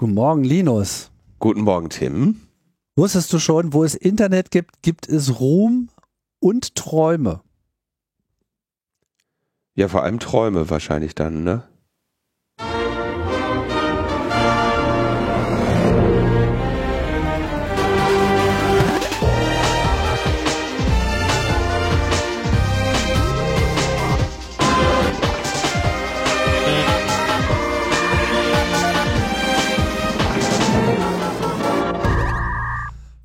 Guten Morgen, Linus. Guten Morgen, Tim. Wusstest du schon, wo es Internet gibt, gibt es Ruhm und Träume? Ja, vor allem Träume wahrscheinlich dann, ne?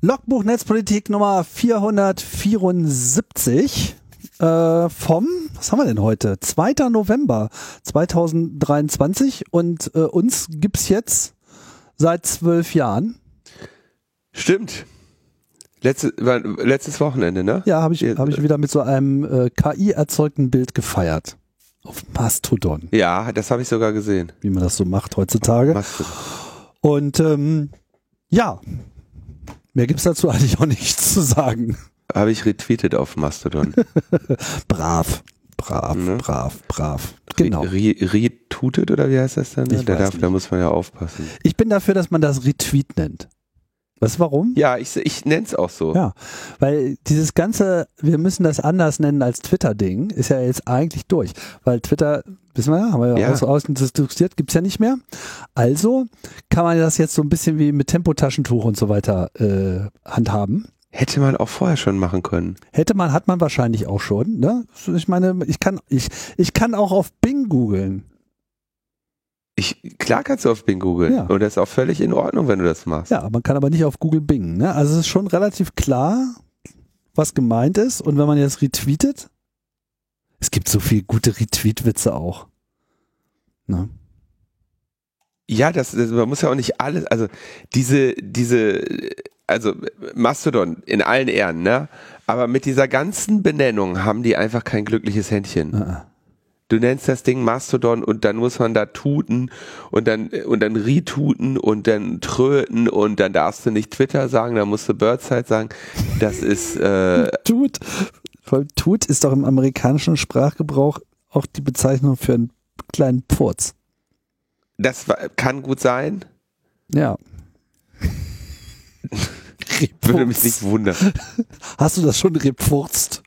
Logbuch Netzpolitik Nummer 474 äh, vom, was haben wir denn heute? 2. November 2023 und äh, uns gibt's jetzt seit zwölf Jahren. Stimmt. Letzte, letztes Wochenende, ne? Ja, habe ich, hab ich wieder mit so einem äh, KI-erzeugten Bild gefeiert. Auf Mastodon. Ja, das habe ich sogar gesehen. Wie man das so macht heutzutage. Mastodon. Und ähm, ja, Mehr gibt's dazu eigentlich auch nichts zu sagen. Habe ich retweetet auf Mastodon. brav, brav, ne? brav, brav. Genau. Retweetet oder wie heißt das dann? Da, darf, da muss man ja aufpassen. Ich bin dafür, dass man das Retweet nennt. Was, warum? Ja, ich, ich nenne es auch so. Ja, weil dieses ganze, wir müssen das anders nennen als Twitter-Ding, ist ja jetzt eigentlich durch. Weil Twitter, wissen wir ja, haben wir ja, ja. Aus, außen diskutiert, gibt's ja nicht mehr. Also kann man das jetzt so ein bisschen wie mit Tempotaschentuch und so weiter äh, handhaben. Hätte man auch vorher schon machen können. Hätte man, hat man wahrscheinlich auch schon. Ne? Ich meine, ich kann, ich, ich kann auch auf Bing googeln. Ich, klar kannst du auf Bing googeln. Ja. Und das ist auch völlig in Ordnung, wenn du das machst. Ja, man kann aber nicht auf Google Bing. Ne? Also es ist schon relativ klar, was gemeint ist. Und wenn man jetzt retweetet, es gibt so viele gute Retweet-Witze auch. Ne? Ja, das, das, man muss ja auch nicht alles, also diese, diese, also Mastodon in allen Ehren, ne? Aber mit dieser ganzen Benennung haben die einfach kein glückliches Händchen. Uh -uh. Du nennst das Ding Mastodon und dann muss man da tuten und dann und dann retuten und dann tröten und dann darfst du nicht Twitter sagen, dann musst du Birdside sagen. Das ist äh Tut. Voll Tut ist doch im amerikanischen Sprachgebrauch auch die Bezeichnung für einen kleinen Purz. Das kann gut sein. Ja. Würde mich nicht wundern. Hast du das schon repurzt?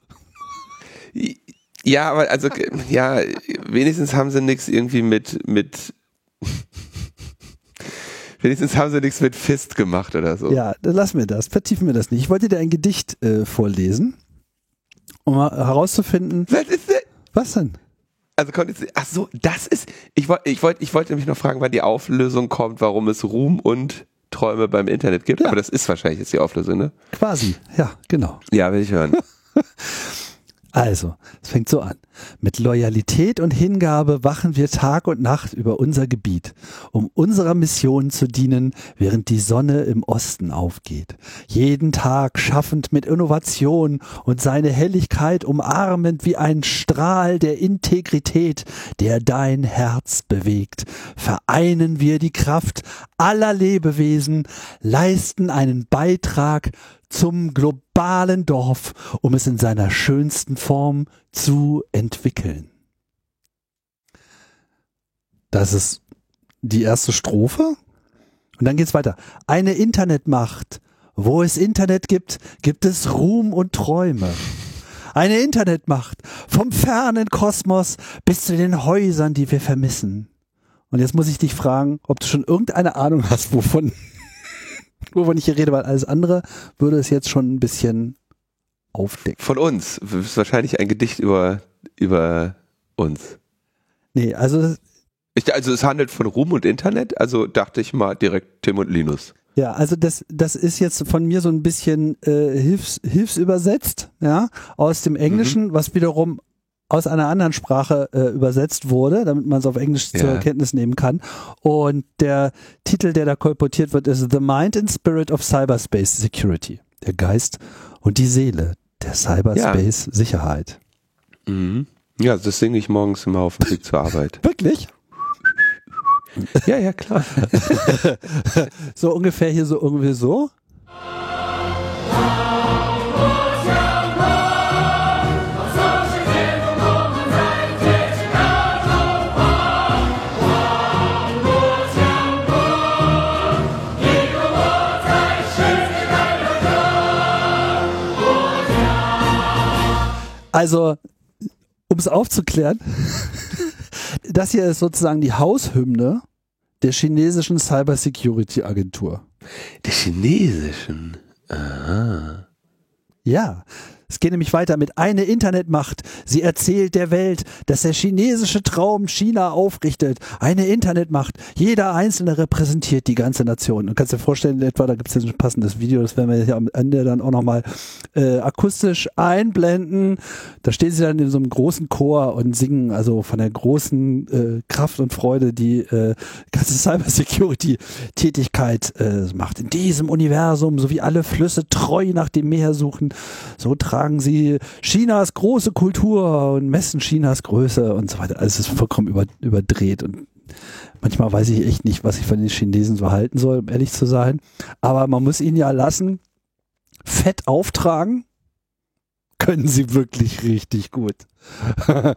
Ja, aber also ja, wenigstens haben sie nichts irgendwie mit mit wenigstens haben sie nichts mit Fist gemacht oder so. Ja, dann lassen wir das, vertiefen wir das nicht. Ich wollte dir ein Gedicht äh, vorlesen, um herauszufinden. Was ist denn? Was denn? Also ach so, das ist ich wollte ich wollte ich wollte mich noch fragen, wann die Auflösung kommt, warum es Ruhm und Träume beim Internet gibt, ja. aber das ist wahrscheinlich jetzt die Auflösung, ne? Quasi. Ja, genau. Ja, will ich hören. Also, es fängt so an. Mit Loyalität und Hingabe wachen wir Tag und Nacht über unser Gebiet, um unserer Mission zu dienen, während die Sonne im Osten aufgeht. Jeden Tag schaffend mit Innovation und seine Helligkeit umarmend wie ein Strahl der Integrität, der dein Herz bewegt, vereinen wir die Kraft aller Lebewesen, leisten einen Beitrag zum globalen Dorf, um es in seiner schönsten Form zu entwickeln. Das ist die erste Strophe. Und dann geht's weiter. Eine Internetmacht. Wo es Internet gibt, gibt es Ruhm und Träume. Eine Internetmacht. Vom fernen Kosmos bis zu den Häusern, die wir vermissen. Und jetzt muss ich dich fragen, ob du schon irgendeine Ahnung hast, wovon wovon ich hier rede, weil alles andere würde es jetzt schon ein bisschen aufdecken. Von uns. Das ist wahrscheinlich ein Gedicht über, über uns. Nee, also. Ich, also es handelt von Ruhm und Internet, also dachte ich mal direkt Tim und Linus. Ja, also das, das ist jetzt von mir so ein bisschen äh, hilfs, hilfsübersetzt, ja, aus dem Englischen, mhm. was wiederum aus einer anderen Sprache äh, übersetzt wurde, damit man es auf Englisch ja. zur Kenntnis nehmen kann. Und der Titel, der da kolportiert wird, ist The Mind and Spirit of Cyberspace Security. Der Geist und die Seele der Cyberspace ja. Sicherheit. Mhm. Ja, das singe ich morgens immer auf dem Weg zur Arbeit. Wirklich? Ja, ja, klar. so ungefähr hier so irgendwie so. Also, um es aufzuklären, das hier ist sozusagen die Haushymne der chinesischen Cybersecurity Agentur. Der chinesischen? Aha. Ja, es geht nämlich weiter mit eine Internetmacht. Sie erzählt der Welt, dass der chinesische Traum China aufrichtet. Eine Internetmacht. Jeder Einzelne repräsentiert die ganze Nation. Du kannst dir vorstellen, etwa, da gibt es ein passendes Video, das werden wir hier am Ende dann auch nochmal äh, akustisch einblenden. Da stehen sie dann in so einem großen Chor und singen also von der großen äh, Kraft und Freude, die äh, ganze Cybersecurity-Tätigkeit äh, macht. In diesem Universum, so wie alle Flüsse treu nach dem Meer suchen, so tragen sie Chinas große Kultur und messen Chinas Größe und so weiter. Alles ist vollkommen über, überdreht und manchmal weiß ich echt nicht, was ich von den Chinesen so halten soll, um ehrlich zu sein. Aber man muss ihnen ja lassen, fett auftragen, können sie wirklich richtig gut.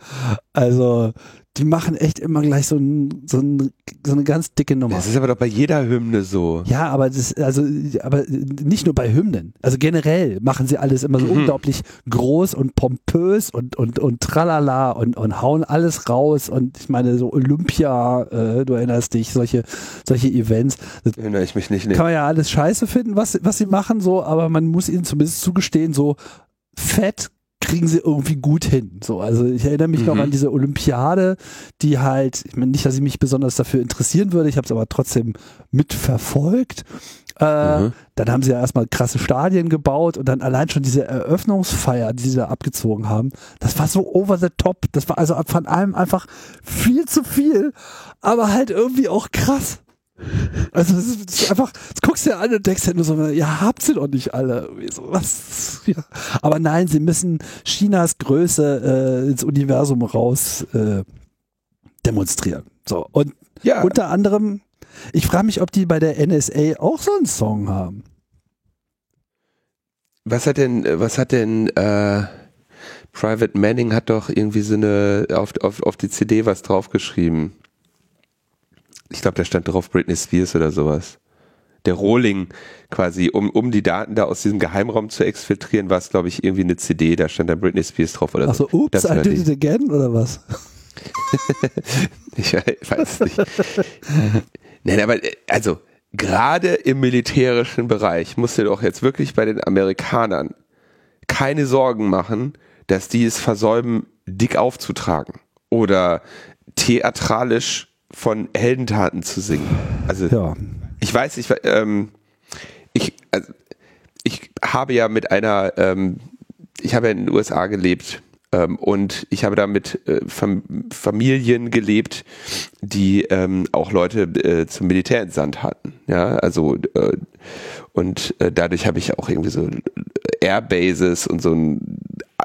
also die machen echt immer gleich so, ein, so, ein, so eine ganz dicke Nummer. Das ist aber doch bei jeder Hymne so. Ja, aber das, also, aber nicht nur bei Hymnen. Also generell machen sie alles immer so mhm. unglaublich groß und pompös und, und, und tralala und, und hauen alles raus. Und ich meine, so Olympia, äh, du erinnerst dich, solche, solche Events. Das Erinnere ich mich nicht. Nee. Kann man ja alles scheiße finden, was, was sie machen, so, aber man muss ihnen zumindest zugestehen, so fett kriegen sie irgendwie gut hin. So, also ich erinnere mich mhm. noch an diese Olympiade, die halt, ich meine nicht, dass ich mich besonders dafür interessieren würde, ich habe es aber trotzdem mitverfolgt. Äh, mhm. Dann haben sie ja erstmal krasse Stadien gebaut und dann allein schon diese Eröffnungsfeier, die sie da abgezogen haben, das war so over the top. Das war also von allem einfach viel zu viel, aber halt irgendwie auch krass. Also das ist, einfach, das guckst du ja an und denkst ja nur so, ja, habt ihr doch nicht alle. So, was? Ja. Aber nein, sie müssen Chinas Größe äh, ins Universum raus äh, demonstrieren. So, und ja. unter anderem, ich frage mich, ob die bei der NSA auch so einen Song haben. Was hat denn, was hat denn äh, Private Manning hat doch irgendwie so eine auf, auf, auf die CD was draufgeschrieben ich glaube, da stand drauf Britney Spears oder sowas. Der Rohling quasi, um, um die Daten da aus diesem Geheimraum zu exfiltrieren, war es, glaube ich, irgendwie eine CD, da stand da Britney Spears drauf oder Ach so. Achso, ups, I did it again oder was? ich weiß nicht. Nein, aber also gerade im militärischen Bereich musst du doch jetzt wirklich bei den Amerikanern keine Sorgen machen, dass die es versäumen, dick aufzutragen oder theatralisch von Heldentaten zu singen. Also ja. ich weiß, ich, ähm, ich, also, ich habe ja mit einer, ähm, ich habe ja in den USA gelebt ähm, und ich habe da mit äh, Fam Familien gelebt, die ähm, auch Leute äh, zum Militär entsandt hatten. Ja, also äh, und äh, dadurch habe ich auch irgendwie so Airbases und so ein,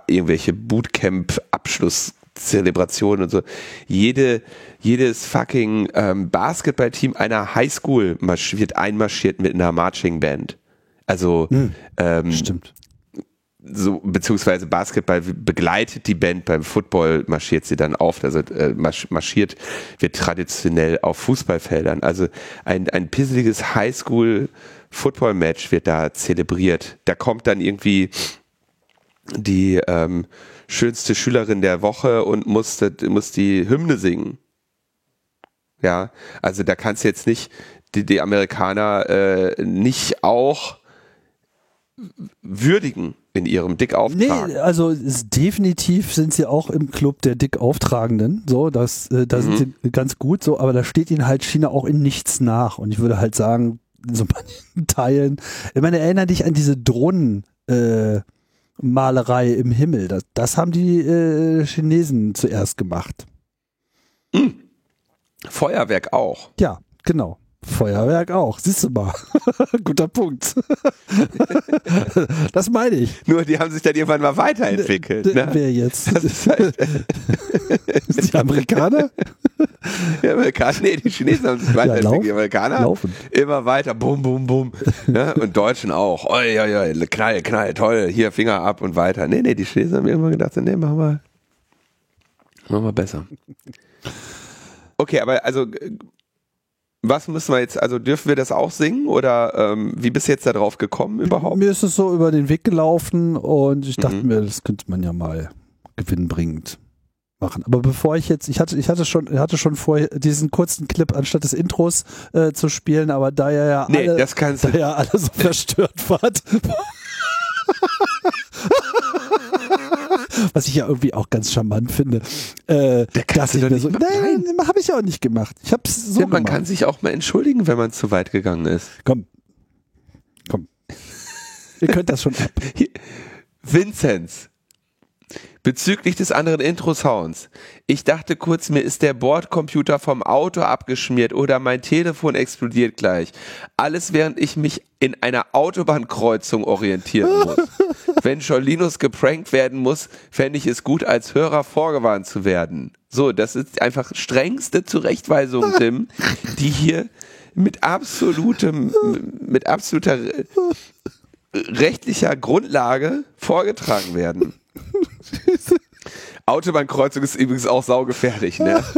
irgendwelche Bootcamp-Abschluss Zelebration und so. Jede, jedes fucking ähm, Basketballteam einer Highschool wird einmarschiert mit einer Marching Band. Also hm, ähm, stimmt. So, beziehungsweise Basketball begleitet die Band, beim Football marschiert sie dann auf, also äh, marschiert wird traditionell auf Fußballfeldern. Also ein, ein pisseliges Highschool-Football-Match wird da zelebriert. Da kommt dann irgendwie die ähm, schönste Schülerin der Woche und musste, muss die Hymne singen. Ja, also da kannst du jetzt nicht die, die Amerikaner äh, nicht auch würdigen in ihrem dick auftragen. Nee, also definitiv sind sie auch im Club der dick auftragenden. So, das, äh, da mhm. sind sie ganz gut so, aber da steht ihnen halt China auch in nichts nach. Und ich würde halt sagen, in so manchen Teilen, ich meine, erinnere dich an diese Drohnen, äh, Malerei im Himmel. Das, das haben die äh, Chinesen zuerst gemacht. Mhm. Feuerwerk auch. Ja, genau. Feuerwerk auch. Siehst du mal. Guter Punkt. das meine ich. Nur die haben sich dann irgendwann mal weiterentwickelt. Ne? Wer jetzt? Halt die Amerikaner? Die Amerikaner, nee, die Chinesen haben sich weiterentwickelt. Ja, die Amerikaner laufen. immer weiter, bum, bum, bum. Ne? Und Deutschen auch. Oi, oi, oi, knall, knall, toll, hier Finger ab und weiter. Nee, nee, die Chinesen haben irgendwann gedacht, nee, machen wir, machen wir besser. Okay, aber also was müssen wir jetzt, also dürfen wir das auch singen oder ähm, wie bist du jetzt da drauf gekommen überhaupt? Mir ist es so über den Weg gelaufen und ich dachte mhm. mir, das könnte man ja mal gewinnbringend machen. Aber bevor ich jetzt, ich hatte, ich hatte schon, hatte schon vor, diesen kurzen Clip anstatt des Intros äh, zu spielen, aber da er ja Nee, alle, da ja alle so verstört wart. Was ich ja irgendwie auch ganz charmant finde. Äh, kannst dass ich mir so, nein, nein. habe ich ja auch nicht gemacht. Ich habe es so Ja, man gemacht. kann sich auch mal entschuldigen, wenn man zu weit gegangen ist. Komm, komm. Ihr könnt das schon ab. Vinzenz. Bezüglich des anderen Intro-Sounds. Ich dachte kurz, mir ist der Bordcomputer vom Auto abgeschmiert oder mein Telefon explodiert gleich. Alles während ich mich in einer Autobahnkreuzung orientieren muss. Wenn schon Linus geprankt werden muss, fände ich es gut, als Hörer vorgewarnt zu werden. So, das ist einfach strengste Zurechtweisung, Tim, die hier mit absolutem, mit absoluter rechtlicher Grundlage vorgetragen werden. Autobahnkreuzung ist übrigens auch saugefährlich, ne?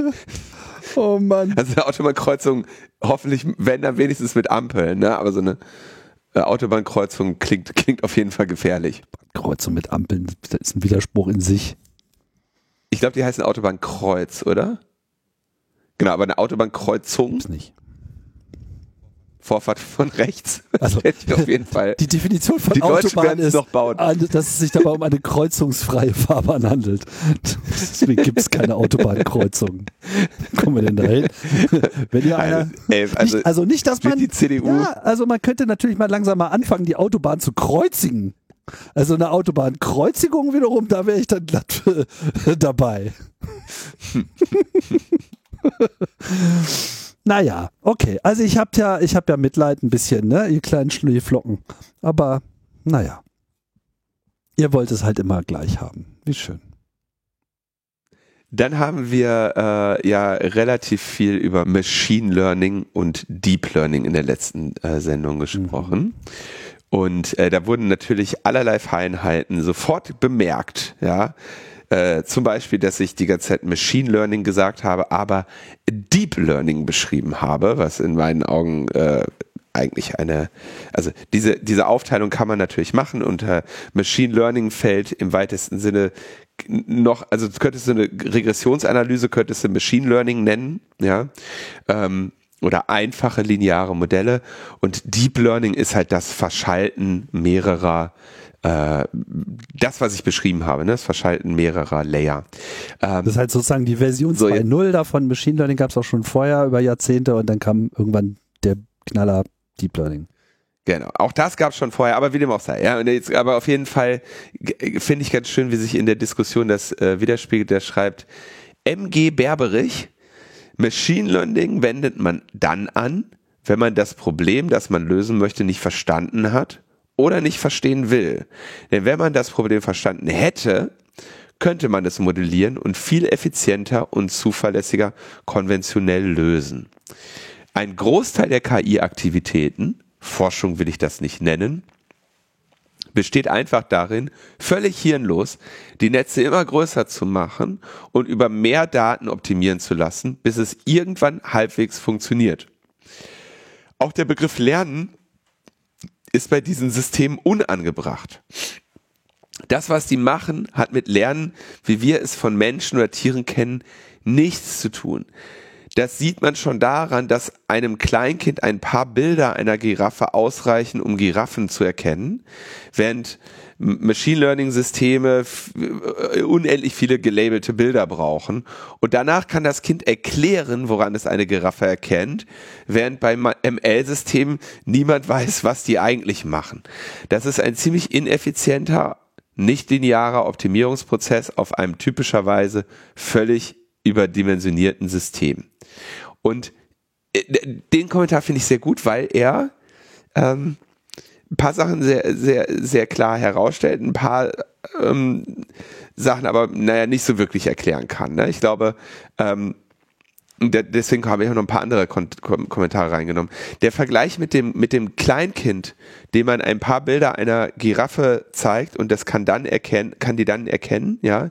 Oh Mann. Also eine Autobahnkreuzung, hoffentlich, wenn dann wenigstens mit Ampeln, ne? Aber so eine äh, Autobahnkreuzung klingt, klingt auf jeden Fall gefährlich. Kreuzung mit Ampeln, das ist ein Widerspruch in sich. Ich glaube, die heißen Autobahnkreuz, oder? Genau, aber eine Autobahnkreuzung, Ist nicht. Vorfahrt von rechts, Also- hätte ich auf jeden Fall. Die Definition von Die Autobahn ist, noch bauen. dass es sich dabei um eine kreuzungsfreie Fahrbahn handelt. Deswegen gibt es keine Autobahnkreuzungen. Wo kommen wir denn da hin? Wenn ihr einer, Also, ey, also, nicht, also nicht, dass man, die CDU ja, also man könnte natürlich mal langsam mal anfangen, die Autobahn zu kreuzigen. Also eine Autobahnkreuzigung wiederum, da wäre ich dann glatt dabei. naja, okay. Also ich habe ja, ich habe ja Mitleid ein bisschen, ne, ihr kleinen Schneeflocken. Aber naja. Ihr wollt es halt immer gleich haben. Wie schön. Dann haben wir äh, ja relativ viel über Machine Learning und Deep Learning in der letzten äh, Sendung gesprochen. Und äh, da wurden natürlich allerlei Feinheiten sofort bemerkt, ja. Äh, zum Beispiel, dass ich die ganze Zeit Machine Learning gesagt habe, aber Deep Learning beschrieben habe, was in meinen Augen äh, eigentlich eine, also diese, diese Aufteilung kann man natürlich machen. Unter Machine Learning fällt im weitesten Sinne noch, also könntest du eine Regressionsanalyse, könntest du Machine Learning nennen, ja, ähm, oder einfache lineare Modelle. Und Deep Learning ist halt das Verschalten mehrerer, äh, das, was ich beschrieben habe, ne, das Verschalten mehrerer Layer. Ähm, Das ist halt sozusagen die Version So, 2.0 davon. Machine Learning gab es auch schon vorher über Jahrzehnte und dann kam irgendwann der Knaller Deep Learning. Genau, auch das gab es schon vorher, aber wie dem auch sei. Ja, und jetzt, aber auf jeden Fall finde ich ganz schön, wie sich in der Diskussion das äh, widerspiegelt. Der schreibt, MG Berberich, Machine Learning wendet man dann an, wenn man das Problem, das man lösen möchte, nicht verstanden hat oder nicht verstehen will. Denn wenn man das Problem verstanden hätte, könnte man es modellieren und viel effizienter und zuverlässiger konventionell lösen. Ein Großteil der KI-Aktivitäten, Forschung will ich das nicht nennen, besteht einfach darin, völlig hirnlos die Netze immer größer zu machen und über mehr Daten optimieren zu lassen, bis es irgendwann halbwegs funktioniert. Auch der Begriff Lernen ist bei diesen Systemen unangebracht. Das, was die machen, hat mit Lernen, wie wir es von Menschen oder Tieren kennen, nichts zu tun. Das sieht man schon daran, dass einem Kleinkind ein paar Bilder einer Giraffe ausreichen, um Giraffen zu erkennen, während Machine Learning Systeme äh, unendlich viele gelabelte Bilder brauchen. Und danach kann das Kind erklären, woran es eine Giraffe erkennt, während beim ML-System niemand weiß, was die eigentlich machen. Das ist ein ziemlich ineffizienter, nicht linearer Optimierungsprozess auf einem typischerweise völlig überdimensionierten System. Und äh, den Kommentar finde ich sehr gut, weil er ähm, ein paar Sachen sehr, sehr, sehr klar herausstellt, ein paar ähm, Sachen aber, naja, nicht so wirklich erklären kann. Ne? Ich glaube, ähm, de- deswegen habe ich auch noch ein paar andere Kon Kom Kommentare reingenommen. Der Vergleich mit dem, mit dem Kleinkind, dem man ein paar Bilder einer Giraffe zeigt und das kann dann erkennen, kann die dann erkennen, ja,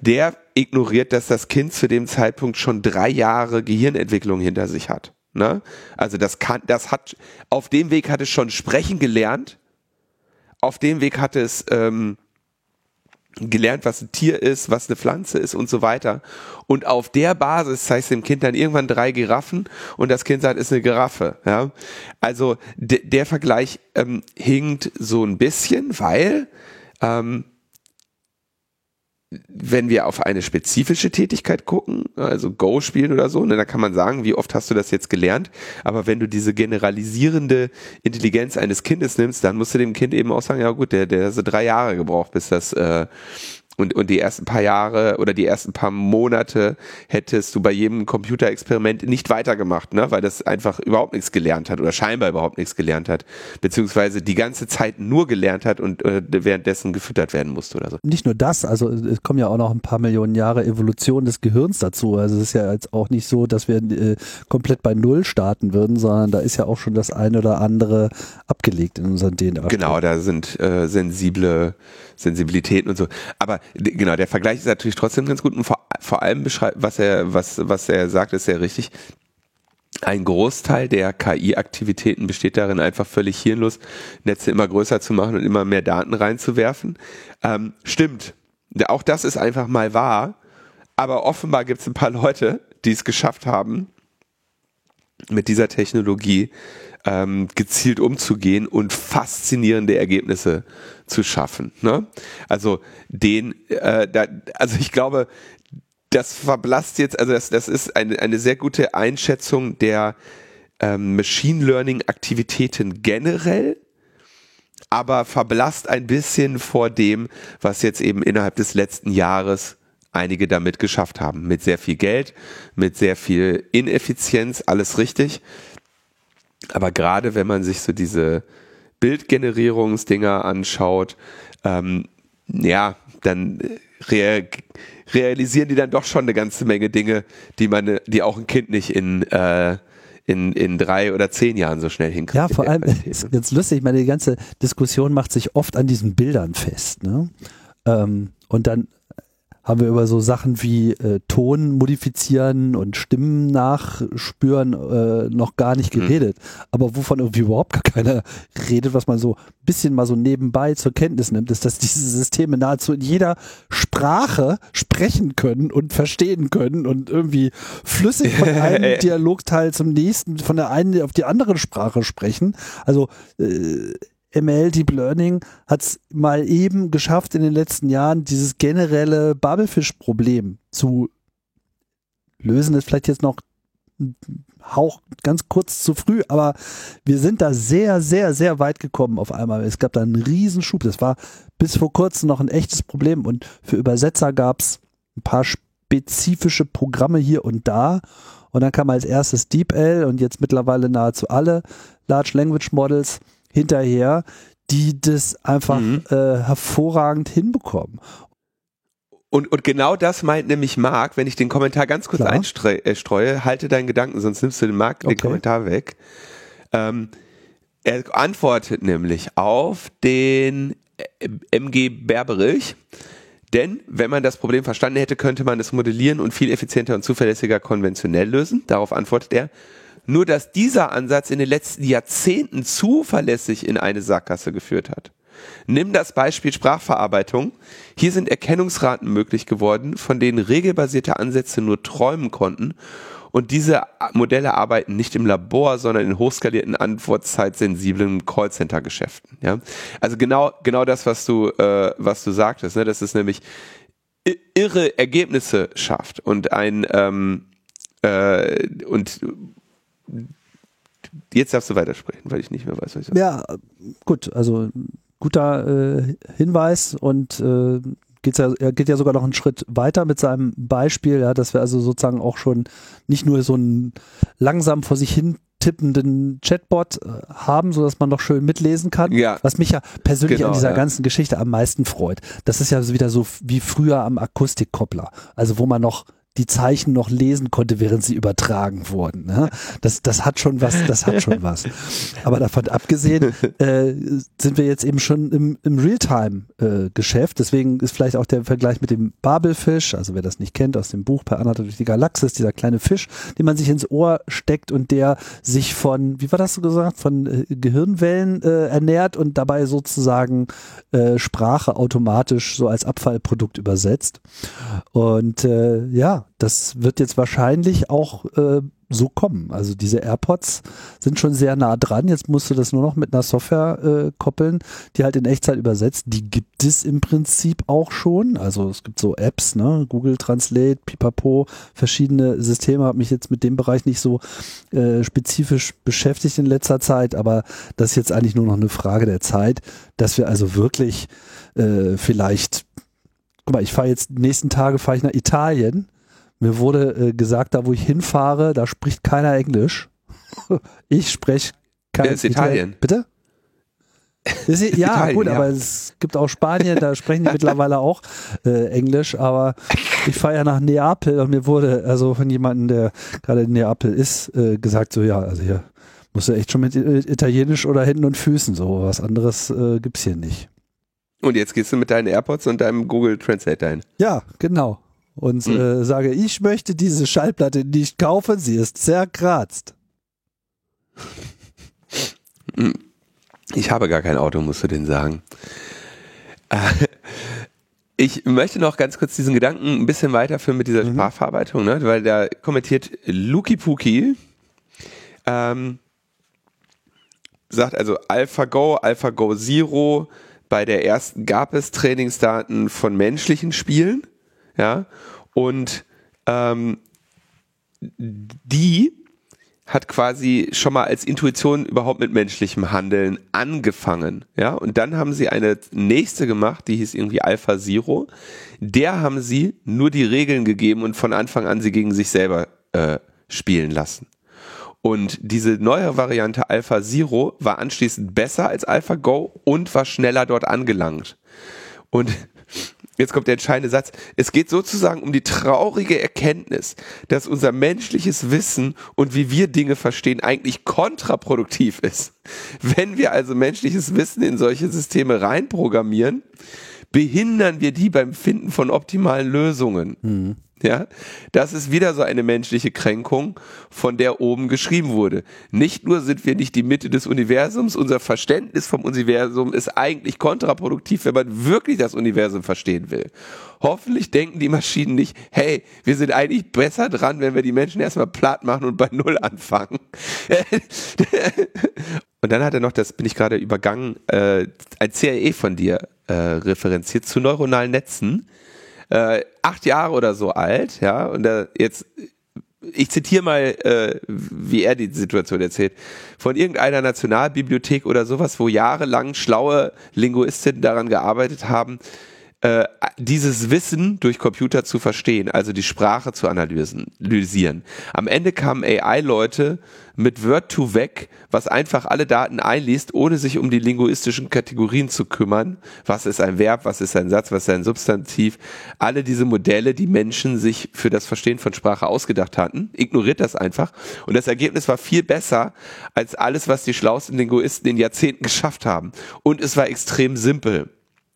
der ignoriert, dass das Kind zu dem Zeitpunkt schon drei Jahre Gehirnentwicklung hinter sich hat. Ne? Also das kann, das hat, auf dem Weg hat es schon sprechen gelernt, auf dem Weg hat es ähm, gelernt, was ein Tier ist, was eine Pflanze ist und so weiter. Und auf der Basis zeigst du dem Kind dann irgendwann drei Giraffen und das Kind sagt, ist eine Giraffe. Ja? Also der Vergleich ähm, hinkt so ein bisschen, weil ähm, wenn wir auf eine spezifische Tätigkeit gucken, also Go spielen oder so, ne, da kann man sagen, wie oft hast du das jetzt gelernt? Aber wenn du diese generalisierende Intelligenz eines Kindes nimmst, dann musst du dem Kind eben auch sagen, ja gut, der, der hat so drei Jahre gebraucht, bis das äh, und, und die ersten paar Jahre oder die ersten paar Monate hättest du bei jedem Computerexperiment nicht weitergemacht, ne? weil das einfach überhaupt nichts gelernt hat oder scheinbar überhaupt nichts gelernt hat, beziehungsweise die ganze Zeit nur gelernt hat und äh, währenddessen gefüttert werden musste oder so. Nicht nur das, also es kommen ja auch noch ein paar Millionen Jahre Evolution des Gehirns dazu. Also es ist ja jetzt auch nicht so, dass wir äh, komplett bei Null starten würden, sondern da ist ja auch schon das eine oder andere abgelegt in unseren DNA. Genau, da sind äh, sensible Sensibilitäten und so. Aber genau, der Vergleich ist natürlich trotzdem ganz gut und vor, vor allem beschreibt, was er, was, was er sagt, ist sehr richtig. Ein Großteil der KI-Aktivitäten besteht darin, einfach völlig hirnlos Netze immer größer zu machen und immer mehr Daten reinzuwerfen. Ähm, stimmt. Auch das ist einfach mal wahr. Aber offenbar gibt es ein paar Leute, die es geschafft haben, mit dieser Technologie ähm, gezielt umzugehen und faszinierende Ergebnisse zu schaffen. Ne? Also den, äh, da, also ich glaube, das verblasst jetzt, also das, das ist eine, eine sehr gute Einschätzung der ähm, Machine Learning Aktivitäten generell, aber verblasst ein bisschen vor dem, was jetzt eben innerhalb des letzten Jahres einige damit geschafft haben. Mit sehr viel Geld, mit sehr viel Ineffizienz, alles richtig. Aber gerade wenn man sich so diese Bildgenerierungsdinger anschaut, ähm, ja, dann rea realisieren die dann doch schon eine ganze Menge Dinge, die man, die auch ein Kind nicht in äh, in, in drei oder zehn Jahren so schnell hinkriegt. Ja, vor allem ist ganz lustig, ich meine, die ganze Diskussion macht sich oft an diesen Bildern fest. Ne? Ähm, und dann haben wir über so Sachen wie äh, Ton modifizieren und Stimmen nachspüren äh, noch gar nicht mhm. geredet. Mhm. Aber wovon irgendwie überhaupt gar keiner redet, was man so ein bisschen mal so nebenbei zur Kenntnis nimmt, ist, dass diese Systeme nahezu in jeder Sprache sprechen können und verstehen können und irgendwie flüssig von einem Dialogteil zum nächsten, von der einen auf die andere Sprache sprechen. Also äh, ML Deep Learning hat es mal eben geschafft, in den letzten Jahren dieses generelle Bubblefish-Problem zu lösen. ist vielleicht jetzt noch ein Hauch ganz kurz zu früh, aber wir sind da sehr, sehr, sehr weit gekommen auf einmal. Es gab da einen Riesenschub. Das war bis vor kurzem noch ein echtes Problem und für Übersetzer gab es ein paar spezifische Programme hier und da. Und dann kam als erstes DeepL und jetzt mittlerweile nahezu alle Large Language Models hinterher, die das einfach mhm. äh, hervorragend hinbekommen. Und, und genau das meint nämlich Marc, wenn ich den Kommentar ganz kurz Klar. einstreue, äh, halte deinen Gedanken, sonst nimmst du den Marc okay. den Kommentar weg. Ähm, er antwortet nämlich auf den äh, MG Berberich. Denn wenn man das Problem verstanden hätte, könnte man es modellieren und viel effizienter und zuverlässiger konventionell lösen. Darauf antwortet er, nur dass dieser Ansatz in den letzten Jahrzehnten zuverlässig in eine Sackgasse geführt hat. Nimm das Beispiel Sprachverarbeitung. Hier sind Erkennungsraten möglich geworden, von denen regelbasierte Ansätze nur träumen konnten. Und diese Modelle arbeiten nicht im Labor, sondern in hochskalierten, antwortzeit-sensiblen Callcenter-Geschäften. Ja? Also genau, genau das, was du, äh, was du sagtest, ne? dass es nämlich irre Ergebnisse schafft und ein ähm, äh, und Jetzt darfst du weitersprechen, weil ich nicht mehr weiß, was ich sage. Ja, gut, also guter äh, Hinweis und äh, geht's ja, er geht ja sogar noch einen Schritt weiter mit seinem Beispiel, ja, dass wir also sozusagen auch schon nicht nur so einen langsam vor sich hin tippenden Chatbot äh, haben, so dass man noch schön mitlesen kann. Ja. Was mich ja persönlich genau, an dieser ja. ganzen Geschichte am meisten freut. Das ist ja wieder so wie früher am Akustikkoppler. Also wo man noch die Zeichen noch lesen konnte, während sie übertragen wurden. Ne? Das, das hat schon was, das hat schon was. Aber davon abgesehen äh, sind wir jetzt eben schon im, im Realtime-Geschäft. Äh, Deswegen ist vielleicht auch der Vergleich mit dem Babelfisch, also wer das nicht kennt, aus dem Buch Per Anhalter durch die Galaxis, dieser kleine Fisch, den man sich ins Ohr steckt und der sich von, wie war das so gesagt, von äh, Gehirnwellen äh, ernährt und dabei sozusagen äh, Sprache automatisch so als Abfallprodukt übersetzt. Und äh, das wird jetzt wahrscheinlich auch äh, so kommen. Also diese AirPods sind schon sehr nah dran. Jetzt musst du das nur noch mit einer Software äh, koppeln, die halt in Echtzeit übersetzt. Die gibt es im Prinzip auch schon. Also es gibt so Apps, ne? Google Translate, Pipapo, verschiedene Systeme. Habe mich jetzt mit dem Bereich nicht so äh, spezifisch beschäftigt in letzter Zeit, aber das ist jetzt eigentlich nur noch eine Frage der Zeit, dass wir also wirklich äh, vielleicht guck mal, ich fahre jetzt die nächsten Tage fahre ich nach Italien mir wurde äh, gesagt, da wo ich hinfahre, da spricht keiner Englisch. ich spreche kein ist Italien. Bitte? Ist, ja, Italien, gut, ja. aber es gibt auch Spanien, da sprechen die mittlerweile auch äh, Englisch, aber ich fahre ja nach Neapel und mir wurde also von jemandem, der gerade in Neapel ist, äh, gesagt, so ja, also hier musst du echt schon mit Italienisch oder Händen und Füßen, so was anderes äh, gibt's hier nicht. Und jetzt gehst du mit deinen AirPods und deinem Google Translate ein. Ja, genau und mhm. äh, sage, ich möchte diese Schallplatte nicht kaufen, sie ist zerkratzt. Hm. Ich habe gar kein Auto, musst du denn sagen. Äh, ich möchte noch ganz kurz diesen Gedanken ein bisschen weiterführen mit dieser mhm. Sprachverarbeitung, ne? weil da kommentiert Luki Puki, ähm, sagt also AlphaGo, AlphaGo Zero, bei der ersten gab es Trainingsdaten von menschlichen Spielen ja, und ähm, die hat quasi schon mal als Intuition überhaupt mit menschlichem Handeln angefangen, ja, und dann haben sie eine nächste gemacht, die hieß irgendwie Alpha Zero, der haben sie nur die Regeln gegeben und von Anfang an sie gegen sich selber äh, spielen lassen. Und diese neue Variante Alpha Zero war anschließend besser als Alpha Go und war schneller dort angelangt. Und Jetzt kommt der entscheidende Satz. Es geht sozusagen um die traurige Erkenntnis, dass unser menschliches Wissen und wie wir Dinge verstehen eigentlich kontraproduktiv ist. Wenn wir also menschliches Wissen in solche Systeme reinprogrammieren, behindern wir die beim Finden von optimalen Lösungen. Mhm. Ja, das ist wieder so eine menschliche Kränkung, von der oben geschrieben wurde. Nicht nur sind wir nicht die Mitte des Universums, unser Verständnis vom Universum ist eigentlich kontraproduktiv, wenn man wirklich das Universum verstehen will. Hoffentlich denken die Maschinen nicht, hey, wir sind eigentlich besser dran, wenn wir die Menschen erstmal platt machen und bei Null anfangen. und dann hat er noch, das bin ich gerade übergangen, äh, ein CAE von dir äh, referenziert zu neuronalen Netzen äh, acht Jahre oder so alt, ja, und da jetzt ich zitiere mal, äh, wie er die Situation erzählt, von irgendeiner Nationalbibliothek oder sowas, wo jahrelang schlaue Linguistinnen daran gearbeitet haben, äh, dieses Wissen durch Computer zu verstehen, also die Sprache zu analysieren. Am Ende kamen AI-Leute mit Word2 weg, was einfach alle Daten einliest, ohne sich um die linguistischen Kategorien zu kümmern. Was ist ein Verb, was ist ein Satz, was ist ein Substantiv? Alle diese Modelle, die Menschen sich für das Verstehen von Sprache ausgedacht hatten, ignoriert das einfach. Und das Ergebnis war viel besser als alles, was die schlauesten Linguisten in Jahrzehnten geschafft haben. Und es war extrem simpel.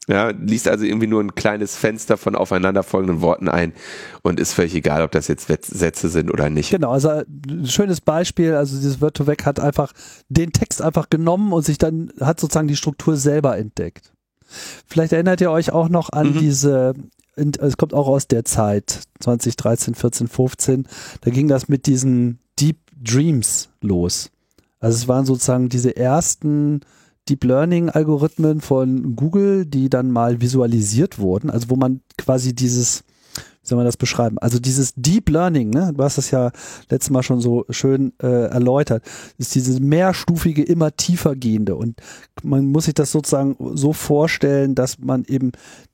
Ja, liest also irgendwie nur ein kleines Fenster von aufeinanderfolgenden Worten ein und ist völlig egal, ob das jetzt Sätze sind oder nicht. Genau, also ein schönes Beispiel, also dieses Word to Weg hat einfach den Text einfach genommen und sich dann, hat sozusagen die Struktur selber entdeckt. Vielleicht erinnert ihr euch auch noch an mhm. diese, es kommt auch aus der Zeit, 2013, 14, 15, da ging das mit diesen Deep Dreams los. Also es waren sozusagen diese ersten Deep Learning Algorithmen von Google, die dann mal visualisiert wurden, also wo man quasi dieses wie soll man das beschreiben? Also dieses Deep Learning, ne, du hast das ja letztes Mal schon so schön äh, erläutert, ist dieses mehrstufige, immer tiefer gehende. Und man muss sich das sozusagen so vorstellen, dass man eben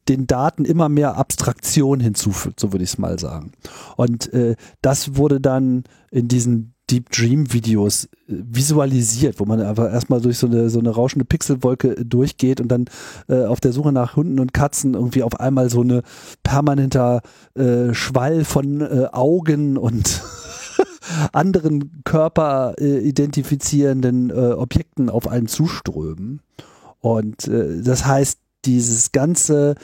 den Daten immer mehr Abstraktion hinzufügt, so würde ich es mal sagen. Und äh, das wurde dann in diesen Deep Dream Videos äh, visualisiert, wo man einfach erstmal durch so eine, so eine rauschende Pixelwolke durchgeht und dann äh, auf der Suche nach Hunden und Katzen irgendwie auf einmal so eine permanenter äh, Schwall von äh, Augen und anderen Körper äh, identifizierenden äh, Objekten auf einen zuströmen. Und äh, das heißt, dieses ganze,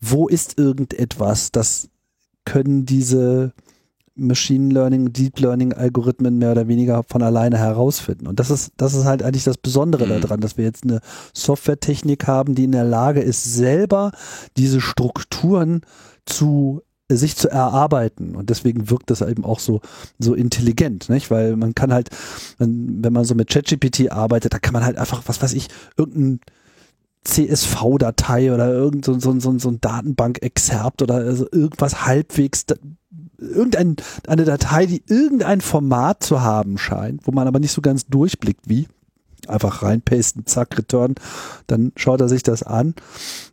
wo ist irgendetwas, das können diese Machine Learning, Deep Learning Algorithmen mehr oder weniger von alleine herausfinden. Und das ist, das ist halt eigentlich das Besondere mhm. daran, dass wir jetzt eine Softwaretechnik haben, die in der Lage ist, selber diese Strukturen zu sich zu erarbeiten und deswegen wirkt das eben auch so so intelligent, nicht? Weil man kann halt, wenn man so mit ChatGPT arbeitet, da kann man halt einfach, was weiß ich, irgendein CSV-Datei oder irgend so, so, so, so ein Datenbank-Exerpt oder also irgendwas halbwegs irgendeine eine Datei, die irgendein Format zu haben scheint, wo man aber nicht so ganz durchblickt, wie einfach reinpasten, zack, return, dann schaut er sich das an.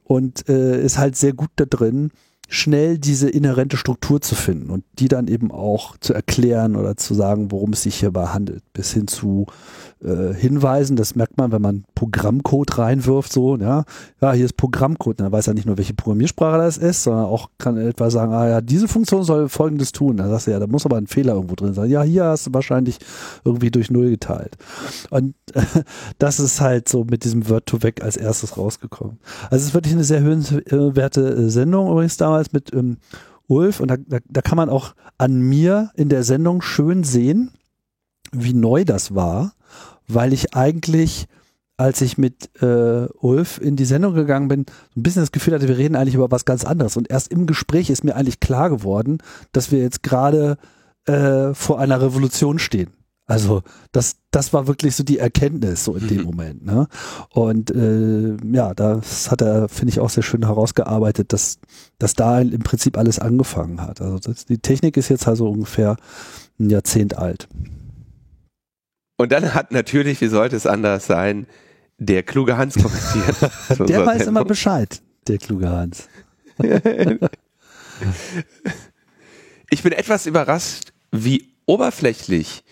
Und äh, ist halt sehr gut da drin, schnell diese inhärente Struktur zu finden und die dann eben auch zu erklären oder zu sagen, worum es sich hierbei handelt, bis hin zu äh, Hinweisen. Das merkt man, wenn man Programmcode reinwirft, so, ja, ja, hier ist Programmcode. Dann weiß er nicht nur, welche Programmiersprache das ist, sondern auch kann etwa sagen, ah ja, diese Funktion soll folgendes tun. Dann sagst du ja, da muss aber ein Fehler irgendwo drin sein. Ja, hier hast du wahrscheinlich irgendwie durch Null geteilt. Und äh, das ist halt so mit diesem Word-to-Vec als erstes rausgekommen. Also es ist wirklich eine sehr höhenwerte äh, Sendung übrigens damals mit ähm, Ulf und da, da, da kann man auch an mir in der Sendung schön sehen, wie neu das war, weil ich eigentlich, als ich mit äh, Ulf in die Sendung gegangen bin, so ein bisschen das Gefühl hatte, wir reden eigentlich über was ganz anderes. Und erst im Gespräch ist mir eigentlich klar geworden, dass wir jetzt gerade äh, vor einer Revolution stehen. Also das, das war wirklich so die Erkenntnis so in dem mhm. Moment. Ne? Und äh, ja, das hat er, finde ich, auch sehr schön herausgearbeitet, dass, dass da im Prinzip alles angefangen hat. Also das, die Technik ist jetzt also ungefähr ein Jahrzehnt alt. Und dann hat natürlich, wie sollte es anders sein, der kluge Hans kommentiert. der weiß Sendung. immer Bescheid, der kluge Hans. ich bin etwas überrascht, wie oberflächlich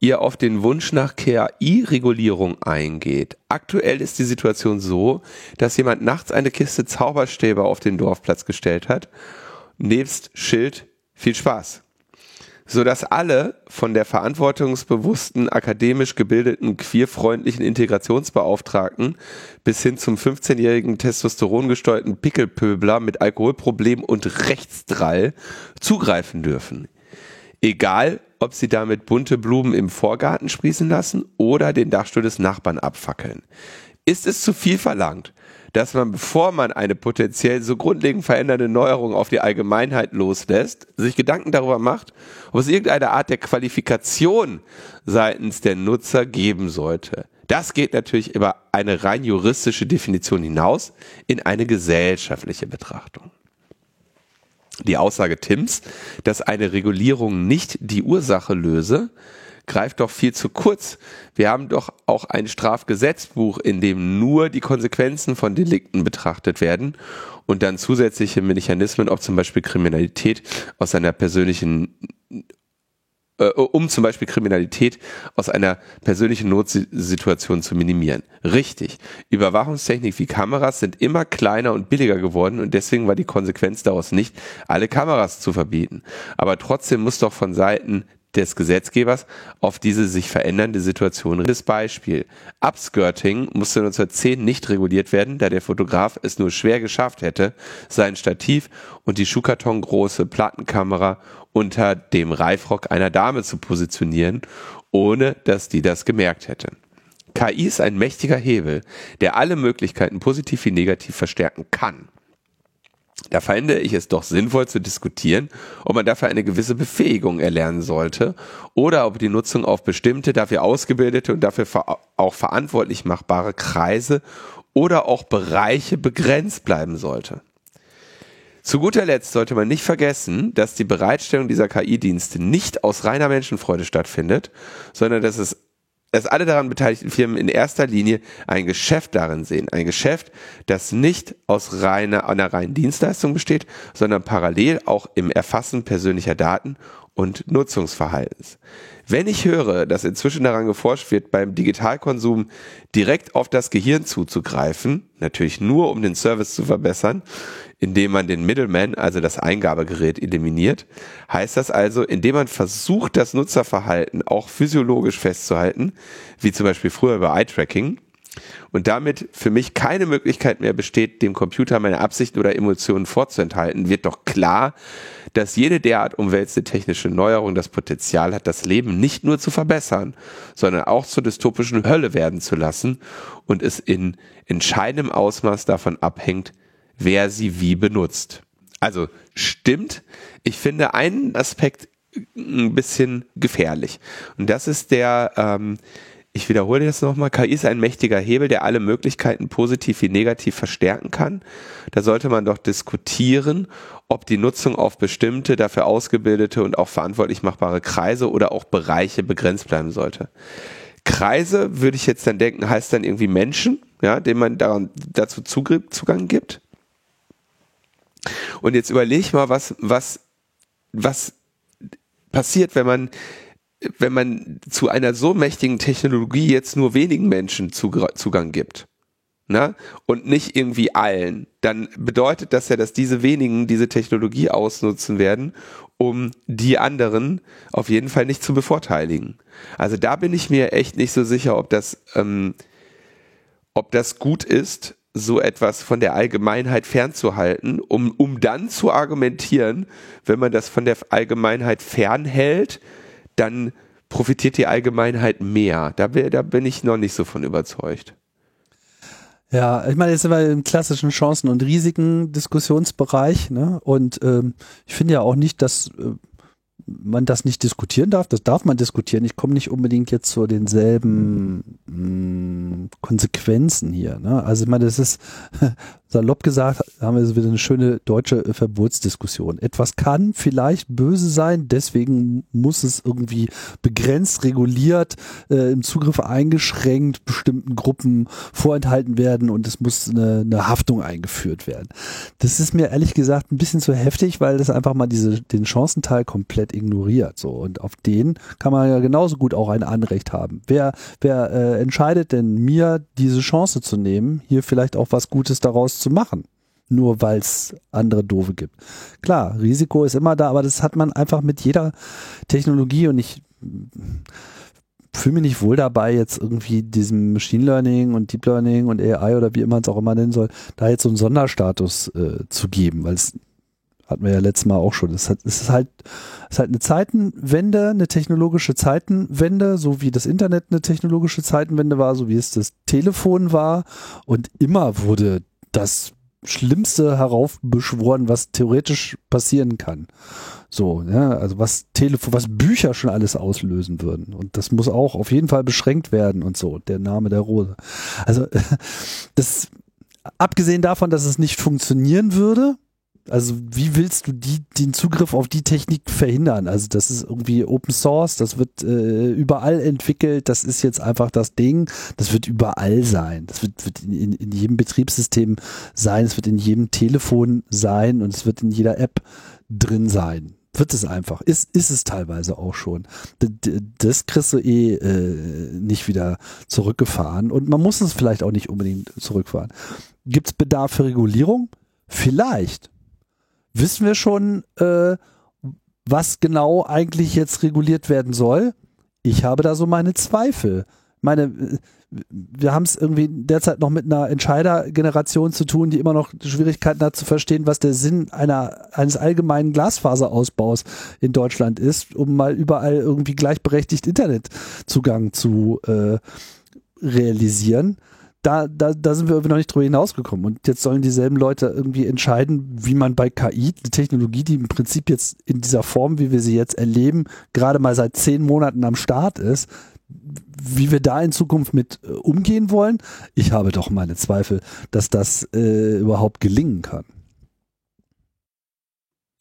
ihr auf den Wunsch nach KI-Regulierung eingeht. Aktuell ist die Situation so, dass jemand nachts eine Kiste Zauberstäbe auf den Dorfplatz gestellt hat, nebst Schild viel Spaß sodass alle von der verantwortungsbewussten, akademisch gebildeten, queerfreundlichen Integrationsbeauftragten bis hin zum 15-jährigen testosterongesteuerten Pickelpöbler mit Alkoholproblem und Rechtsdrall zugreifen dürfen. Egal, ob sie damit bunte Blumen im Vorgarten sprießen lassen oder den Dachstuhl des Nachbarn abfackeln. Ist es zu viel verlangt, dass man, bevor man eine potenziell so grundlegend verändernde Neuerung auf die Allgemeinheit loslässt, sich Gedanken darüber macht, ob es irgendeine Art der Qualifikation seitens der Nutzer geben sollte. Das geht natürlich über eine rein juristische Definition hinaus in eine gesellschaftliche Betrachtung. Die Aussage Tims, dass eine Regulierung nicht die Ursache löse, greift doch viel zu kurz. Wir haben doch auch ein Strafgesetzbuch, in dem nur die Konsequenzen von Delikten betrachtet werden und dann zusätzliche Mechanismen, ob zum Beispiel Kriminalität aus einer persönlichen äh, um zum Beispiel Kriminalität aus einer persönlichen Notsituation zu minimieren. Richtig. Überwachungstechnik wie Kameras sind immer kleiner und billiger geworden und deswegen war die Konsequenz daraus nicht, alle Kameras zu verbieten. Aber trotzdem muss doch von Seiten des Gesetzgebers auf diese sich verändernde Situation. Das Beispiel. Upskirting musste 1910 nicht reguliert werden, da der Fotograf es nur schwer geschafft hätte, sein Stativ und die schuhkartongroße Plattenkamera unter dem Reifrock einer Dame zu positionieren, ohne dass die das gemerkt hätte. KI ist ein mächtiger Hebel, der alle Möglichkeiten positiv wie negativ verstärken kann. Da fände ich es doch sinnvoll zu diskutieren, ob man dafür eine gewisse Befähigung erlernen sollte oder ob die Nutzung auf bestimmte, dafür ausgebildete und dafür auch verantwortlich machbare Kreise oder auch Bereiche begrenzt bleiben sollte. Zu guter Letzt sollte man nicht vergessen, dass die Bereitstellung dieser KI-Dienste nicht aus reiner Menschenfreude stattfindet, sondern dass es dass alle daran beteiligten Firmen in erster Linie ein Geschäft darin sehen. Ein Geschäft, das nicht aus reiner, einer reinen Dienstleistung besteht, sondern parallel auch im Erfassen persönlicher Daten und Nutzungsverhaltens. Wenn ich höre, dass inzwischen daran geforscht wird, beim Digitalkonsum direkt auf das Gehirn zuzugreifen, natürlich nur um den Service zu verbessern, indem man den Middleman, also das Eingabegerät, eliminiert, heißt das also, indem man versucht, das Nutzerverhalten auch physiologisch festzuhalten, wie zum Beispiel früher bei Eye-Tracking, und damit für mich keine Möglichkeit mehr besteht, dem Computer meine Absichten oder Emotionen vorzuenthalten, wird doch klar, dass jede derart umwälzende technische Neuerung das Potenzial hat, das Leben nicht nur zu verbessern, sondern auch zur dystopischen Hölle werden zu lassen und es in entscheidendem Ausmaß davon abhängt, wer sie wie benutzt. Also stimmt, ich finde einen Aspekt ein bisschen gefährlich. Und das ist der, ähm, ich wiederhole das nochmal, KI ist ein mächtiger Hebel, der alle Möglichkeiten positiv wie negativ verstärken kann. Da sollte man doch diskutieren, ob die Nutzung auf bestimmte, dafür ausgebildete und auch verantwortlich machbare Kreise oder auch Bereiche begrenzt bleiben sollte. Kreise, würde ich jetzt dann denken, heißt dann irgendwie Menschen, ja, denen man daran, dazu Zugang gibt. Und jetzt überlege ich mal, was, was, was passiert, wenn man wenn man zu einer so mächtigen Technologie jetzt nur wenigen Menschen Zugang gibt, ne? und nicht irgendwie allen, dann bedeutet das ja, dass diese wenigen diese Technologie ausnutzen werden, um die anderen auf jeden Fall nicht zu bevorteiligen. Also da bin ich mir echt nicht so sicher, ob das, ähm, ob das gut ist, so etwas von der Allgemeinheit fernzuhalten, um, um dann zu argumentieren, wenn man das von der Allgemeinheit fernhält, dann profitiert die Allgemeinheit mehr. Da, da bin ich noch nicht so von überzeugt. Ja, ich meine, jetzt sind wir im klassischen Chancen- und Risiken-Diskussionsbereich, ne? Und ähm, ich finde ja auch nicht, dass äh, man das nicht diskutieren darf. Das darf man diskutieren. Ich komme nicht unbedingt jetzt zu denselben mh, mm, Konsequenzen hier. Ne? Also ich meine, das ist salopp gesagt, haben wir wieder eine schöne deutsche Verbotsdiskussion. Etwas kann vielleicht böse sein, deswegen muss es irgendwie begrenzt, reguliert, äh, im Zugriff eingeschränkt, bestimmten Gruppen vorenthalten werden und es muss eine, eine Haftung eingeführt werden. Das ist mir ehrlich gesagt ein bisschen zu heftig, weil das einfach mal diese, den Chancenteil komplett ignoriert. So. Und auf den kann man ja genauso gut auch ein Anrecht haben. Wer, wer äh, entscheidet denn mir, diese Chance zu nehmen, hier vielleicht auch was Gutes daraus zu machen. Nur weil es andere Doofe gibt. Klar, Risiko ist immer da, aber das hat man einfach mit jeder Technologie und ich fühle mich nicht wohl dabei, jetzt irgendwie diesem Machine Learning und Deep Learning und AI oder wie immer es auch immer nennen soll, da jetzt so einen Sonderstatus äh, zu geben, weil es hatten wir ja letztes Mal auch schon. Es ist halt, es ist halt eine Zeitenwende, eine technologische Zeitenwende, so wie das Internet eine technologische Zeitenwende war, so wie es das Telefon war. Und immer wurde das Schlimmste heraufbeschworen, was theoretisch passieren kann. So, ja, also was Telefon, was Bücher schon alles auslösen würden. Und das muss auch auf jeden Fall beschränkt werden und so, der Name der Rose. Also, das, abgesehen davon, dass es nicht funktionieren würde, also wie willst du die, den Zugriff auf die Technik verhindern? Also das ist irgendwie Open Source, das wird äh, überall entwickelt, das ist jetzt einfach das Ding, das wird überall sein, das wird, wird in, in jedem Betriebssystem sein, es wird in jedem Telefon sein und es wird in jeder App drin sein wird es einfach. Ist, ist es teilweise auch schon. Das kriegst du eh äh, nicht wieder zurückgefahren und man muss es vielleicht auch nicht unbedingt zurückfahren. Gibt es Bedarf für Regulierung? Vielleicht wissen wir schon, äh, was genau eigentlich jetzt reguliert werden soll? Ich habe da so meine Zweifel. Meine, äh, wir haben es irgendwie derzeit noch mit einer Entscheidergeneration zu tun, die immer noch Schwierigkeiten hat zu verstehen, was der Sinn einer, eines allgemeinen Glasfaserausbaus in Deutschland ist, um mal überall irgendwie gleichberechtigt Internetzugang zu äh, realisieren da, da, da sind wir noch nicht drüber hinausgekommen. Und jetzt sollen dieselben Leute irgendwie entscheiden, wie man bei KI, eine Technologie, die im Prinzip jetzt in dieser Form, wie wir sie jetzt erleben, gerade mal seit zehn Monaten am Start ist, wie wir da in Zukunft mit äh, umgehen wollen. Ich habe doch meine Zweifel, dass das äh, überhaupt gelingen kann.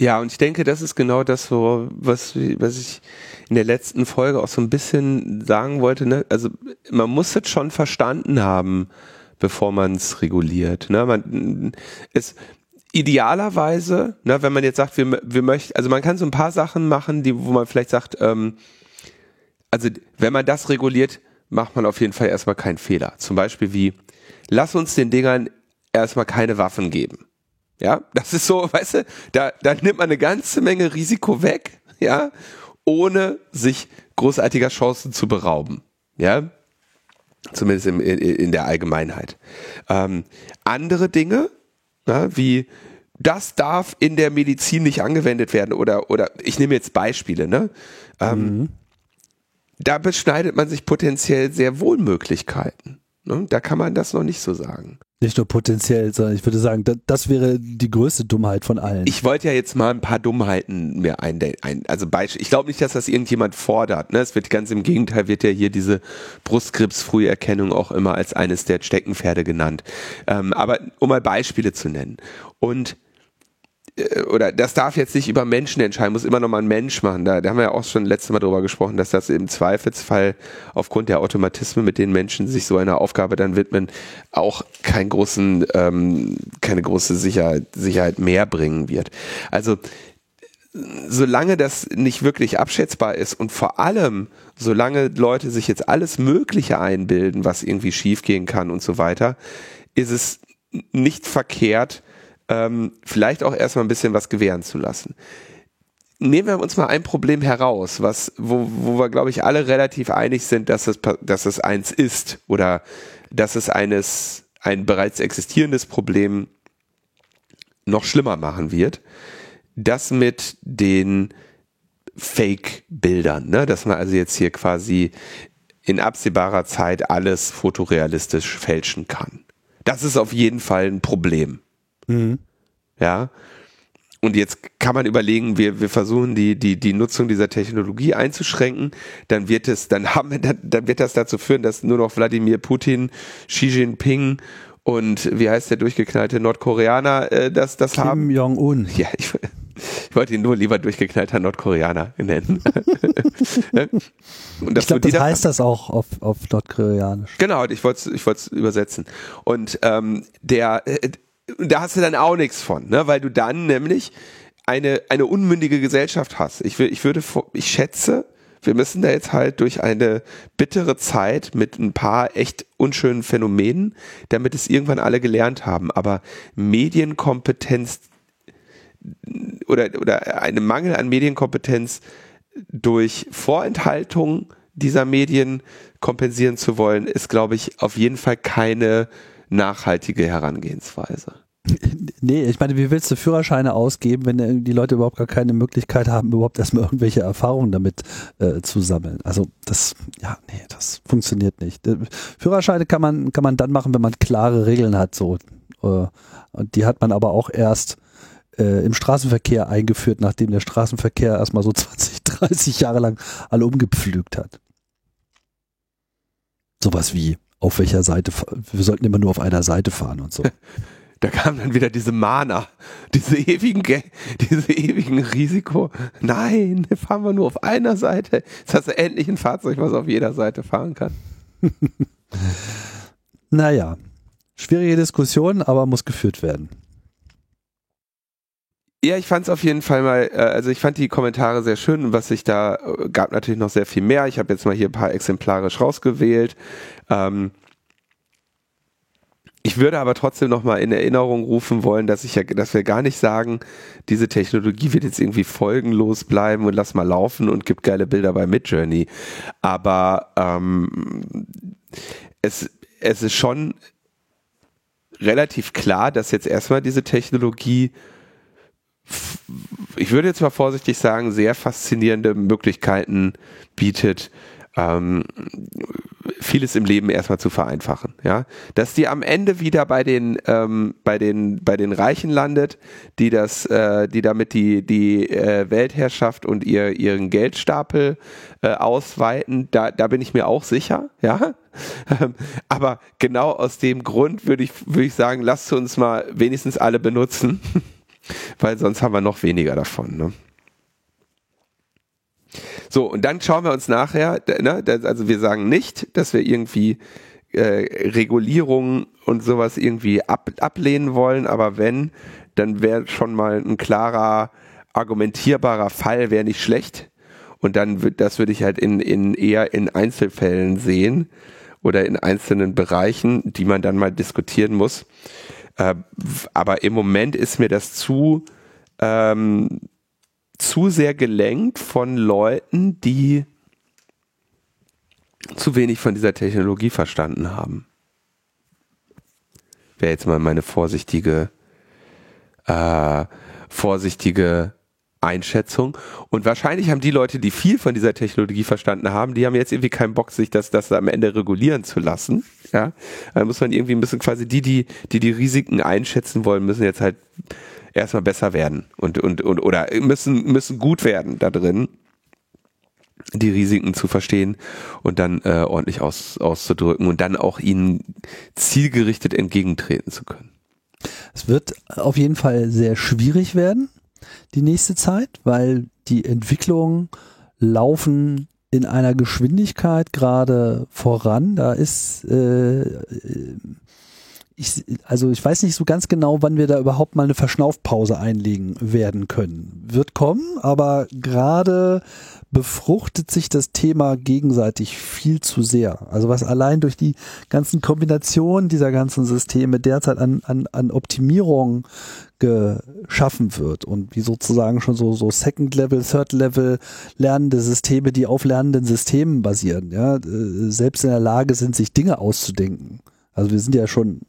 Ja, und ich denke, das ist genau das, so, was, was ich in der letzten Folge auch so ein bisschen sagen wollte. Ne? Also man muss es schon verstanden haben, bevor man es reguliert. Ne? Man, es, idealerweise, ne, wenn man jetzt sagt, wir, wir möchten, also man kann so ein paar Sachen machen, die, wo man vielleicht sagt, ähm, also wenn man das reguliert, macht man auf jeden Fall erstmal keinen Fehler. Zum Beispiel wie, lass uns den Dingern erstmal keine Waffen geben. Ja, das ist so, weißt du, da, da nimmt man eine ganze Menge Risiko weg, ja, ohne sich großartiger Chancen zu berauben. Ja, zumindest in, in, in der Allgemeinheit. Ähm, andere Dinge, na, wie das darf in der Medizin nicht angewendet werden oder, oder ich nehme jetzt Beispiele, ne? Ähm, mhm. Da beschneidet man sich potenziell sehr wohl Möglichkeiten. Ne? Da kann man das noch nicht so sagen. Nicht nur potenziell, sondern ich würde sagen, das, das wäre die größte Dummheit von allen. Ich wollte ja jetzt mal ein paar Dummheiten mir ein, ein also Beispiel. Ich glaube nicht, dass das irgendjemand fordert. Ne? Es wird ganz im Gegenteil wird ja hier diese Brustkrebsfrüherkennung auch immer als eines der Steckenpferde genannt. Ähm, aber um mal Beispiele zu nennen. Und oder das darf jetzt nicht über Menschen entscheiden, muss immer noch mal ein Mensch machen. Da, da haben wir ja auch schon letztes Mal drüber gesprochen, dass das im Zweifelsfall aufgrund der Automatismen, mit denen Menschen sich so einer Aufgabe dann widmen, auch keinen großen, ähm, keine große Sicherheit, Sicherheit mehr bringen wird. Also solange das nicht wirklich abschätzbar ist und vor allem solange Leute sich jetzt alles Mögliche einbilden, was irgendwie schiefgehen kann und so weiter, ist es nicht verkehrt, ähm, vielleicht auch erstmal ein bisschen was gewähren zu lassen. Nehmen wir uns mal ein Problem heraus, was, wo, wo wir, glaube ich, alle relativ einig sind, dass es, dass es eins ist oder dass es eines, ein bereits existierendes Problem noch schlimmer machen wird. Das mit den Fake-Bildern, ne? dass man also jetzt hier quasi in absehbarer Zeit alles fotorealistisch fälschen kann. Das ist auf jeden Fall ein Problem. Mhm. Ja. Und jetzt kann man überlegen, wir, wir versuchen die, die, die Nutzung dieser Technologie einzuschränken, dann wird es, dann haben wir, dann, wird das dazu führen, dass nur noch Wladimir Putin, Xi Jinping und wie heißt der durchgeknallte Nordkoreaner äh, das, das Kim haben? Kim Jong-un. Ja, ich, ich wollte ihn nur lieber durchgeknallter Nordkoreaner nennen. und das ich glaube, das heißt das auch auf, auf Nordkoreanisch. Genau, ich wollte es ich übersetzen. Und ähm, der äh, da hast du dann auch nichts von, ne? weil du dann nämlich eine, eine unmündige Gesellschaft hast. Ich, will, ich würde, ich schätze, wir müssen da jetzt halt durch eine bittere Zeit mit ein paar echt unschönen Phänomenen, damit es irgendwann alle gelernt haben. Aber Medienkompetenz oder, oder eine Mangel an Medienkompetenz durch Vorenthaltung dieser Medien kompensieren zu wollen, ist, glaube ich, auf jeden Fall keine nachhaltige Herangehensweise. Nee, ich meine, wie willst du Führerscheine ausgeben, wenn die Leute überhaupt gar keine Möglichkeit haben, überhaupt erstmal irgendwelche Erfahrungen damit äh, zu sammeln? Also das, ja, nee, das funktioniert nicht. Äh, Führerscheine kann man, kann man dann machen, wenn man klare Regeln hat, so. Äh, und die hat man aber auch erst äh, im Straßenverkehr eingeführt, nachdem der Straßenverkehr erstmal so 20, 30 Jahre lang alle umgepflügt hat. Sowas wie auf welcher Seite, wir sollten immer nur auf einer Seite fahren und so. Da kam dann wieder diese Mana, diese ewigen, diese ewigen Risiko. Nein, fahren wir nur auf einer Seite. Jetzt hast du endlich ein Fahrzeug, was auf jeder Seite fahren kann. naja, schwierige Diskussion, aber muss geführt werden. Ja, ich fand es auf jeden Fall mal, äh, also ich fand die Kommentare sehr schön und was sich da äh, gab natürlich noch sehr viel mehr. Ich habe jetzt mal hier ein paar exemplarisch rausgewählt. Ähm, ich würde aber trotzdem noch mal in Erinnerung rufen wollen, dass ich ja, dass wir gar nicht sagen, diese Technologie wird jetzt irgendwie folgenlos bleiben und lass mal laufen und gibt geile Bilder bei Midjourney. Aber ähm, es, es ist schon relativ klar, dass jetzt erstmal diese Technologie ich würde jetzt mal vorsichtig sagen, sehr faszinierende Möglichkeiten bietet, ähm, vieles im Leben erstmal zu vereinfachen. Ja, dass die am Ende wieder bei den ähm, bei den bei den Reichen landet, die das, äh, die damit die die äh, Weltherrschaft und ihr ihren Geldstapel äh, ausweiten. Da da bin ich mir auch sicher. Ja, aber genau aus dem Grund würde ich würde ich sagen, lasst uns mal wenigstens alle benutzen, weil sonst haben wir noch weniger davon. Ne? So, und dann schauen wir uns nachher, ne, also wir sagen nicht, dass wir irgendwie äh, Regulierungen und sowas irgendwie ab, ablehnen wollen, aber wenn, dann wäre schon mal ein klarer, argumentierbarer Fall, wäre nicht schlecht. Und dann wird, das würde ich halt in, in eher in Einzelfällen sehen oder in einzelnen Bereichen, die man dann mal diskutieren muss. Äh, aber im Moment ist mir das zu, ähm, zu sehr gelenkt von Leuten, die zu wenig von dieser Technologie verstanden haben. Wäre jetzt mal meine vorsichtige, äh, vorsichtige Einschätzung. Und wahrscheinlich haben die Leute, die viel von dieser Technologie verstanden haben, die haben jetzt irgendwie keinen Bock, sich das, das am Ende regulieren zu lassen. Ja, da muss man irgendwie ein bisschen quasi die, die, die die Risiken einschätzen wollen, müssen jetzt halt erstmal besser werden und, und, und, oder müssen, müssen gut werden da drin die Risiken zu verstehen und dann äh, ordentlich aus, auszudrücken und dann auch ihnen zielgerichtet entgegentreten zu können. Es wird auf jeden Fall sehr schwierig werden, die nächste Zeit, weil die Entwicklungen laufen in einer Geschwindigkeit gerade voran. Da ist äh, ich, also ich weiß nicht so ganz genau, wann wir da überhaupt mal eine Verschnaufpause einlegen werden können. Wird kommen, aber gerade befruchtet sich das Thema gegenseitig viel zu sehr. Also was allein durch die ganzen Kombinationen dieser ganzen Systeme derzeit an, an, an Optimierung geschaffen wird und wie sozusagen schon so, so Second Level, Third Level lernende Systeme, die auf lernenden Systemen basieren, ja, äh, selbst in der Lage sind, sich Dinge auszudenken. Also wir sind ja schon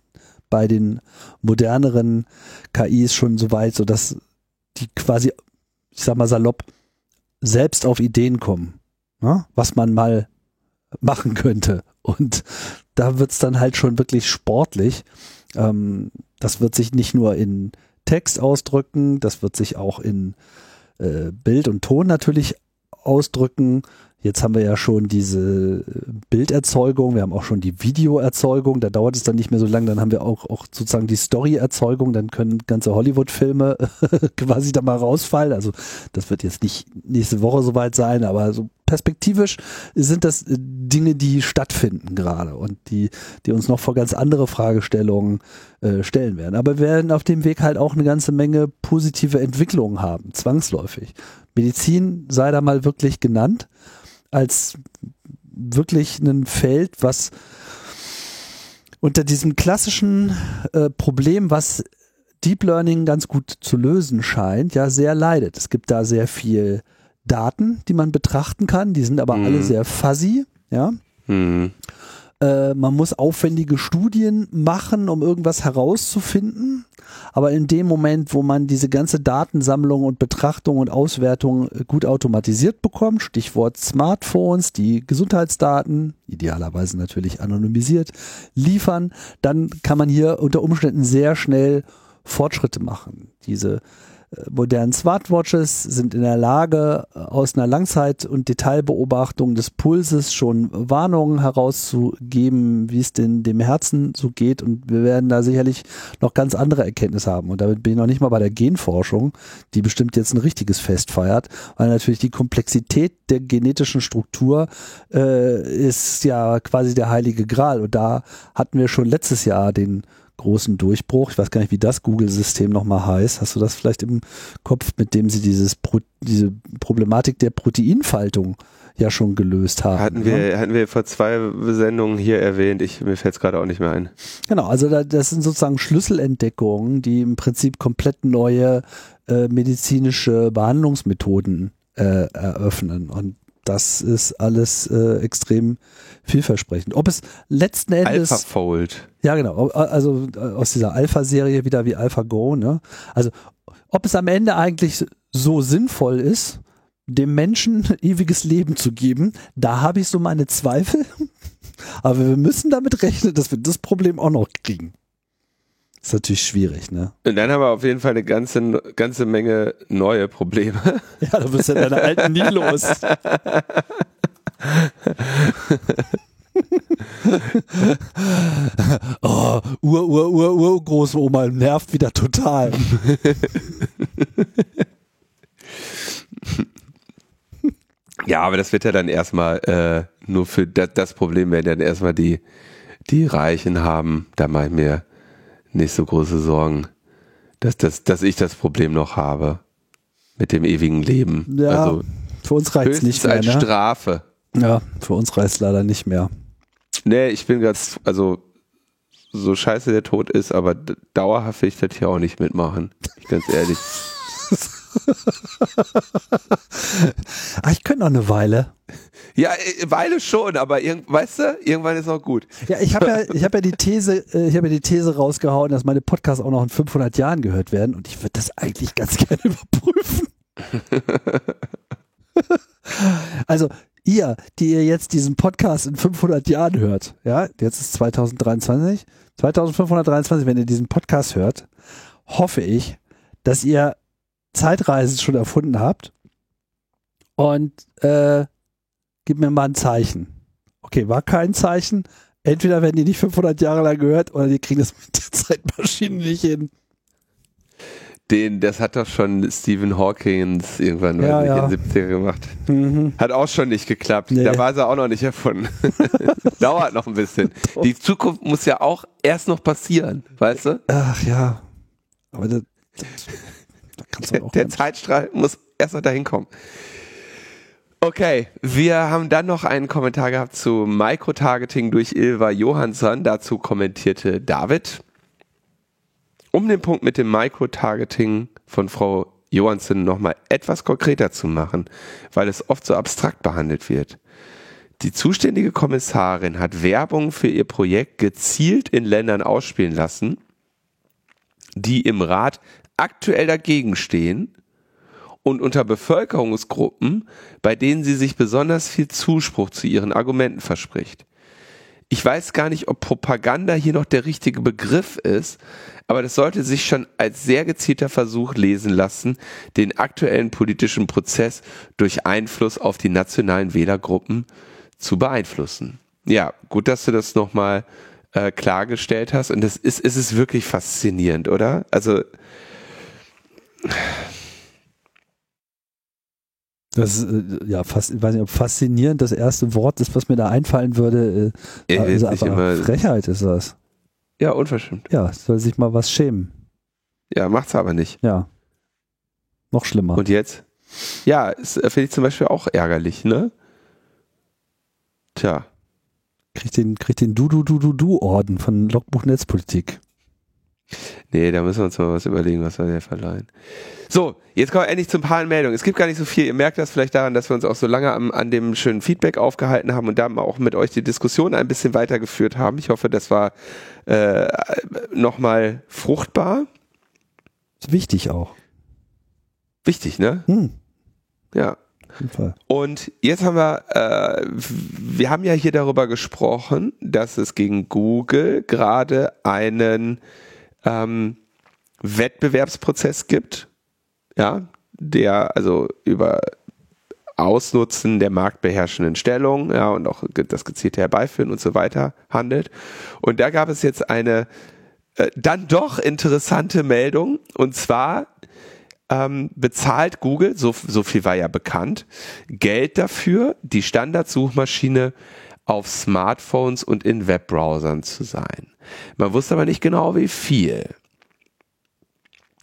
bei den moderneren KIs schon so weit, so dass die quasi, ich sag mal salopp, selbst auf Ideen kommen, ne? was man mal machen könnte. Und da wird's dann halt schon wirklich sportlich. Ähm, das wird sich nicht nur in Text ausdrücken, das wird sich auch in äh, Bild und Ton natürlich ausdrücken. Jetzt haben wir ja schon diese Bilderzeugung, wir haben auch schon die Videoerzeugung, da dauert es dann nicht mehr so lange, dann haben wir auch, auch sozusagen die Storyerzeugung, dann können ganze Hollywood-Filme quasi da mal rausfallen. Also das wird jetzt nicht nächste Woche soweit sein, aber so perspektivisch sind das Dinge, die stattfinden gerade und die, die uns noch vor ganz andere Fragestellungen äh, stellen werden. Aber wir werden auf dem Weg halt auch eine ganze Menge positive Entwicklungen haben, zwangsläufig. Medizin sei da mal wirklich genannt als wirklich ein Feld, was unter diesem klassischen äh, Problem, was Deep Learning ganz gut zu lösen scheint, ja sehr leidet. Es gibt da sehr viel Daten, die man betrachten kann, die sind aber mhm. alle sehr fuzzy, ja. Mhm. Äh, man muss aufwendige Studien machen, um irgendwas herauszufinden. Aber in dem Moment, wo man diese ganze Datensammlung und Betrachtung und Auswertung äh, gut automatisiert bekommt, Stichwort Smartphones, die Gesundheitsdaten, idealerweise natürlich anonymisiert, liefern, dann kann man hier unter Umständen sehr schnell Fortschritte machen. Diese modernen Smartwatches sind in der Lage, aus einer Langzeit- und Detailbeobachtung des Pulses schon Warnungen herauszugeben, wie es denn dem Herzen so geht. Und wir werden da sicherlich noch ganz andere Erkenntnisse haben. Und damit bin ich noch nicht mal bei der Genforschung, die bestimmt jetzt ein richtiges Fest feiert, weil natürlich die Komplexität der genetischen Struktur äh, ist ja quasi der heilige Gral. Und da hatten wir schon letztes Jahr den großen Durchbruch. Ich weiß gar nicht, wie das Google-System nochmal heißt. Hast du das vielleicht im Kopf, mit dem sie dieses Pro diese Problematik der Proteinfaltung ja schon gelöst haben? Hatten wir, ja? hatten wir vor zwei Sendungen hier erwähnt. Ich, mir fällt es gerade auch nicht mehr ein. Genau, also da, das sind sozusagen Schlüsselentdeckungen, die im Prinzip komplett neue äh, medizinische Behandlungsmethoden äh, eröffnen. Und das ist alles äh, extrem vielversprechend. Ob es letzten Endes. AlphaFold. Ja, genau. Also äh, aus dieser Alpha-Serie wieder wie AlphaGo, ne? Also, ob es am Ende eigentlich so sinnvoll ist, dem Menschen ewiges Leben zu geben, da habe ich so meine Zweifel. Aber wir müssen damit rechnen, dass wir das Problem auch noch kriegen. Ist natürlich schwierig, ne? Und dann haben wir auf jeden Fall eine ganze, ganze Menge neue Probleme. Ja, du bist ja deine alten nie los. oh, Ur, Ur, Ur, Ur, Großoma nervt wieder total. ja, aber das wird ja dann erstmal äh, nur für das, das Problem werden dann erstmal die, die Reichen haben. Da mache ich mir nicht so große Sorgen, dass, dass, dass ich das Problem noch habe mit dem ewigen Leben. Ja. Also Für uns reicht es nicht mehr. als ne? Strafe. Ja, für uns reicht es leider nicht mehr. Nee, ich bin ganz, also so scheiße der Tod ist, aber dauerhaft will ich das hier auch nicht mitmachen. Ganz ehrlich. Ah, ich könnte noch eine Weile. Ja, äh, Weile schon, aber irgend, weißt du, irgendwann ist auch gut. Ja, ich habe ja, ich habe ja die These, äh, ich habe ja die These rausgehauen, dass meine Podcasts auch noch in 500 Jahren gehört werden und ich würde das eigentlich ganz gerne überprüfen. also ihr, die ihr jetzt diesen Podcast in 500 Jahren hört, ja, jetzt ist 2023, 2523, wenn ihr diesen Podcast hört, hoffe ich, dass ihr Zeitreisen schon erfunden habt und äh, gib mir mal ein Zeichen. Okay, war kein Zeichen. Entweder werden die nicht 500 Jahre lang gehört oder die kriegen das mit der Zeitmaschine nicht hin. Den, das hat doch schon Stephen Hawking irgendwann Ja, ja. in den 70er gemacht. Mhm. Hat auch schon nicht geklappt. Nee. Da war sie auch noch nicht erfunden. Dauert noch ein bisschen. Die Zukunft muss ja auch erst noch passieren, weißt du? Ach ja. Aber das, das, da kannst Der, der Zeitstrahl muss erst noch dahin kommen. Okay, wir haben dann noch einen Kommentar gehabt zu Microtargeting durch Ilva Johansson. Dazu kommentierte David. Um den Punkt mit dem Microtargeting von Frau Johansson nochmal etwas konkreter zu machen, weil es oft so abstrakt behandelt wird. Die zuständige Kommissarin hat Werbung für ihr Projekt gezielt in Ländern ausspielen lassen, die im Rat aktuell dagegen stehen und unter Bevölkerungsgruppen, bei denen sie sich besonders viel Zuspruch zu ihren Argumenten verspricht. Ich weiß gar nicht, ob Propaganda hier noch der richtige Begriff ist, aber das sollte sich schon als sehr gezielter Versuch lesen lassen, den aktuellen politischen Prozess durch Einfluss auf die nationalen Wählergruppen zu beeinflussen. Ja, gut, dass du das nochmal äh, klargestellt hast und das ist, es ist wirklich faszinierend, oder? Also, Das ist, äh, ja, fast, ich weiß nicht, ob faszinierend das erste Wort ist, was mir da einfallen würde. Äh, also aber Frechheit ist das. ja, unverschämt. Ja, soll sich mal was schämen. Ja, macht's aber nicht. Ja. Noch schlimmer. Und jetzt? Ja, äh, finde ich zum Beispiel auch ärgerlich, ne? Tja. Kriegt den, kriegt den Du-Du-Du-Du-Du-Orden von Logbuch Netzpolitik. Nee, da müssen wir uns mal was überlegen, was wir dir verleihen. So, jetzt kommen wir endlich zum paar Meldungen. Es gibt gar nicht so viel. Ihr merkt das vielleicht daran, dass wir uns auch so lange am, an dem schönen Feedback aufgehalten haben und da auch mit euch die Diskussion ein bisschen weitergeführt haben. Ich hoffe, das war äh, nochmal fruchtbar. Wichtig auch. Wichtig, ne? Hm, Ja. Und jetzt haben wir, äh, wir haben ja hier darüber gesprochen, dass es gegen Google gerade einen ähm, Wettbewerbsprozess gibt, ja, der also über Ausnutzen der marktbeherrschenden Stellung, ja, und auch das gezielte Herbeiführen und so weiter handelt. Und da gab es jetzt eine äh, dann doch interessante Meldung, und zwar ähm, bezahlt Google, so, so viel war ja bekannt, Geld dafür, die Standardsuchmaschine auf Smartphones und in Webbrowsern zu sein. Man wusste aber nicht genau, wie viel.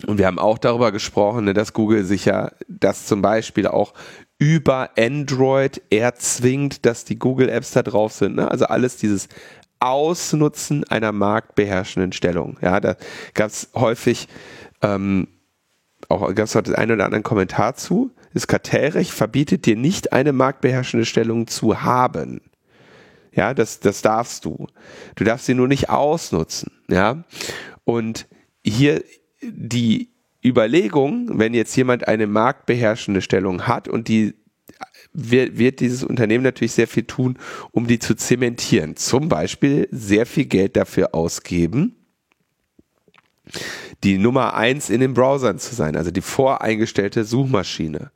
Und wir haben auch darüber gesprochen, ne, dass Google sich ja das zum Beispiel auch über Android erzwingt, dass die Google Apps da drauf sind. Ne? Also alles dieses Ausnutzen einer marktbeherrschenden Stellung. Ja, da gab es häufig ähm, auch gab es den einen oder anderen Kommentar zu. Das Kartellrecht verbietet dir nicht eine marktbeherrschende Stellung zu haben. Ja, das, das darfst du. Du darfst sie nur nicht ausnutzen. Ja, und hier die Überlegung, wenn jetzt jemand eine marktbeherrschende Stellung hat und die wird, wird dieses Unternehmen natürlich sehr viel tun, um die zu zementieren. Zum Beispiel sehr viel Geld dafür ausgeben, die Nummer eins in den Browsern zu sein, also die voreingestellte Suchmaschine.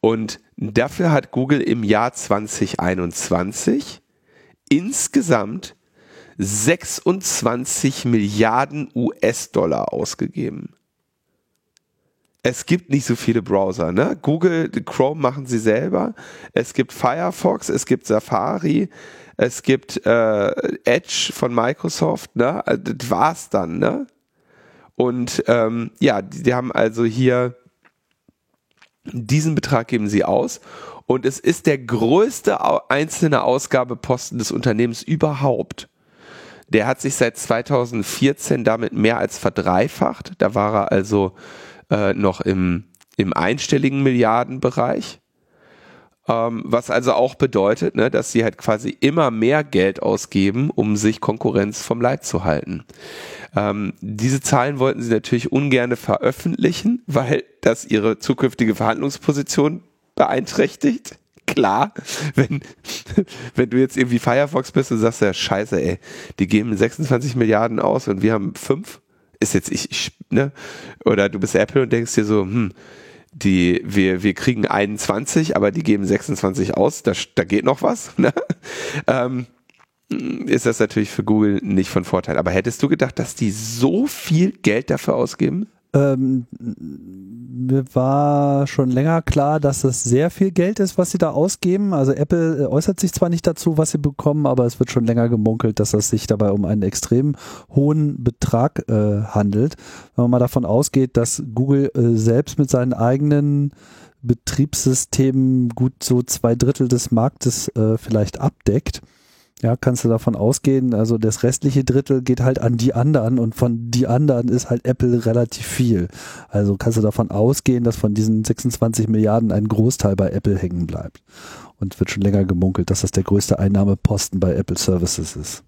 Und dafür hat Google im Jahr 2021 insgesamt 26 Milliarden US-Dollar ausgegeben. Es gibt nicht so viele Browser, ne? Google, Chrome machen sie selber. Es gibt Firefox, es gibt Safari, es gibt äh, Edge von Microsoft, ne? Also, Das war's dann, ne? Und ähm, ja, die, die haben also hier Diesen Betrag geben sie aus und es ist der größte einzelne Ausgabeposten des Unternehmens überhaupt. Der hat sich seit 2014 damit mehr als verdreifacht. Da war er also äh, noch im, im einstelligen Milliardenbereich. Ähm, was also auch bedeutet, ne, dass sie halt quasi immer mehr Geld ausgeben, um sich Konkurrenz vom Leib zu halten. Ähm, diese Zahlen wollten sie natürlich ungern veröffentlichen, weil das ihre zukünftige Verhandlungsposition beeinträchtigt. Klar, wenn, wenn du jetzt irgendwie Firefox bist und sagst, ja, scheiße, ey, die geben 26 Milliarden aus und wir haben fünf, ist jetzt ich, ich ne? Oder du bist Apple und denkst dir so, hm, die, wir, wir kriegen 21, aber die geben 26 aus, da, da geht noch was, ne? ähm, ist das natürlich für Google nicht von Vorteil. Aber hättest du gedacht, dass die so viel Geld dafür ausgeben? Ähm, mir war schon länger klar, dass das sehr viel Geld ist, was sie da ausgeben. Also Apple äußert sich zwar nicht dazu, was sie bekommen, aber es wird schon länger gemunkelt, dass es sich dabei um einen extrem hohen Betrag äh, handelt. Wenn man mal davon ausgeht, dass Google äh, selbst mit seinen eigenen Betriebssystemen gut so zwei Drittel des Marktes äh, vielleicht abdeckt ja, kannst du davon ausgehen, also das restliche Drittel geht halt an die anderen und von die anderen ist halt Apple relativ viel. Also kannst du davon ausgehen, dass von diesen 26 Milliarden ein Großteil bei Apple hängen bleibt. Und wird schon länger gemunkelt, dass das der größte Einnahmeposten bei Apple Services ist.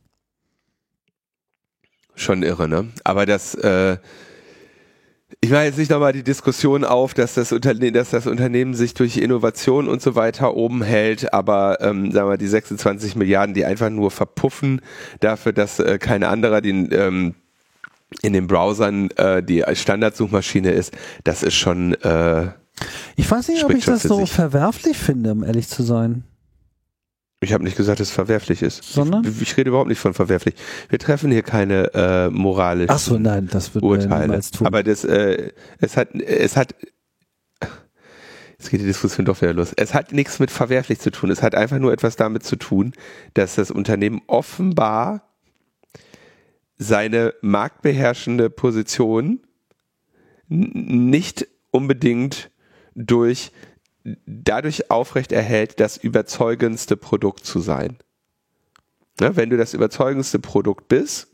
Schon irre, ne? Aber das, äh, ich mache jetzt nicht nochmal die Diskussion auf, dass das, Unterne dass das Unternehmen sich durch Innovation und so weiter oben hält, aber ähm, sagen wir die 26 Milliarden, die einfach nur verpuffen dafür, dass äh, kein anderer den ähm, in den Browsern äh, die Standardsuchmaschine ist, das ist schon. Äh, ich weiß nicht, ob ich das so sich. verwerflich finde, um ehrlich zu sein. Ich habe nicht gesagt, dass es verwerflich ist. Sondern? Ich, ich, rede überhaupt nicht von verwerflich. Wir treffen hier keine äh, moralischen Ach so, nein, das wird Urteile. tun. Aber das, äh, es hat, es hat, jetzt geht die Diskussion doch wieder los. Es hat nichts mit verwerflich zu tun. Es hat einfach nur etwas damit zu tun, dass das Unternehmen offenbar seine marktbeherrschende Position nicht unbedingt durch dadurch aufrecht erhält, das überzeugendste Produkt zu sein. Ne, wenn du das überzeugendste Produkt bist,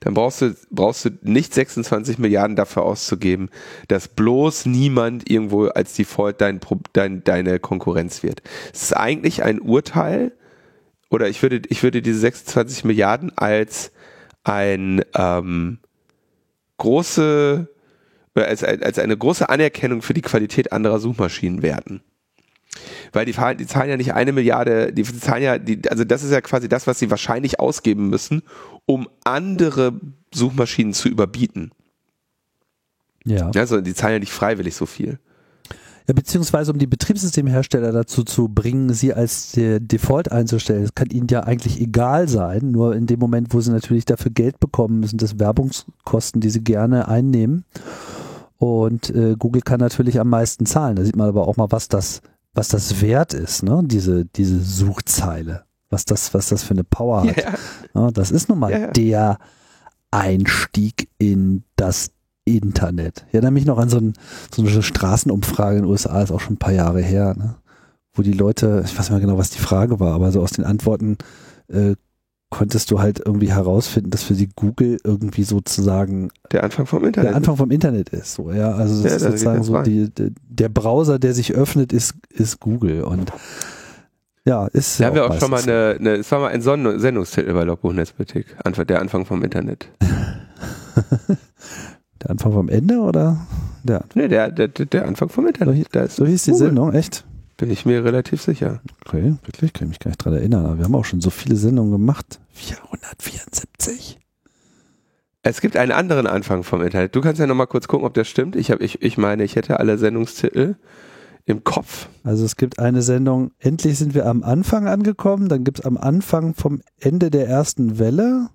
dann brauchst du, brauchst du nicht 26 Milliarden dafür auszugeben, dass bloß niemand irgendwo als Default dein, dein, deine Konkurrenz wird. Es ist eigentlich ein Urteil, oder ich würde, ich würde diese 26 Milliarden als ein ähm, große als, als eine große Anerkennung für die Qualität anderer Suchmaschinen werten. Weil die, die zahlen ja nicht eine Milliarde, die zahlen ja, die, also das ist ja quasi das, was sie wahrscheinlich ausgeben müssen, um andere Suchmaschinen zu überbieten. Ja. Also die zahlen ja nicht freiwillig so viel. Ja, beziehungsweise um die Betriebssystemhersteller dazu zu bringen, sie als Default einzustellen. Das kann ihnen ja eigentlich egal sein, nur in dem Moment, wo sie natürlich dafür Geld bekommen müssen, das Werbungskosten, die sie gerne einnehmen. Und äh, Google kann natürlich am meisten zahlen. Da sieht man aber auch mal, was das, was das wert ist, ne? Diese, diese Suchzeile. Was das, was das für eine Power hat. Ja, das ist nun mal yeah. der Einstieg in das Internet. Ich erinnere mich noch an so, ein, so eine Straßenumfrage in den USA, ist auch schon ein paar Jahre her, ne? wo die Leute, ich weiß nicht mehr genau, was die Frage war, aber so aus den Antworten äh, konntest du halt irgendwie herausfinden, dass für sie Google irgendwie sozusagen der Anfang vom Internet, der Anfang vom Internet ist. So, ja, also ja, sozusagen so die, der Browser, der sich öffnet, ist, ist Google und ja, ist. Da haben wir auch schon mal eine, eine, es war mal ein Sendungstitel bei Logbuch Netzpolitik, der Anfang vom Internet. der Anfang vom Ende oder der? Nee, der, der, der Anfang vom Internet. So, so hieß die Google. Sendung, echt? Bin ich mir relativ sicher. Okay, wirklich, kann ich mich gar nicht dran erinnern. Aber wir haben auch schon so viele Sendungen gemacht. 474. Es gibt einen anderen Anfang vom Internet. Du kannst ja nochmal kurz gucken, ob das stimmt. Ich, hab, ich, ich meine, ich hätte alle Sendungstitel im Kopf. Also es gibt eine Sendung, endlich sind wir am Anfang angekommen. Dann gibt es am Anfang vom Ende der ersten Welle.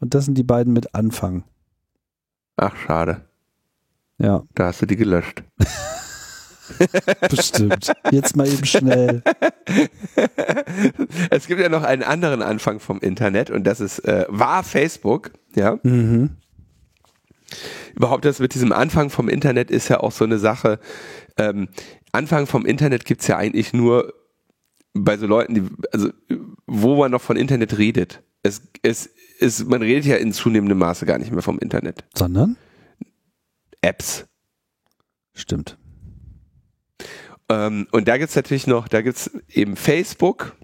Und das sind die beiden mit Anfang. Ach, schade. Ja. Da hast du die gelöscht. Bestimmt. Jetzt mal eben schnell. Es gibt ja noch einen anderen Anfang vom Internet und das ist äh, war Facebook, ja. Mhm. überhaupt das mit diesem Anfang vom Internet ist ja auch so eine Sache. Ähm, Anfang vom Internet gibt's ja eigentlich nur bei so Leuten, die, also wo man noch von Internet redet. Es, es, es, man redet ja in zunehmendem Maße gar nicht mehr vom Internet. Sondern? Apps. Stimmt. Ähm, und da gibt's natürlich noch, da gibt's eben Facebook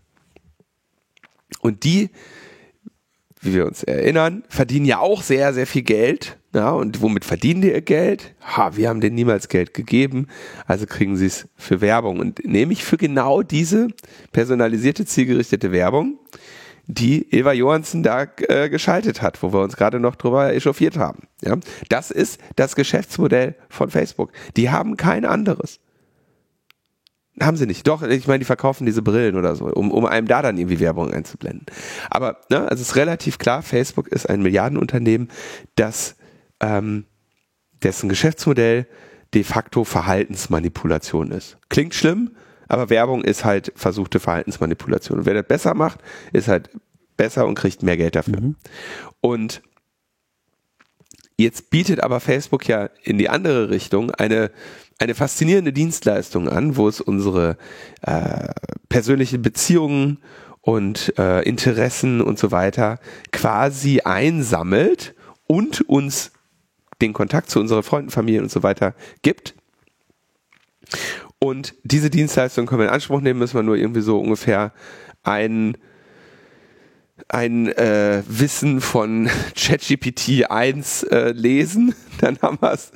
und die, wie wir uns erinnern, verdienen ja auch sehr, sehr viel Geld. Ja, und womit verdienen die ihr Geld? Ha, wir haben denen niemals Geld gegeben, also kriegen sie es für Werbung. Und nämlich für genau diese personalisierte, zielgerichtete Werbung, die Eva Johansen da äh, geschaltet hat, wo wir uns gerade noch drüber echauffiert haben. Ja, das ist das Geschäftsmodell von Facebook. Die haben kein anderes. Haben sie nicht. Doch, ich meine, die verkaufen diese Brillen oder so, um, um einem da dann irgendwie Werbung einzublenden. Aber ne, also es ist relativ klar, Facebook ist ein Milliardenunternehmen, das ähm, dessen Geschäftsmodell de facto Verhaltensmanipulation ist. Klingt schlimm, aber Werbung ist halt versuchte Verhaltensmanipulation. Und wer das besser macht, ist halt besser und kriegt mehr Geld dafür. Mhm. Und jetzt bietet aber Facebook ja in die andere Richtung eine eine faszinierende Dienstleistung an, wo es unsere äh, persönlichen Beziehungen und äh, Interessen und so weiter quasi einsammelt und uns den Kontakt zu unserer Freunden, Familie und so weiter gibt. Und diese Dienstleistung können wir in Anspruch nehmen, müssen wir nur irgendwie so ungefähr ein ein äh, Wissen von ChatGPT 1 äh, lesen, dann haben wir es,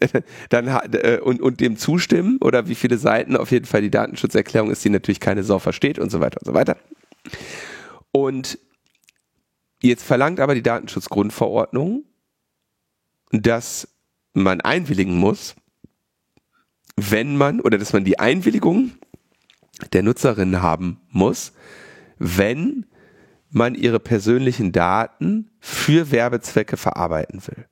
äh, und, und dem zustimmen. Oder wie viele Seiten. Auf jeden Fall die Datenschutzerklärung ist, die natürlich keine Sau versteht und so weiter und so weiter. Und jetzt verlangt aber die Datenschutzgrundverordnung, dass man einwilligen muss, wenn man oder dass man die Einwilligung der Nutzerin haben muss, wenn man ihre persönlichen Daten für Werbezwecke verarbeiten will.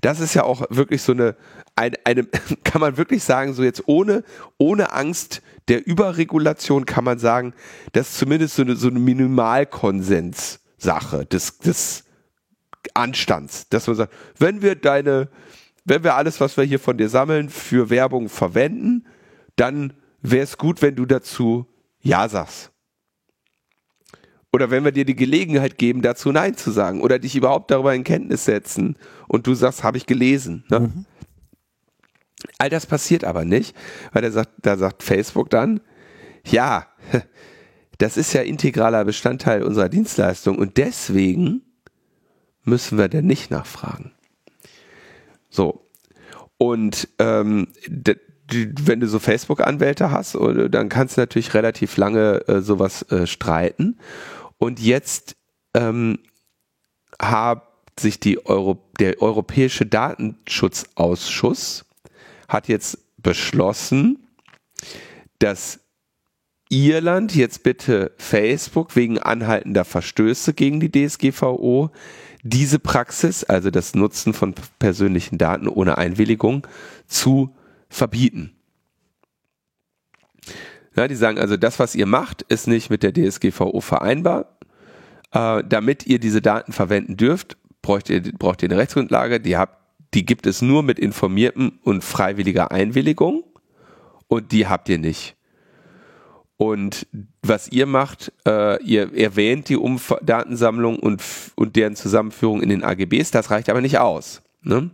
Das ist ja auch wirklich so eine, eine, eine kann man wirklich sagen, so jetzt ohne, ohne Angst der Überregulation kann man sagen, das ist zumindest so eine, so eine Minimalkonsens-Sache des, des Anstands, dass man sagt, wenn wir deine, wenn wir alles, was wir hier von dir sammeln, für Werbung verwenden, dann wäre es gut, wenn du dazu Ja sagst. Oder wenn wir dir die Gelegenheit geben, dazu Nein zu sagen oder dich überhaupt darüber in Kenntnis setzen und du sagst, habe ich gelesen. Ne? Mhm. All das passiert aber nicht, weil er sagt, da sagt Facebook dann, ja, das ist ja integraler Bestandteil unserer Dienstleistung und deswegen müssen wir denn nicht nachfragen. So. Und ähm, wenn du so Facebook-Anwälte hast, dann kannst du natürlich relativ lange äh, sowas äh, streiten. Und jetzt ähm, hat sich die Euro, der Europäische Datenschutzausschuss hat jetzt beschlossen, dass Irland jetzt bitte Facebook wegen anhaltender Verstöße gegen die DSGVO diese Praxis, also das Nutzen von persönlichen Daten ohne Einwilligung, zu verbieten. Ja, die sagen also, das, was ihr macht, ist nicht mit der DSGVO vereinbar. Äh, damit ihr diese Daten verwenden dürft, braucht ihr, braucht ihr eine Rechtsgrundlage, die, habt, die gibt es nur mit informiertem und freiwilliger Einwilligung und die habt ihr nicht. Und was ihr macht, äh, ihr erwähnt die Umf Datensammlung und, und deren Zusammenführung in den AGBs, das reicht aber nicht aus. Ne?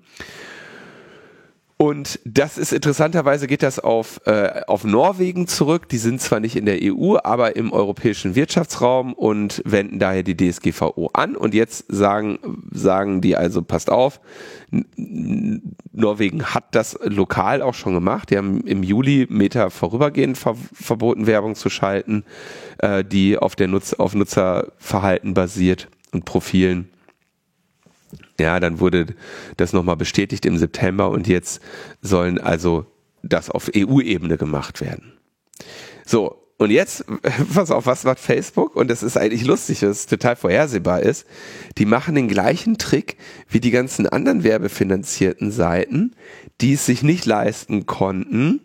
Und das ist interessanterweise geht das auf, äh, auf Norwegen zurück. Die sind zwar nicht in der EU, aber im europäischen Wirtschaftsraum und wenden daher die DSGVO an. Und jetzt sagen, sagen die also, passt auf, Norwegen hat das lokal auch schon gemacht. Die haben im Juli Meta vorübergehend ver verboten, Werbung zu schalten, äh, die auf, der Nutz auf Nutzerverhalten basiert und Profilen. Ja, dann wurde das nochmal bestätigt im September und jetzt sollen also das auf EU-Ebene gemacht werden. So, und jetzt, pass auf, was macht Facebook? Und das ist eigentlich lustig, dass es total vorhersehbar ist. Die machen den gleichen Trick wie die ganzen anderen werbefinanzierten Seiten, die es sich nicht leisten konnten,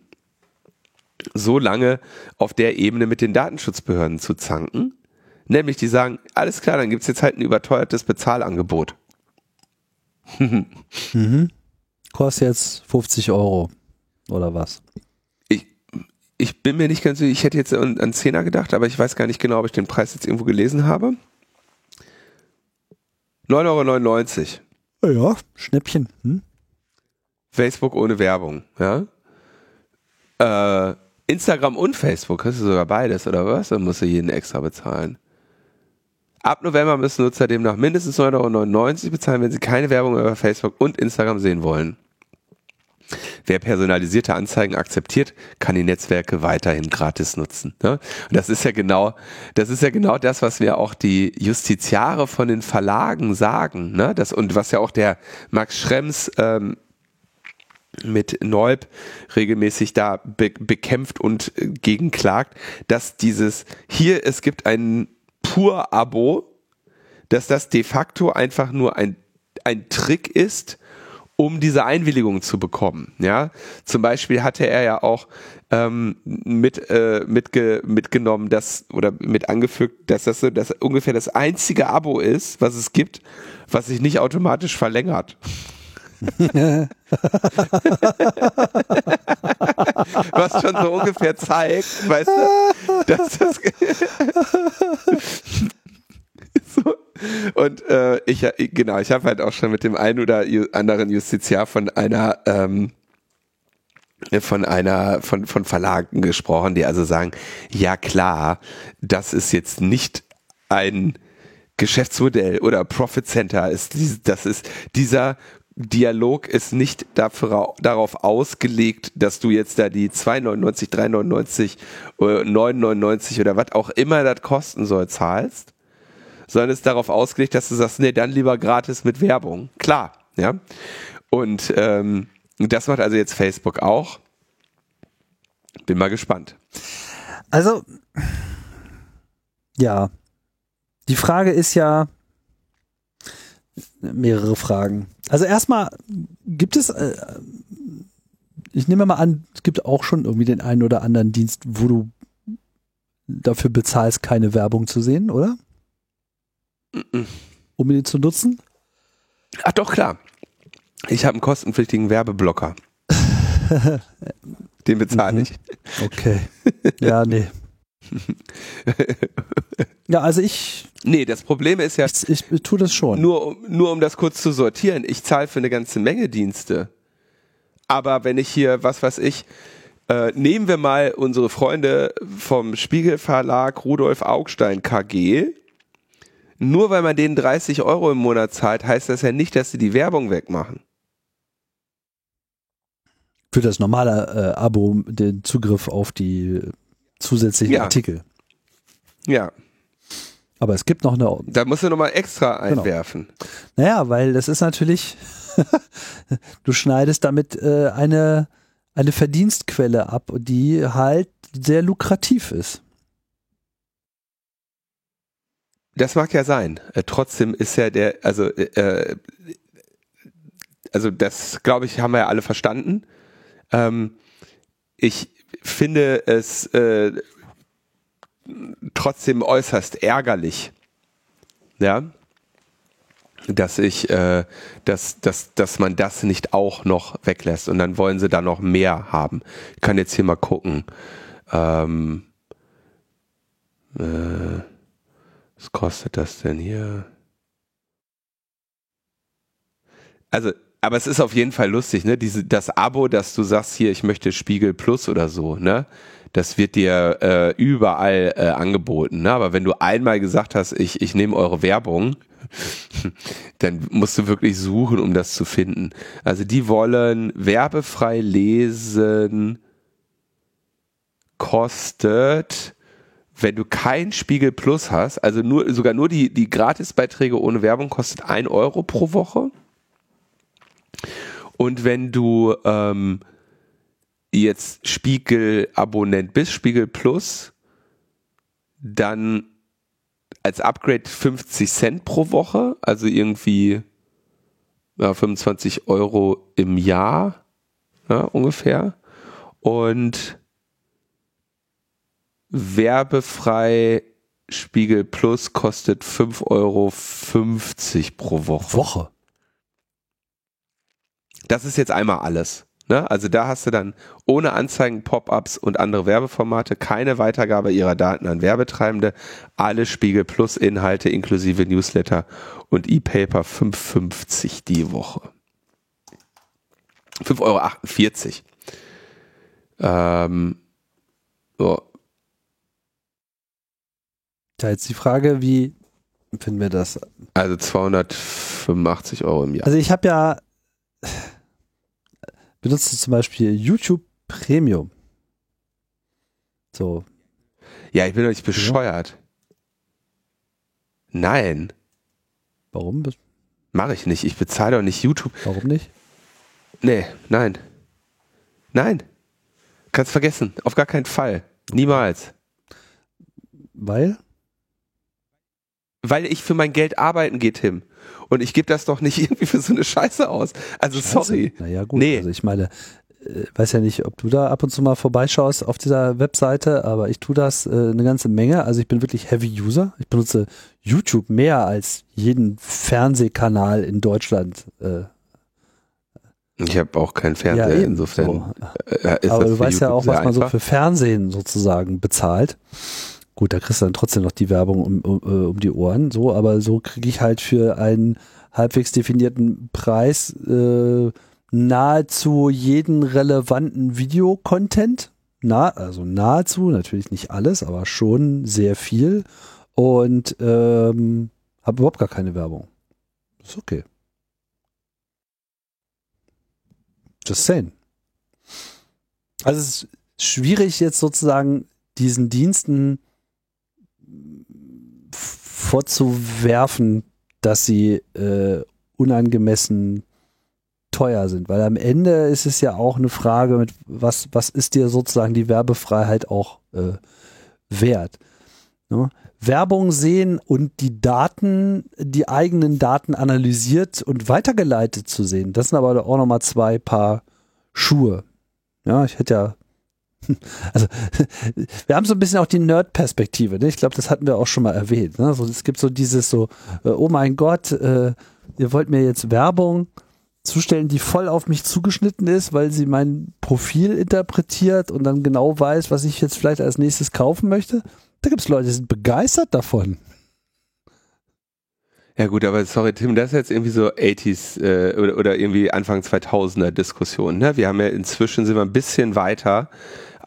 so lange auf der Ebene mit den Datenschutzbehörden zu zanken. Nämlich die sagen, alles klar, dann gibt's jetzt halt ein überteuertes Bezahlangebot. Mhm. Kostet jetzt 50 Euro oder was? Ich, ich bin mir nicht ganz sicher, ich hätte jetzt an, an 10er gedacht, aber ich weiß gar nicht genau, ob ich den Preis jetzt irgendwo gelesen habe. 9,99 Euro. Ja, Schnäppchen. Hm? Facebook ohne Werbung, ja. Äh, Instagram und Facebook, hast du sogar beides, oder was? Dann musst du jeden extra bezahlen. Ab November müssen Nutzer demnach mindestens 9,99 Euro bezahlen, wenn sie keine Werbung über Facebook und Instagram sehen wollen. Wer personalisierte Anzeigen akzeptiert, kann die Netzwerke weiterhin gratis nutzen. Ne? Und das ist ja genau, das ist ja genau das, was mir auch die Justiziare von den Verlagen sagen. Ne? Das, und was ja auch der Max Schrems ähm, mit Neub regelmäßig da be bekämpft und äh, gegenklagt, dass dieses hier, es gibt ein Pur-Abo, dass das de facto einfach nur ein, ein Trick ist, um diese Einwilligung zu bekommen. Ja, zum Beispiel hatte er ja auch ähm, mit äh, mitge mitgenommen, dass oder mit angefügt, dass das so das ungefähr das einzige Abo ist, was es gibt, was sich nicht automatisch verlängert. Was schon so ungefähr zeigt, weißt du, dass das so. Und äh, ich, genau, ich habe halt auch schon mit dem einen oder anderen Justiziar von einer ähm, von einer von von Verlagen gesprochen, die also sagen, ja klar, das ist jetzt nicht ein Geschäftsmodell oder Profit Center ist das ist dieser Dialog ist nicht dafür, darauf ausgelegt, dass du jetzt da die 2,99, 3,99, 9,99 oder was auch immer das kosten soll, zahlst, sondern ist darauf ausgelegt, dass du sagst, nee, dann lieber gratis mit Werbung. Klar, ja. Und ähm, das macht also jetzt Facebook auch. Bin mal gespannt. Also, ja. Die Frage ist ja, mehrere Fragen. Also erstmal gibt es, äh, ich nehme mal an, es gibt auch schon irgendwie den einen oder anderen Dienst, wo du dafür bezahlst, keine Werbung zu sehen, oder? Um ihn zu nutzen? Ach doch, klar. Ich habe einen kostenpflichtigen Werbeblocker. Den bezahle mhm. ich. Okay. Ja, nee. Ja, also ich. Nee, das Problem ist ja. Ich, ich tue das schon. Nur, nur um das kurz zu sortieren. Ich zahle für eine ganze Menge Dienste. Aber wenn ich hier, was weiß ich, äh, nehmen wir mal unsere Freunde vom Spiegelverlag Rudolf Augstein KG. Nur weil man denen 30 Euro im Monat zahlt, heißt das ja nicht, dass sie die Werbung wegmachen. Für das normale äh, Abo den Zugriff auf die zusätzlichen ja. Artikel. Ja. Aber es gibt noch eine. Da musst du nochmal extra genau. einwerfen. Genau. Naja, weil das ist natürlich, du schneidest damit äh, eine, eine Verdienstquelle ab, die halt sehr lukrativ ist. Das mag ja sein. Äh, trotzdem ist ja der, also, äh, also das, glaube ich, haben wir ja alle verstanden. Ähm, ich finde es äh, trotzdem äußerst ärgerlich, ja, dass ich, äh, dass, dass, dass man das nicht auch noch weglässt und dann wollen sie da noch mehr haben. Ich kann jetzt hier mal gucken. Ähm, äh, was kostet das denn hier? Also aber es ist auf jeden Fall lustig, ne? Diese, das Abo, dass du sagst, hier, ich möchte Spiegel Plus oder so, ne? Das wird dir äh, überall äh, angeboten. Ne? Aber wenn du einmal gesagt hast, ich, ich nehme eure Werbung, dann musst du wirklich suchen, um das zu finden. Also die wollen werbefrei lesen, kostet, wenn du kein Spiegel Plus hast, also nur, sogar nur die, die Gratisbeiträge ohne Werbung kostet ein Euro pro Woche. Und wenn du ähm, jetzt Spiegel-Abonnent bist, Spiegel Plus, dann als Upgrade 50 Cent pro Woche, also irgendwie ja, 25 Euro im Jahr ja, ungefähr. Und werbefrei Spiegel Plus kostet 5,50 Euro pro Woche. Woche? Das ist jetzt einmal alles. Ne? Also da hast du dann ohne Anzeigen, Pop-ups und andere Werbeformate keine Weitergabe ihrer Daten an Werbetreibende, alle Spiegel Plus Inhalte inklusive Newsletter und E-Paper 5,50 die Woche. 5,48 Euro. Ähm, so. Da jetzt die Frage, wie finden wir das? Also 285 Euro im Jahr. Also ich habe ja benutzt zum Beispiel YouTube Premium. So. Ja, ich bin doch nicht bescheuert. Nein. Warum? Mache ich nicht. Ich bezahle doch nicht YouTube. Warum nicht? Nee, nein. Nein. Kannst vergessen. Auf gar keinen Fall. Niemals. Weil? Weil ich für mein Geld arbeiten gehe, Tim. Und ich gebe das doch nicht irgendwie für so eine Scheiße aus. Also Scheiße. sorry. Naja, gut. Nee. Also ich meine, äh, weiß ja nicht, ob du da ab und zu mal vorbeischaust auf dieser Webseite, aber ich tue das äh, eine ganze Menge. Also ich bin wirklich Heavy User. Ich benutze YouTube mehr als jeden Fernsehkanal in Deutschland. Äh, ich habe auch keinen Fernseher, ja, insofern. So. Äh, aber du weißt YouTube ja auch, was man so für Fernsehen sozusagen bezahlt. Gut, da kriegst du dann trotzdem noch die Werbung um, um, äh, um die Ohren, so, aber so kriege ich halt für einen halbwegs definierten Preis äh, nahezu jeden relevanten Videocontent. Na, also nahezu, natürlich nicht alles, aber schon sehr viel. Und ähm, habe überhaupt gar keine Werbung. Ist okay. Just saying. Also es ist schwierig jetzt sozusagen diesen Diensten vorzuwerfen, dass sie äh, unangemessen teuer sind, weil am Ende ist es ja auch eine Frage mit was was ist dir sozusagen die Werbefreiheit auch äh, wert. Ne? Werbung sehen und die Daten, die eigenen Daten analysiert und weitergeleitet zu sehen, das sind aber auch nochmal zwei Paar Schuhe. Ja, ich hätte ja also wir haben so ein bisschen auch die Nerd-Perspektive. Ne? Ich glaube, das hatten wir auch schon mal erwähnt. Ne? So, es gibt so dieses so, äh, oh mein Gott, äh, ihr wollt mir jetzt Werbung zustellen, die voll auf mich zugeschnitten ist, weil sie mein Profil interpretiert und dann genau weiß, was ich jetzt vielleicht als nächstes kaufen möchte. Da gibt es Leute, die sind begeistert davon. Ja gut, aber sorry Tim, das ist jetzt irgendwie so 80s äh, oder, oder irgendwie Anfang 2000er Diskussion. Ne? Wir haben ja inzwischen sind wir ein bisschen weiter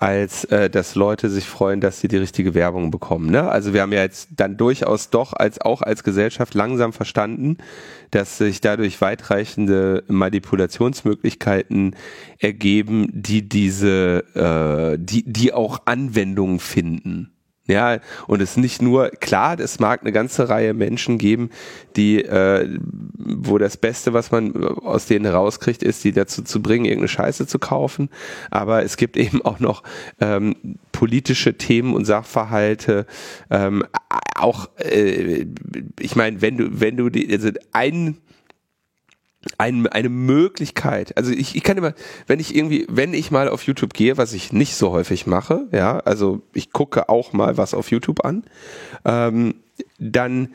als äh, dass Leute sich freuen, dass sie die richtige Werbung bekommen. Ne? Also wir haben ja jetzt dann durchaus doch als auch als Gesellschaft langsam verstanden, dass sich dadurch weitreichende Manipulationsmöglichkeiten ergeben, die diese, äh, die, die auch Anwendungen finden. Ja, und es nicht nur, klar, es mag eine ganze Reihe Menschen geben, die, äh, wo das Beste, was man aus denen rauskriegt, ist, die dazu zu bringen, irgendeine Scheiße zu kaufen. Aber es gibt eben auch noch ähm, politische Themen und Sachverhalte. Ähm, auch, äh, ich meine, wenn du, wenn du die, also ein ein, eine Möglichkeit. Also ich, ich kann immer, wenn ich irgendwie, wenn ich mal auf YouTube gehe, was ich nicht so häufig mache, ja, also ich gucke auch mal was auf YouTube an, ähm, dann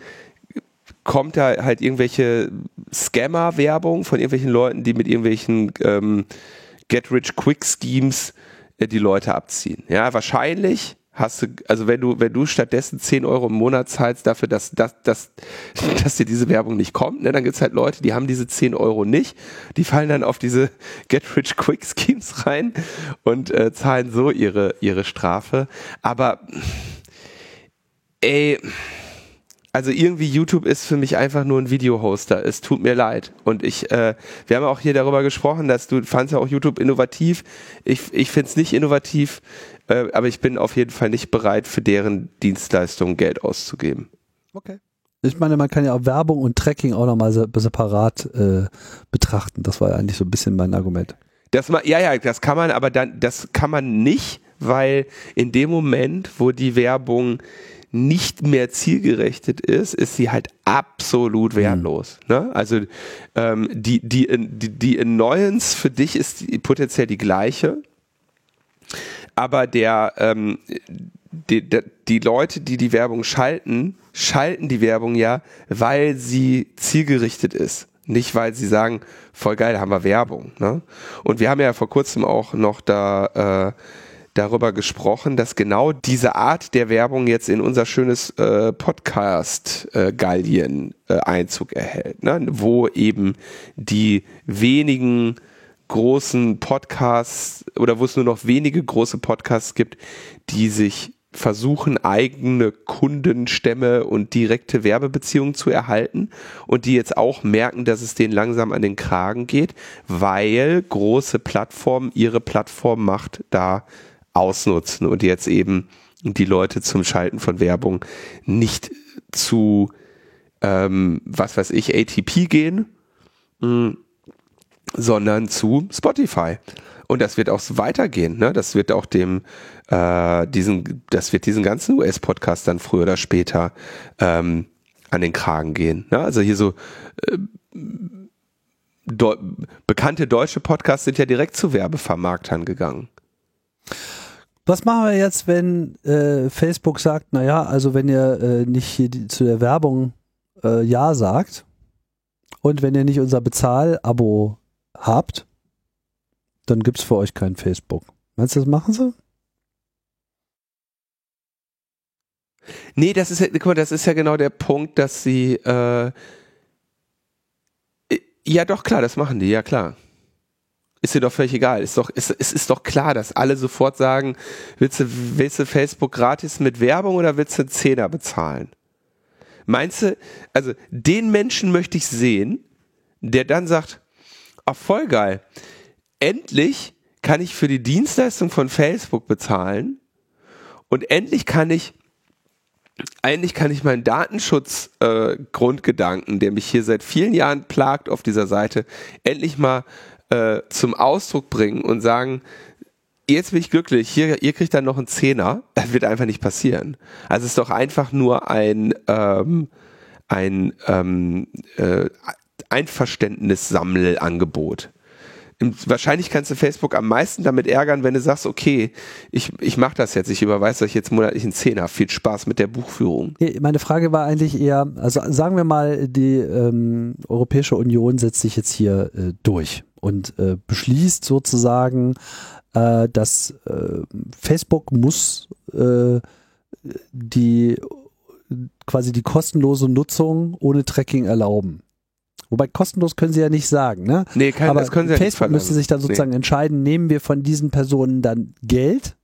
kommt da halt irgendwelche Scammer-Werbung von irgendwelchen Leuten, die mit irgendwelchen ähm, Get-Rich-Quick-Schemes äh, die Leute abziehen. Ja, wahrscheinlich hast du, also wenn du, wenn du stattdessen 10 Euro im Monat zahlst dafür, dass, dass, dass, dass dir diese Werbung nicht kommt, ne, dann gibt's halt Leute, die haben diese 10 Euro nicht, die fallen dann auf diese Get-Rich-Quick-Schemes rein und äh, zahlen so ihre, ihre Strafe. Aber ey, also irgendwie YouTube ist für mich einfach nur ein Videohoster. Es tut mir leid. Und ich, äh, wir haben auch hier darüber gesprochen, dass du fandst ja auch YouTube innovativ. Ich, ich finde es nicht innovativ. Äh, aber ich bin auf jeden Fall nicht bereit, für deren Dienstleistungen Geld auszugeben. Okay. Ich meine, man kann ja auch Werbung und Tracking auch nochmal separat äh, betrachten. Das war ja eigentlich so ein bisschen mein Argument. Das, ja, ja, das kann man, aber dann, das kann man nicht, weil in dem Moment, wo die Werbung nicht mehr zielgerechtet ist, ist sie halt absolut wertlos. Mhm. Ne? Also ähm, die, die, die, die Annoyance für dich ist potenziell die gleiche aber der, ähm, die, die Leute, die die Werbung schalten, schalten die Werbung ja, weil sie zielgerichtet ist. Nicht, weil sie sagen, voll geil, da haben wir Werbung. Ne? Und wir haben ja vor kurzem auch noch da äh, darüber gesprochen, dass genau diese Art der Werbung jetzt in unser schönes äh, Podcast-Gallien äh, äh, Einzug erhält, ne? wo eben die wenigen großen Podcasts oder wo es nur noch wenige große Podcasts gibt, die sich versuchen, eigene Kundenstämme und direkte Werbebeziehungen zu erhalten und die jetzt auch merken, dass es denen langsam an den Kragen geht, weil große Plattformen ihre Plattformmacht da ausnutzen und jetzt eben die Leute zum Schalten von Werbung nicht zu, ähm, was weiß ich, ATP gehen, mh, mm, sondern zu Spotify. Und das wird auch weitergehen. Ne? Das wird auch dem äh, diesen, das wird diesen ganzen US-Podcast dann früher oder später ähm, an den Kragen gehen. Ne? Also hier so äh, bekannte deutsche Podcasts sind ja direkt zu Werbevermarktern gegangen. Was machen wir jetzt, wenn äh, Facebook sagt, naja, also wenn ihr äh, nicht die, zu der Werbung äh, Ja sagt und wenn ihr nicht unser Bezahl-Abo habt, dann gibt es für euch kein Facebook. Meinst du, das machen sie? Nee, das ist ja, guck mal, das ist ja genau der Punkt, dass sie äh, ja doch klar, das machen die, ja klar ist dir doch völlig egal. Ist doch, ist, es ist doch klar, dass alle sofort sagen, willst du, willst du Facebook gratis mit Werbung oder willst du einen Zehner bezahlen? Meinst du, also den Menschen möchte ich sehen, der dann sagt, ach voll geil, endlich kann ich für die Dienstleistung von Facebook bezahlen und endlich kann ich eigentlich kann ich meinen Datenschutz-Grundgedanken, äh, der mich hier seit vielen Jahren plagt auf dieser Seite, endlich mal äh, zum Ausdruck bringen und sagen, jetzt bin ich glücklich, hier, ihr kriegt dann noch einen Zehner, das wird einfach nicht passieren. Also es ist doch einfach nur ein, ähm, ein ähm, äh, Einverständnissammelangebot wahrscheinlich kannst du Facebook am meisten damit ärgern, wenn du sagst, okay, ich, ich mache das jetzt, ich überweise euch jetzt monatlich einen Zehner. Viel Spaß mit der Buchführung. Meine Frage war eigentlich eher, also sagen wir mal, die ähm, Europäische Union setzt sich jetzt hier äh, durch und äh, beschließt sozusagen, äh, dass äh, Facebook muss äh, die quasi die kostenlose Nutzung ohne Tracking erlauben. Wobei kostenlos können sie ja nicht sagen, ne? Nee, kann, Aber das können sie Facebook ja nicht verlangen. müsste sich dann sozusagen nee. entscheiden, nehmen wir von diesen Personen dann Geld?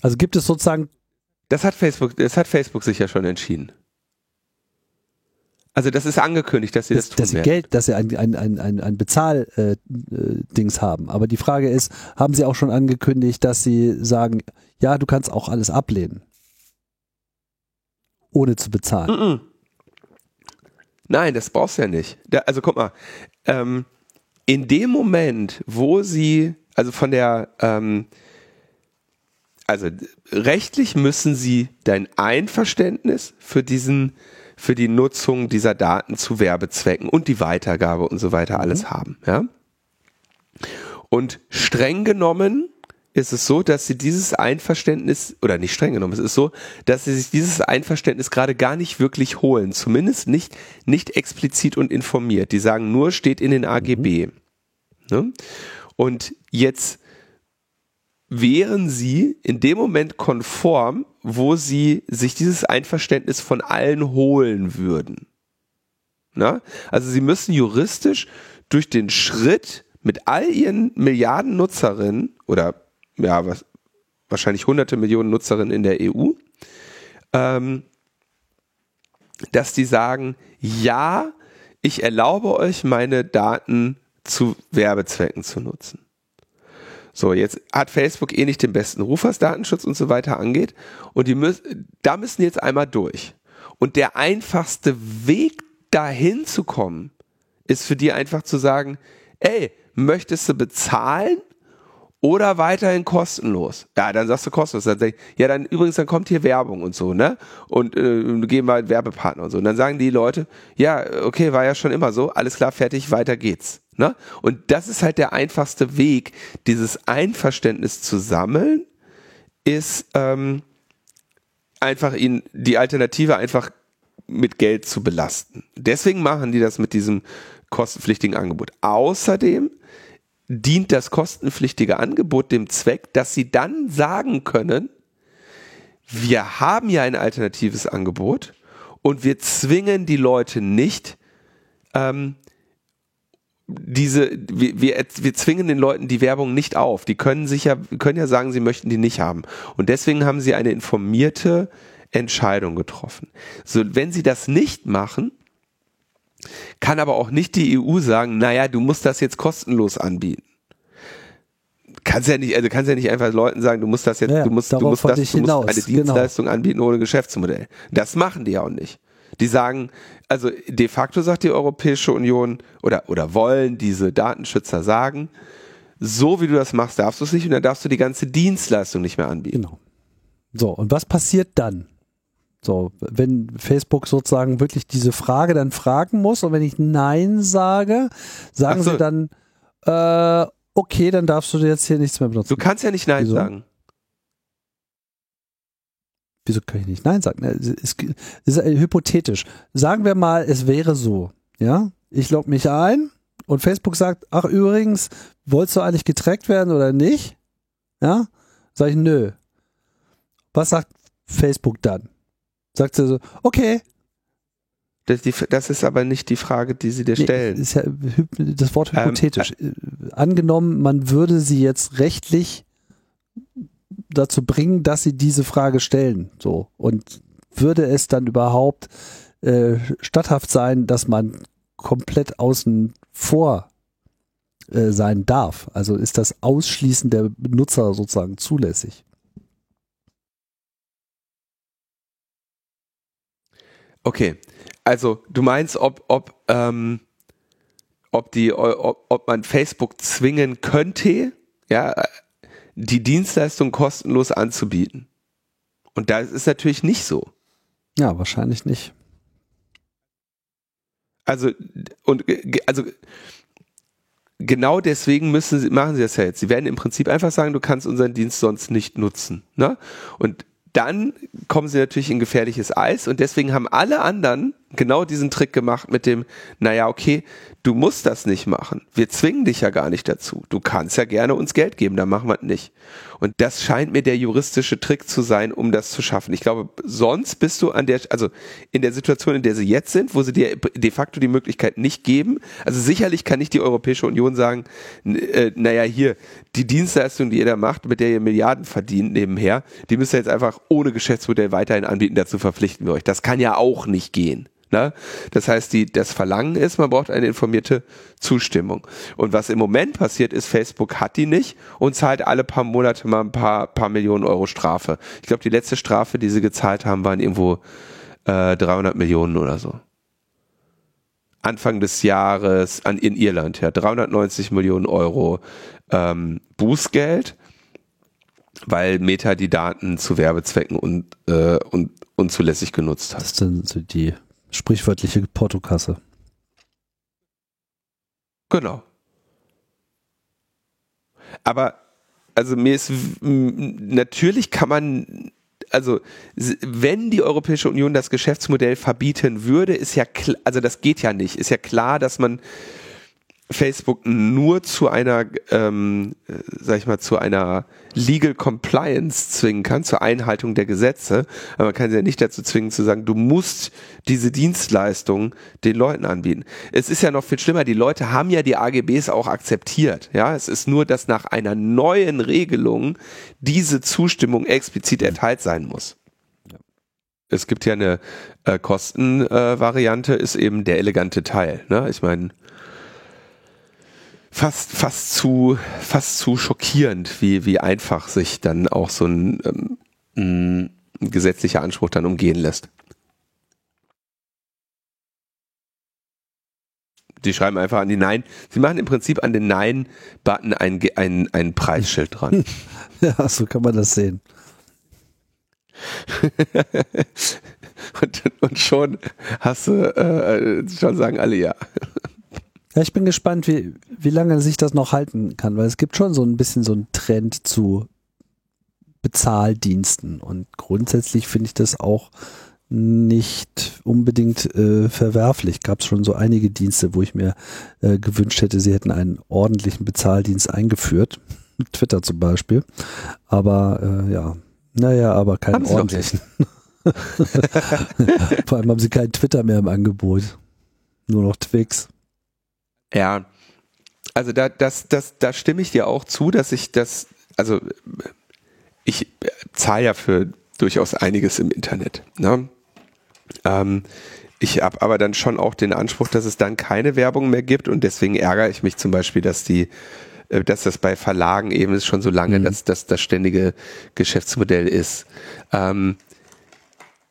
Also gibt es sozusagen. Das hat Facebook, das hat Facebook sich ja schon entschieden. Also das ist angekündigt, dass sie das, das tun Dass sie Geld, dass sie ein, ein, ein, ein, ein Bezahldings äh, haben. Aber die Frage ist, haben sie auch schon angekündigt, dass sie sagen, ja, du kannst auch alles ablehnen? Ohne zu bezahlen. Mm -mm. Nein, das brauchst du ja nicht. Da, also guck mal, ähm, in dem Moment, wo sie, also von der, ähm, also rechtlich müssen sie dein Einverständnis für diesen, für die Nutzung dieser Daten zu Werbezwecken und die Weitergabe und so weiter alles mhm. haben, ja. Und streng genommen ist es so, dass sie dieses Einverständnis, oder nicht streng genommen, es ist so, dass sie sich dieses Einverständnis gerade gar nicht wirklich holen, zumindest nicht, nicht explizit und informiert. Die sagen nur, steht in den AGB. Mhm. Ne? Und jetzt wären sie in dem Moment konform, wo sie sich dieses Einverständnis von allen holen würden. Na? Also sie müssen juristisch durch den Schritt mit all ihren Milliarden Nutzerinnen oder ja, was, wahrscheinlich hunderte Millionen Nutzerinnen in der EU, ähm, dass die sagen, ja, ich erlaube euch, meine Daten zu Werbezwecken zu nutzen. So, jetzt hat Facebook eh nicht den besten Ruf, was Datenschutz und so weiter angeht. Und die müssen, da müssen jetzt einmal durch. Und der einfachste Weg dahin zu kommen, ist für die einfach zu sagen, ey, möchtest du bezahlen oder weiterhin kostenlos. Ja, dann sagst du kostenlos. Dann sag ich, ja, dann übrigens, dann kommt hier Werbung und so, ne? Und äh, gehen wir Werbepartner und so. Und dann sagen die Leute, ja, okay, war ja schon immer so, alles klar, fertig, weiter geht's. Ne? Und das ist halt der einfachste Weg, dieses Einverständnis zu sammeln, ist ähm, einfach ihnen die Alternative einfach mit Geld zu belasten. Deswegen machen die das mit diesem kostenpflichtigen Angebot. Außerdem dient das kostenpflichtige Angebot dem Zweck, dass sie dann sagen können, wir haben ja ein alternatives Angebot und wir zwingen die Leute nicht, ähm, diese, wir, wir, wir zwingen den Leuten die Werbung nicht auf. Die können sich ja, können ja sagen, sie möchten die nicht haben. Und deswegen haben sie eine informierte Entscheidung getroffen. So, wenn sie das nicht machen, kann aber auch nicht die EU sagen, naja, du musst das jetzt kostenlos anbieten. Kannst ja nicht, also kannst ja nicht einfach Leuten sagen, du musst das jetzt, ja, du musst, du musst das, du musst hinaus, eine genau. Dienstleistung genau. anbieten ohne Geschäftsmodell. Das machen die auch nicht. Die sagen, also de facto sagt die Europäische Union oder, oder wollen diese Datenschützer sagen, so wie du das machst, darfst du es nicht und dann darfst du die ganze Dienstleistung nicht mehr anbieten. Genau. So, und was passiert dann? So, wenn Facebook sozusagen wirklich diese Frage dann fragen muss und wenn ich Nein sage, sagen so. sie dann, äh, okay, dann darfst du jetzt hier nichts mehr benutzen. Du kannst ja nicht Nein Wieso? sagen. Wieso kann ich nicht Nein sagen? Es ist, hypothetisch. Sagen wir mal, es wäre so, ja, ich logge mich ein und Facebook sagt, ach übrigens, wolltest du eigentlich getrackt werden oder nicht? Ja, sag ich, nö. Was sagt Facebook dann? Sagt sie so, okay. Das, die, das, ist aber nicht die Frage, die sie dir stellen. Nee, ist ja das Wort ähm, hypothetisch. Ähm, äh, Angenommen, man würde sie jetzt rechtlich dazu bringen, dass sie diese Frage stellen. So. Und würde es dann überhaupt äh, statthaft sein, dass man komplett außen vor äh, sein darf? Also ist das Ausschließen der Benutzer sozusagen zulässig? Okay, also du meinst, ob, ob, ähm, ob, die, ob, ob man Facebook zwingen könnte, ja, die Dienstleistung kostenlos anzubieten. Und das ist natürlich nicht so. Ja, wahrscheinlich nicht. Also, und, also, genau deswegen müssen sie, machen sie das ja jetzt. Sie werden im Prinzip einfach sagen, du kannst unseren Dienst sonst nicht nutzen. Ne? Und dann kommen sie natürlich in gefährliches Eis und deswegen haben alle anderen genau diesen Trick gemacht mit dem, naja, okay, du musst das nicht machen. Wir zwingen dich ja gar nicht dazu. Du kannst ja gerne uns Geld geben, dann machen wir es nicht. Und das scheint mir der juristische Trick zu sein, um das zu schaffen. Ich glaube, sonst bist du an der, also in der Situation, in der sie jetzt sind, wo sie dir de facto die Möglichkeit nicht geben. Also sicherlich kann nicht die Europäische Union sagen, äh, naja, hier, die Dienstleistung, die ihr da macht, mit der ihr Milliarden verdient nebenher, die müsst ihr jetzt einfach ohne Geschäftsmodell weiterhin anbieten, dazu verpflichten wir euch. Das kann ja auch nicht gehen. Ne? Das heißt, die, das Verlangen ist, man braucht eine informierte Zustimmung. Und was im Moment passiert ist, Facebook hat die nicht und zahlt alle paar Monate mal ein paar, paar Millionen Euro Strafe. Ich glaube, die letzte Strafe, die sie gezahlt haben, waren irgendwo äh, 300 Millionen oder so. Anfang des Jahres an, in Irland, ja, 390 Millionen Euro ähm, Bußgeld, weil Meta die Daten zu Werbezwecken und, äh, und unzulässig genutzt hat. Das sind so die Sprichwörtliche Portokasse. Genau. Aber, also mir ist, natürlich kann man, also wenn die Europäische Union das Geschäftsmodell verbieten würde, ist ja, also das geht ja nicht, ist ja klar, dass man Facebook nur zu einer, ähm, sag ich mal, zu einer Legal Compliance zwingen kann, zur Einhaltung der Gesetze. Aber man kann sie ja nicht dazu zwingen zu sagen, du musst diese Dienstleistung den Leuten anbieten. Es ist ja noch viel schlimmer, die Leute haben ja die AGBs auch akzeptiert. Ja, es ist nur, dass nach einer neuen Regelung diese Zustimmung explizit erteilt sein muss es gibt ja eine äh, Kostenvariante, äh, ist eben der elegante Teil. Ne? Ich meine, fast, fast zu, fast zu schockierend, wie, wie einfach sich dann auch so ein, ähm, gesetzlicher Anspruch dann umgehen lässt. Die schreiben einfach an die Nein. Sie machen im Prinzip an den Nein-Button ein, ein, ein Preisschild dran. ja, so kann man das sehen. und, und schon hast du, äh, schon sagen alle ja. Ja, ich bin gespannt, wie, wie lange sich das noch halten kann, weil es gibt schon so ein bisschen so einen Trend zu Bezahldiensten und grundsätzlich finde ich das auch nicht unbedingt äh, verwerflich. Gab es schon so einige Dienste, wo ich mir äh, gewünscht hätte, sie hätten einen ordentlichen Bezahldienst eingeführt. Twitter zum Beispiel. Aber äh, ja, naja, aber keinen ordentlichen. Vor allem haben sie keinen Twitter mehr im Angebot. Nur noch Twix. Ja, also da, das, das, da stimme ich dir auch zu, dass ich das, also ich zahle ja für durchaus einiges im Internet. Ne? Ähm, ich habe aber dann schon auch den Anspruch, dass es dann keine Werbung mehr gibt und deswegen ärgere ich mich zum Beispiel, dass die, äh, dass das bei Verlagen eben ist schon so lange, mhm. dass das das ständige Geschäftsmodell ist. Ähm,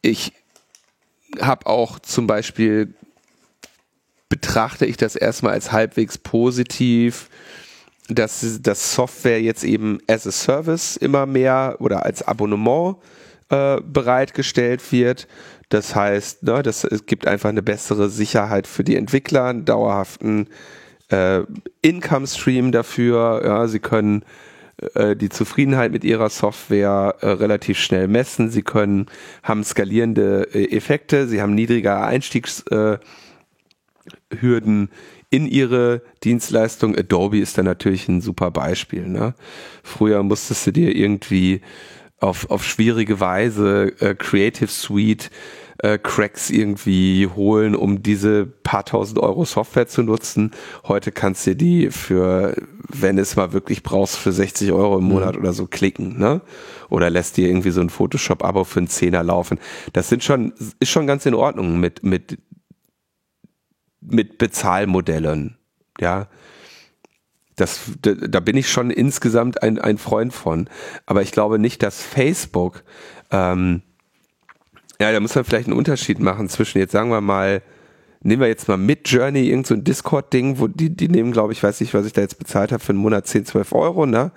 ich habe auch zum Beispiel betrachte ich das erstmal als halbwegs positiv, dass das Software jetzt eben as a Service immer mehr oder als Abonnement äh, bereitgestellt wird. Das heißt, ne, das, es gibt einfach eine bessere Sicherheit für die Entwickler, einen dauerhaften äh, Income Stream dafür. Ja, sie können äh, die Zufriedenheit mit ihrer Software äh, relativ schnell messen. Sie können, haben skalierende äh, Effekte, sie haben niedrigere Einstiegshürden in ihre Dienstleistung. Adobe ist da natürlich ein super Beispiel. Ne? Früher musstest du dir irgendwie auf, auf schwierige Weise äh, Creative Suite äh, Cracks irgendwie holen, um diese paar tausend Euro Software zu nutzen. Heute kannst du die für, wenn es mal wirklich brauchst, für 60 Euro im Monat mhm. oder so klicken, ne? Oder lässt dir irgendwie so ein Photoshop-Abo für einen Zehner laufen. Das sind schon, ist schon ganz in Ordnung mit, mit, mit Bezahlmodellen, ja. Das, da bin ich schon insgesamt ein, ein Freund von. Aber ich glaube nicht, dass Facebook ähm, ja, da muss man vielleicht einen Unterschied machen zwischen jetzt sagen wir mal, nehmen wir jetzt mal mit Journey irgend so ein Discord-Ding, wo die, die nehmen, glaube ich, weiß nicht, was ich da jetzt bezahlt habe, für einen Monat 10, 12 Euro, ne?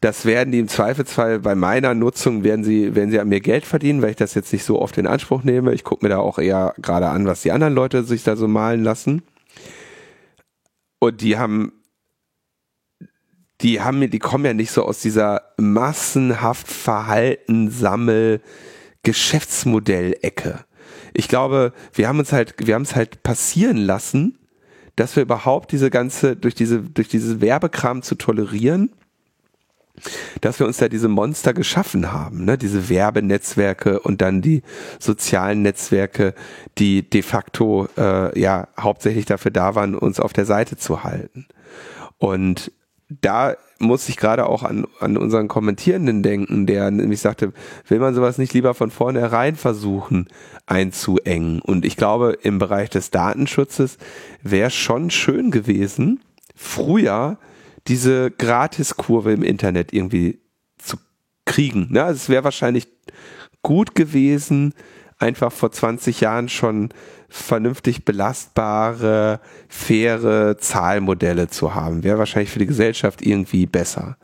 Das werden die im Zweifelsfall bei meiner Nutzung, werden sie, werden sie an mir Geld verdienen, weil ich das jetzt nicht so oft in Anspruch nehme. Ich gucke mir da auch eher gerade an, was die anderen Leute sich da so malen lassen. Und die haben, die haben mir, die kommen ja nicht so aus dieser massenhaft Verhalten, Sammel, Geschäftsmodellecke. Ich glaube, wir haben uns halt, wir haben es halt passieren lassen, dass wir überhaupt diese ganze, durch diese, durch diese Werbekram zu tolerieren, dass wir uns da diese Monster geschaffen haben, ne? diese Werbenetzwerke und dann die sozialen Netzwerke, die de facto äh, ja hauptsächlich dafür da waren, uns auf der Seite zu halten. Und da muss ich gerade auch an, an unseren Kommentierenden denken, der nämlich sagte, will man sowas nicht lieber von vornherein versuchen einzuengen? Und ich glaube, im Bereich des Datenschutzes wäre schon schön gewesen, früher diese Gratiskurve im Internet irgendwie zu kriegen. Ne? Also es wäre wahrscheinlich gut gewesen, einfach vor 20 Jahren schon vernünftig belastbare, faire Zahlmodelle zu haben. Wäre wahrscheinlich für die Gesellschaft irgendwie besser.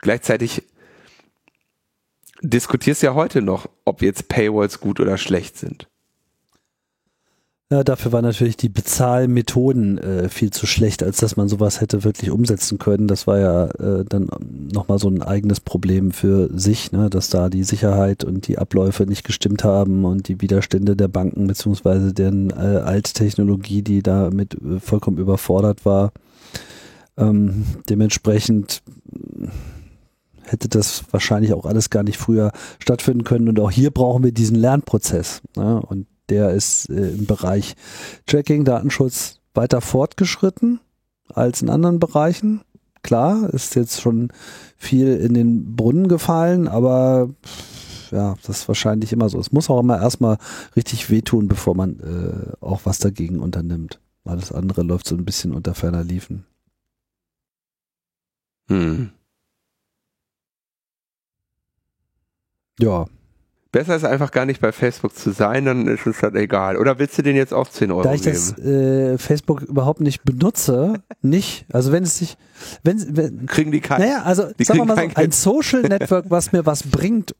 Gleichzeitig diskutierst ja heute noch, ob jetzt Paywalls gut oder schlecht sind. Ja, dafür waren natürlich die Bezahlmethoden äh, viel zu schlecht, als dass man sowas hätte wirklich umsetzen können. Das war ja äh, dann nochmal so ein eigenes Problem für sich, ne, dass da die Sicherheit und die Abläufe nicht gestimmt haben und die Widerstände der Banken beziehungsweise deren äh, Alttechnologie, die damit äh, vollkommen überfordert war. Ähm, dementsprechend hätte das wahrscheinlich auch alles gar nicht früher stattfinden können. Und auch hier brauchen wir diesen Lernprozess. Ne? Und der ist äh, im Bereich Tracking, Datenschutz weiter fortgeschritten als in anderen Bereichen. Klar, ist jetzt schon viel in den Brunnen gefallen, aber ja, das ist wahrscheinlich immer so. Es muss auch immer erstmal richtig wehtun, bevor man äh, auch was dagegen unternimmt. Alles andere läuft so ein bisschen unter ferner Liefen. Hm. Ja, Besser ist einfach gar nicht bei Facebook zu sein, dann ist es halt egal. Oder willst du den jetzt auch 10 Euro da ich geben? das äh, Facebook überhaupt nicht benutze, nicht. Also wenn es sich, wenn, wenn kriegen die kein, Naja, also die sagen wir mal so, ein Social Network, was mir was bringt,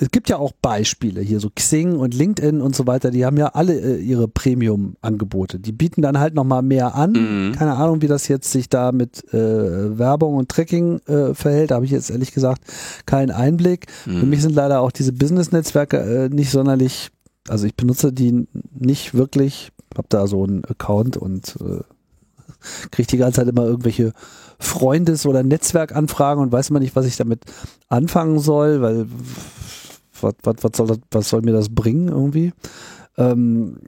es gibt ja auch Beispiele hier, so Xing und LinkedIn und so weiter, die haben ja alle äh, ihre Premium-Angebote. Die bieten dann halt nochmal mehr an. Mhm. Keine Ahnung, wie das jetzt sich da mit äh, Werbung und Tracking äh, verhält. Da habe ich jetzt ehrlich gesagt keinen Einblick. Mhm. Für mich sind leider auch diese Business-Netzwerke äh, nicht sonderlich, also ich benutze die nicht wirklich, habe da so einen Account und äh, kriege die ganze Zeit immer irgendwelche Freundes- oder Netzwerkanfragen und weiß man nicht, was ich damit anfangen soll, weil was, was, was, soll, das, was soll mir das bringen irgendwie? Ähm,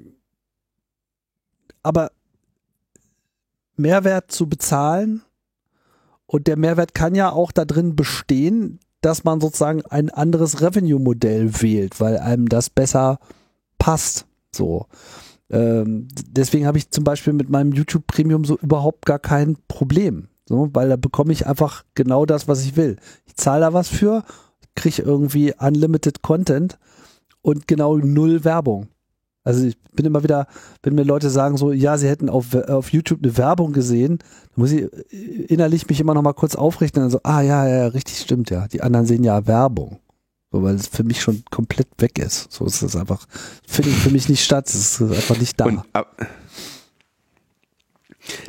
aber Mehrwert zu bezahlen und der Mehrwert kann ja auch da drin bestehen, dass man sozusagen ein anderes Revenue-Modell wählt, weil einem das besser passt. So. Ähm, deswegen habe ich zum Beispiel mit meinem YouTube Premium so überhaupt gar kein Problem. So, weil da bekomme ich einfach genau das, was ich will. Ich zahle da was für, kriege irgendwie unlimited Content und genau null Werbung. Also ich bin immer wieder, wenn mir Leute sagen so, ja, sie hätten auf, auf YouTube eine Werbung gesehen, dann muss ich innerlich mich immer noch mal kurz aufrichten und so, ah ja, ja, richtig stimmt, ja. Die anderen sehen ja Werbung. So, weil es für mich schon komplett weg ist. So ist es einfach, findet für mich nicht statt. Es ist einfach nicht da. Und,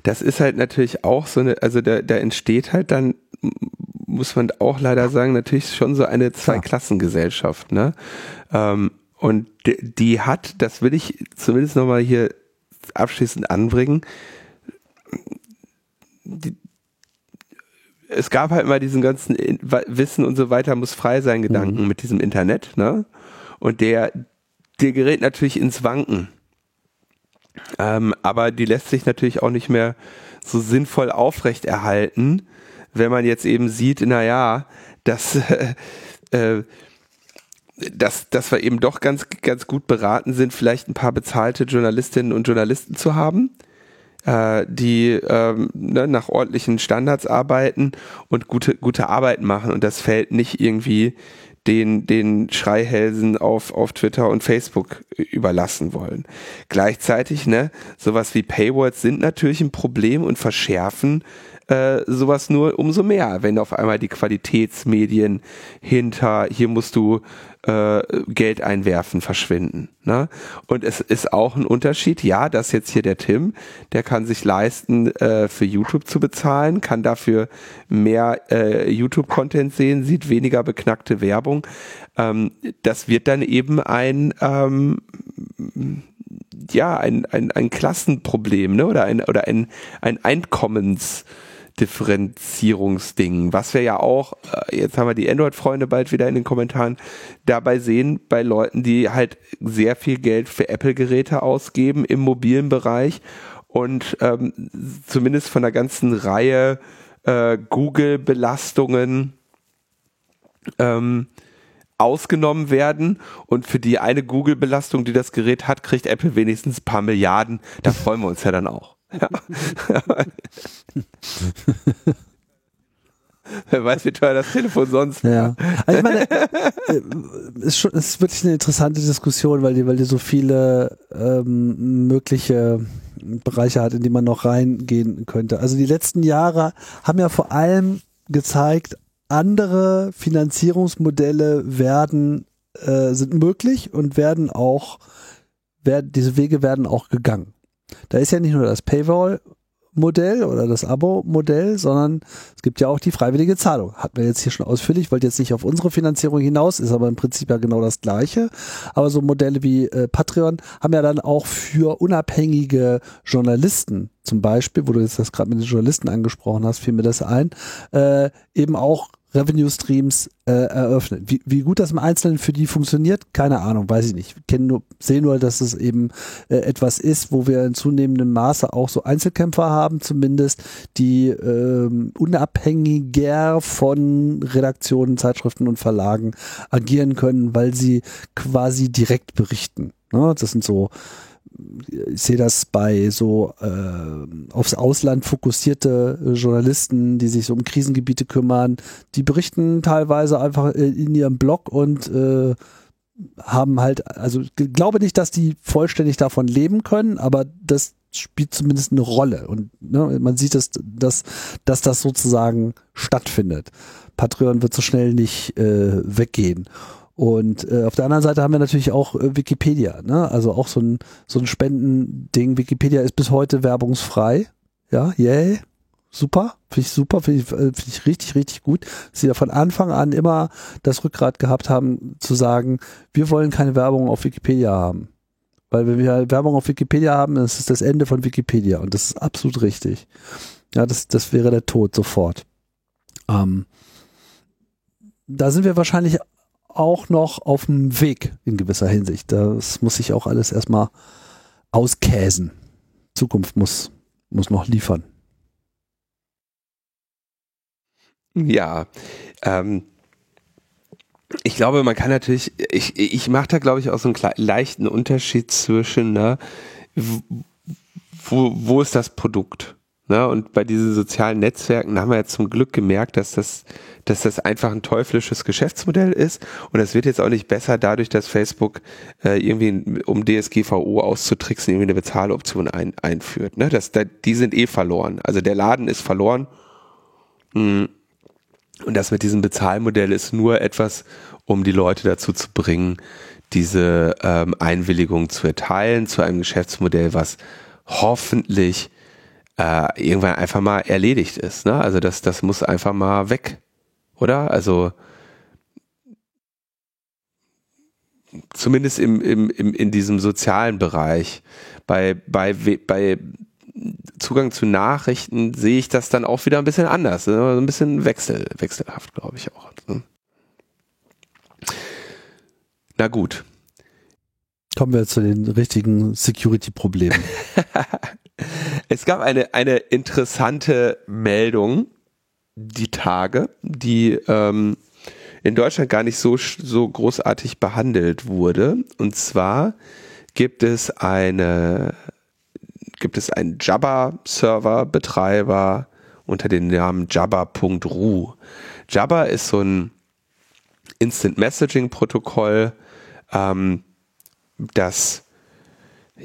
das ist halt natürlich auch so eine, also da, da entsteht halt dann, muss man auch leider sagen, natürlich schon so eine Zweiklassengesellschaft, ne? Ähm, und die, die hat, das will ich zumindest nochmal hier abschließend anbringen, die, es gab halt immer diesen ganzen Wissen und so weiter muss frei sein Gedanken mhm. mit diesem Internet, ne? Und der, der gerät natürlich ins Wanken. Ähm, aber die lässt sich natürlich auch nicht mehr so sinnvoll aufrechterhalten, wenn man jetzt eben sieht, naja, dass, äh, dass, dass wir eben doch ganz, ganz gut beraten sind, vielleicht ein paar bezahlte Journalistinnen und Journalisten zu haben, äh, die ähm, ne, nach ordentlichen Standards arbeiten und gute, gute Arbeit machen. Und das fällt nicht irgendwie den, den Schreihälsen auf, auf Twitter und Facebook überlassen wollen. Gleichzeitig, ne, sowas wie Paywalls sind natürlich ein Problem und verschärfen äh, sowas nur umso mehr, wenn auf einmal die Qualitätsmedien hinter, hier musst du äh, Geld einwerfen, verschwinden. Ne? Und es ist auch ein Unterschied, ja, dass jetzt hier der Tim, der kann sich leisten, äh, für YouTube zu bezahlen, kann dafür mehr äh, YouTube-Content sehen, sieht weniger beknackte Werbung. Ähm, das wird dann eben ein ähm, ja, ein, ein, ein Klassenproblem, ne? Oder ein, oder ein, ein Einkommens, Differenzierungsding, was wir ja auch, äh, jetzt haben wir die Android-Freunde bald wieder in den Kommentaren, dabei sehen bei Leuten, die halt sehr viel Geld für Apple-Geräte ausgeben im mobilen Bereich und ähm, zumindest von der ganzen Reihe äh, Google-Belastungen ähm, ausgenommen werden und für die eine Google-Belastung, die das Gerät hat, kriegt Apple wenigstens ein paar Milliarden. Da freuen wir uns ja dann auch. Ja. Wer weiß, wie teuer das Telefon sonst Ja. Also ich meine, äh, ist schon, ist wirklich eine interessante Diskussion, weil die, weil die so viele ähm, mögliche Bereiche hat, in die man noch reingehen könnte. Also die letzten Jahre haben ja vor allem gezeigt, andere Finanzierungsmodelle werden, äh, sind möglich und werden auch, werden, diese Wege werden auch gegangen. Da ist ja nicht nur das Paywall Modell oder das Abo-Modell, sondern es gibt ja auch die freiwillige Zahlung. Hatten wir jetzt hier schon ausführlich, ich wollte jetzt nicht auf unsere Finanzierung hinaus, ist aber im Prinzip ja genau das gleiche. Aber so Modelle wie äh, Patreon haben ja dann auch für unabhängige Journalisten zum Beispiel, wo du jetzt das gerade mit den Journalisten angesprochen hast, fiel mir das ein, äh, eben auch Revenue Streams äh, eröffnen. Wie, wie gut das im Einzelnen für die funktioniert, keine Ahnung, weiß ich nicht. Ich nur, sehe nur, dass es eben äh, etwas ist, wo wir in zunehmendem Maße auch so Einzelkämpfer haben, zumindest, die ähm, unabhängiger von Redaktionen, Zeitschriften und Verlagen agieren können, weil sie quasi direkt berichten. Ne? Das sind so ich sehe das bei so äh, aufs Ausland fokussierte äh, Journalisten, die sich so um Krisengebiete kümmern, die berichten teilweise einfach äh, in ihrem Blog und äh, haben halt, also ich glaube nicht, dass die vollständig davon leben können, aber das spielt zumindest eine Rolle und ne, man sieht, dass, dass, dass das sozusagen stattfindet. Patreon wird so schnell nicht äh, weggehen. Und äh, auf der anderen Seite haben wir natürlich auch äh, Wikipedia, ne? Also auch so ein, so ein Spendending. Wikipedia ist bis heute werbungsfrei. Ja, yay. Super, finde ich super, finde ich, äh, find ich richtig, richtig gut, dass sie ja von Anfang an immer das Rückgrat gehabt haben, zu sagen, wir wollen keine Werbung auf Wikipedia haben. Weil wenn wir Werbung auf Wikipedia haben, dann ist es das Ende von Wikipedia und das ist absolut richtig. Ja, das, das wäre der Tod sofort. Ähm, da sind wir wahrscheinlich auch noch auf dem Weg in gewisser Hinsicht. Das muss sich auch alles erstmal auskäsen. Zukunft muss, muss noch liefern. Ja, ähm, ich glaube, man kann natürlich, ich, ich mache da glaube ich auch so einen leichten Unterschied zwischen, ne, wo, wo ist das Produkt? Ne? Und bei diesen sozialen Netzwerken haben wir ja zum Glück gemerkt, dass das, dass das einfach ein teuflisches Geschäftsmodell ist. Und das wird jetzt auch nicht besser dadurch, dass Facebook äh, irgendwie, um DSGVO auszutricksen, irgendwie eine Bezahloption ein, einführt. Ne? Das, da, die sind eh verloren. Also der Laden ist verloren. Mm. Und das mit diesem Bezahlmodell ist nur etwas, um die Leute dazu zu bringen, diese ähm, Einwilligung zu erteilen zu einem Geschäftsmodell, was hoffentlich äh, irgendwann einfach mal erledigt ist. Ne? Also das, das muss einfach mal weg, oder? Also zumindest im, im, im, in diesem sozialen Bereich. Bei, bei, bei Zugang zu Nachrichten sehe ich das dann auch wieder ein bisschen anders. Ne? So ein bisschen wechsel, wechselhaft, glaube ich auch. Ne? Na gut. Kommen wir zu den richtigen Security-Problemen. Es gab eine, eine interessante Meldung die Tage, die ähm, in Deutschland gar nicht so, so großartig behandelt wurde. Und zwar gibt es eine, gibt es einen Jabba-Server-Betreiber unter dem Namen jabba.ru. Jabba ist so ein Instant Messaging Protokoll, ähm, das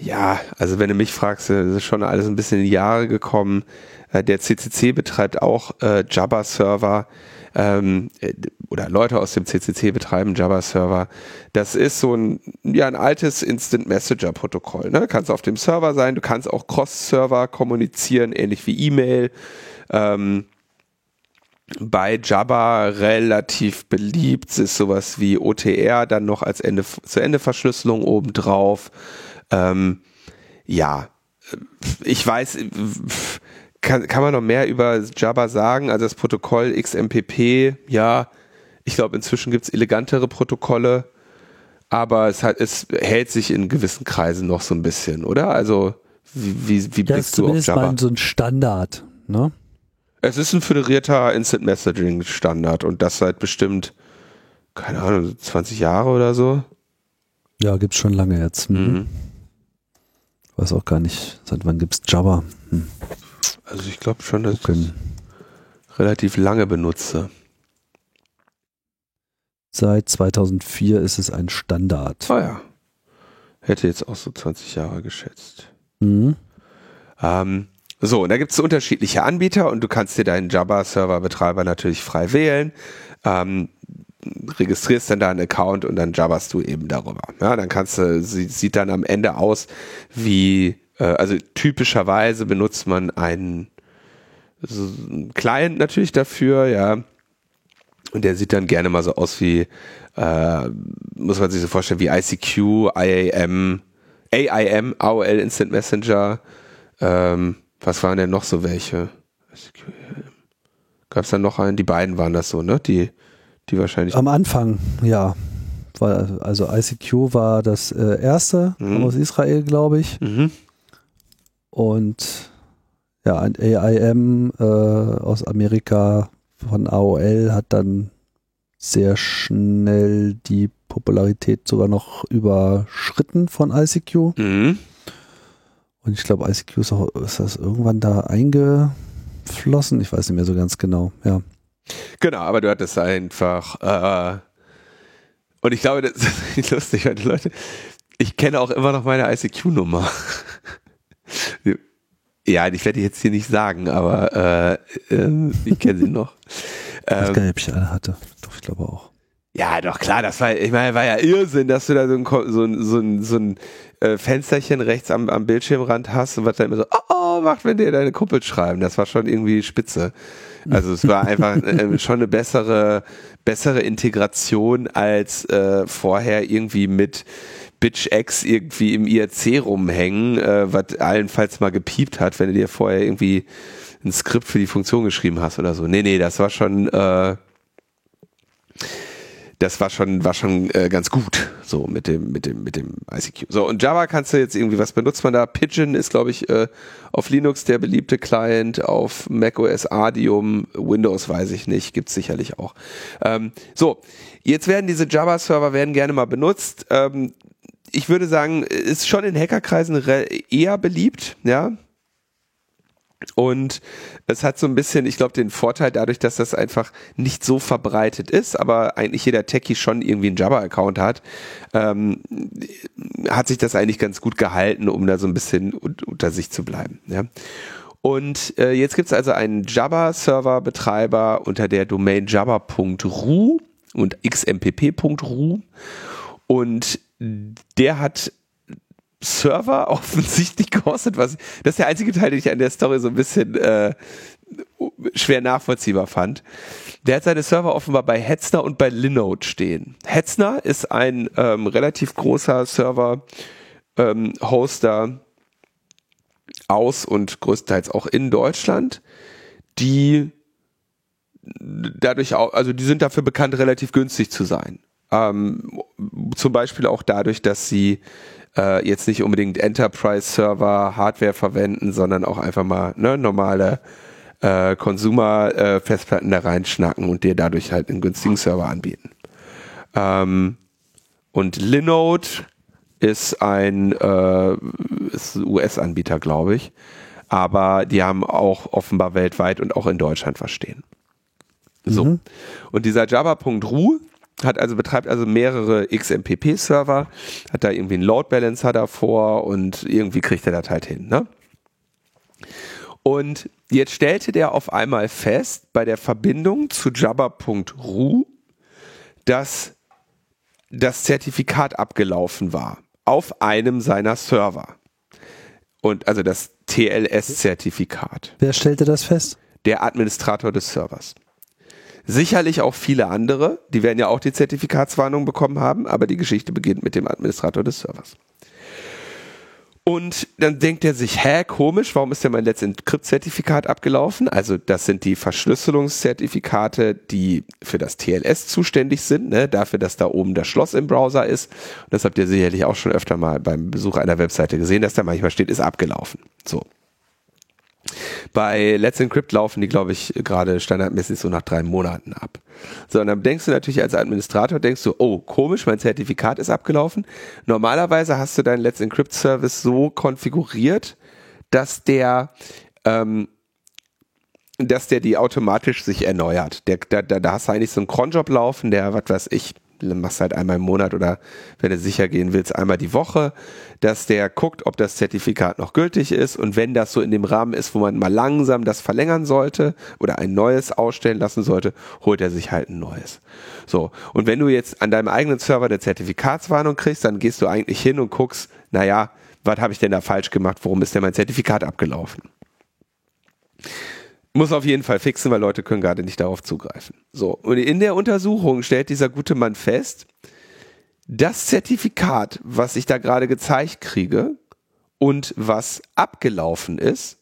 ja, also wenn du mich fragst, ist schon alles ein bisschen in die Jahre gekommen. Äh, der CCC betreibt auch äh, Jabba-Server ähm, äh, oder Leute aus dem CCC betreiben Jabba-Server. Das ist so ein, ja, ein altes Instant Messenger-Protokoll. Ne? Kannst auf dem Server sein, du kannst auch Cross-Server kommunizieren, ähnlich wie E-Mail. Ähm, bei Jabba relativ beliebt ist sowas wie OTR dann noch als Ende zu Ende Verschlüsselung obendrauf. Ähm, ja, ich weiß, kann, kann man noch mehr über Jabba sagen? Also das Protokoll XMPP, ja, ich glaube, inzwischen gibt es elegantere Protokolle, aber es, hat, es hält sich in gewissen Kreisen noch so ein bisschen, oder? Also, wie, wie, wie blickst du auf Jabba? Mal so ein Standard, ne? Es ist ein föderierter Instant Messaging Standard und das seit bestimmt, keine Ahnung, 20 Jahre oder so. Ja, gibt's schon lange jetzt. Mhm. Weiß auch gar nicht, seit wann gibt es Java? Hm. Also ich glaube schon, dass ich relativ lange benutze. Seit 2004 ist es ein Standard. Oh ja. Hätte jetzt auch so 20 Jahre geschätzt. Mhm. Ähm, so, und da gibt es unterschiedliche Anbieter und du kannst dir deinen Java-Server-Betreiber natürlich frei wählen. Ähm, registrierst dann deinen Account und dann jabberst du eben darüber. Ja, dann kannst du, sie sieht dann am Ende aus wie, äh, also typischerweise benutzt man einen, so einen Client natürlich dafür, ja. Und der sieht dann gerne mal so aus wie, äh, muss man sich so vorstellen, wie ICQ, IAM, AIM, AOL Instant Messenger, ähm, was waren denn noch so welche? Gab es da noch einen? Die beiden waren das so, ne? Die die wahrscheinlich. Am Anfang, ja. War, also ICQ war das äh, erste mhm. aus Israel, glaube ich. Mhm. Und ja, ein AIM äh, aus Amerika von AOL hat dann sehr schnell die Popularität sogar noch überschritten von ICQ. Mhm. Und ich glaube, ICQ ist, auch, ist das irgendwann da eingeflossen. Ich weiß nicht mehr so ganz genau, ja. Genau, aber du hattest einfach, äh, und ich glaube, das ist lustig, weil die Leute, ich kenne auch immer noch meine ICQ-Nummer. ja, ich werde jetzt hier nicht sagen, aber äh, äh, ich kenne sie noch. ich weiß gar nicht, ob ich alle hatte. Doch, ich glaube auch. Ja, doch klar, das war, ich meine, war ja Irrsinn, dass du da so ein, so ein, so ein, so ein äh, Fensterchen rechts am, am Bildschirmrand hast und was dann immer so, oh, oh, macht, wenn dir deine Kuppel schreiben. Das war schon irgendwie spitze. Also es war einfach äh, schon eine bessere, bessere Integration als äh, vorher irgendwie mit Bitch X irgendwie im IRC rumhängen, äh, was allenfalls mal gepiept hat, wenn du dir vorher irgendwie ein Skript für die Funktion geschrieben hast oder so. Nee, nee, das war schon, äh, das war schon, war schon äh, ganz gut, so mit dem, mit dem, mit dem ICQ. So, und Java kannst du jetzt irgendwie, was benutzt man da? Pigeon ist, glaube ich, äh, auf Linux der beliebte Client, auf macOS Ardium, Windows weiß ich nicht, gibt's sicherlich auch. Ähm, so, jetzt werden diese Java-Server werden gerne mal benutzt. Ähm, ich würde sagen, ist schon in Hackerkreisen eher beliebt, ja. Und es hat so ein bisschen, ich glaube, den Vorteil dadurch, dass das einfach nicht so verbreitet ist, aber eigentlich jeder Techie schon irgendwie einen Java-Account hat, ähm, hat sich das eigentlich ganz gut gehalten, um da so ein bisschen unter sich zu bleiben. Ja. Und äh, jetzt gibt es also einen Java-Server-Betreiber unter der Domain java.ru und xmpp.ru und der hat Server offensichtlich kostet, was das ist der einzige Teil, den ich an der Story so ein bisschen äh, schwer nachvollziehbar fand. Der hat seine Server offenbar bei Hetzner und bei Linode stehen. Hetzner ist ein ähm, relativ großer Server-Hoster ähm, aus und größtenteils auch in Deutschland, die dadurch auch, also die sind dafür bekannt, relativ günstig zu sein. Ähm, zum Beispiel auch dadurch, dass sie äh, jetzt nicht unbedingt Enterprise-Server, Hardware verwenden, sondern auch einfach mal ne, normale äh, Consumer-Festplatten da reinschnacken und dir dadurch halt einen günstigen Server anbieten. Ähm, und Linode ist ein äh, US-Anbieter, glaube ich. Aber die haben auch offenbar weltweit und auch in Deutschland verstehen. So. Mhm. Und dieser Java.ru, hat also betreibt also mehrere XMPP-Server, hat da irgendwie einen Load Balancer davor und irgendwie kriegt er das halt hin. Ne? Und jetzt stellte der auf einmal fest bei der Verbindung zu jabber.ru, dass das Zertifikat abgelaufen war auf einem seiner Server. Und also das TLS-Zertifikat. Wer stellte das fest? Der Administrator des Servers. Sicherlich auch viele andere, die werden ja auch die Zertifikatswarnung bekommen haben, aber die Geschichte beginnt mit dem Administrator des Servers. Und dann denkt er sich, hä, komisch, warum ist denn mein Let's Encrypt-Zertifikat abgelaufen? Also das sind die Verschlüsselungszertifikate, die für das TLS zuständig sind, ne? dafür, dass da oben das Schloss im Browser ist. Und das habt ihr sicherlich auch schon öfter mal beim Besuch einer Webseite gesehen, dass da manchmal steht, ist abgelaufen. So. Bei Let's Encrypt laufen die, glaube ich, gerade standardmäßig so nach drei Monaten ab. So, und dann denkst du natürlich als Administrator, denkst du, oh, komisch, mein Zertifikat ist abgelaufen. Normalerweise hast du deinen Let's Encrypt Service so konfiguriert, dass der ähm, dass der die automatisch sich erneuert. Der, da, da, da hast du eigentlich so einen Cronjob laufen, der, was weiß ich, machst halt einmal im Monat oder wenn du sicher gehen willst, einmal die Woche, dass der guckt, ob das Zertifikat noch gültig ist und wenn das so in dem Rahmen ist, wo man mal langsam das verlängern sollte oder ein neues ausstellen lassen sollte, holt er sich halt ein neues. So. Und wenn du jetzt an deinem eigenen Server eine Zertifikatswarnung kriegst, dann gehst du eigentlich hin und guckst, naja, was habe ich denn da falsch gemacht? Warum ist denn mein Zertifikat abgelaufen? Muss auf jeden Fall fixen, weil Leute können gerade nicht darauf zugreifen. So, und in der Untersuchung stellt dieser gute Mann fest, das Zertifikat, was ich da gerade gezeigt kriege und was abgelaufen ist,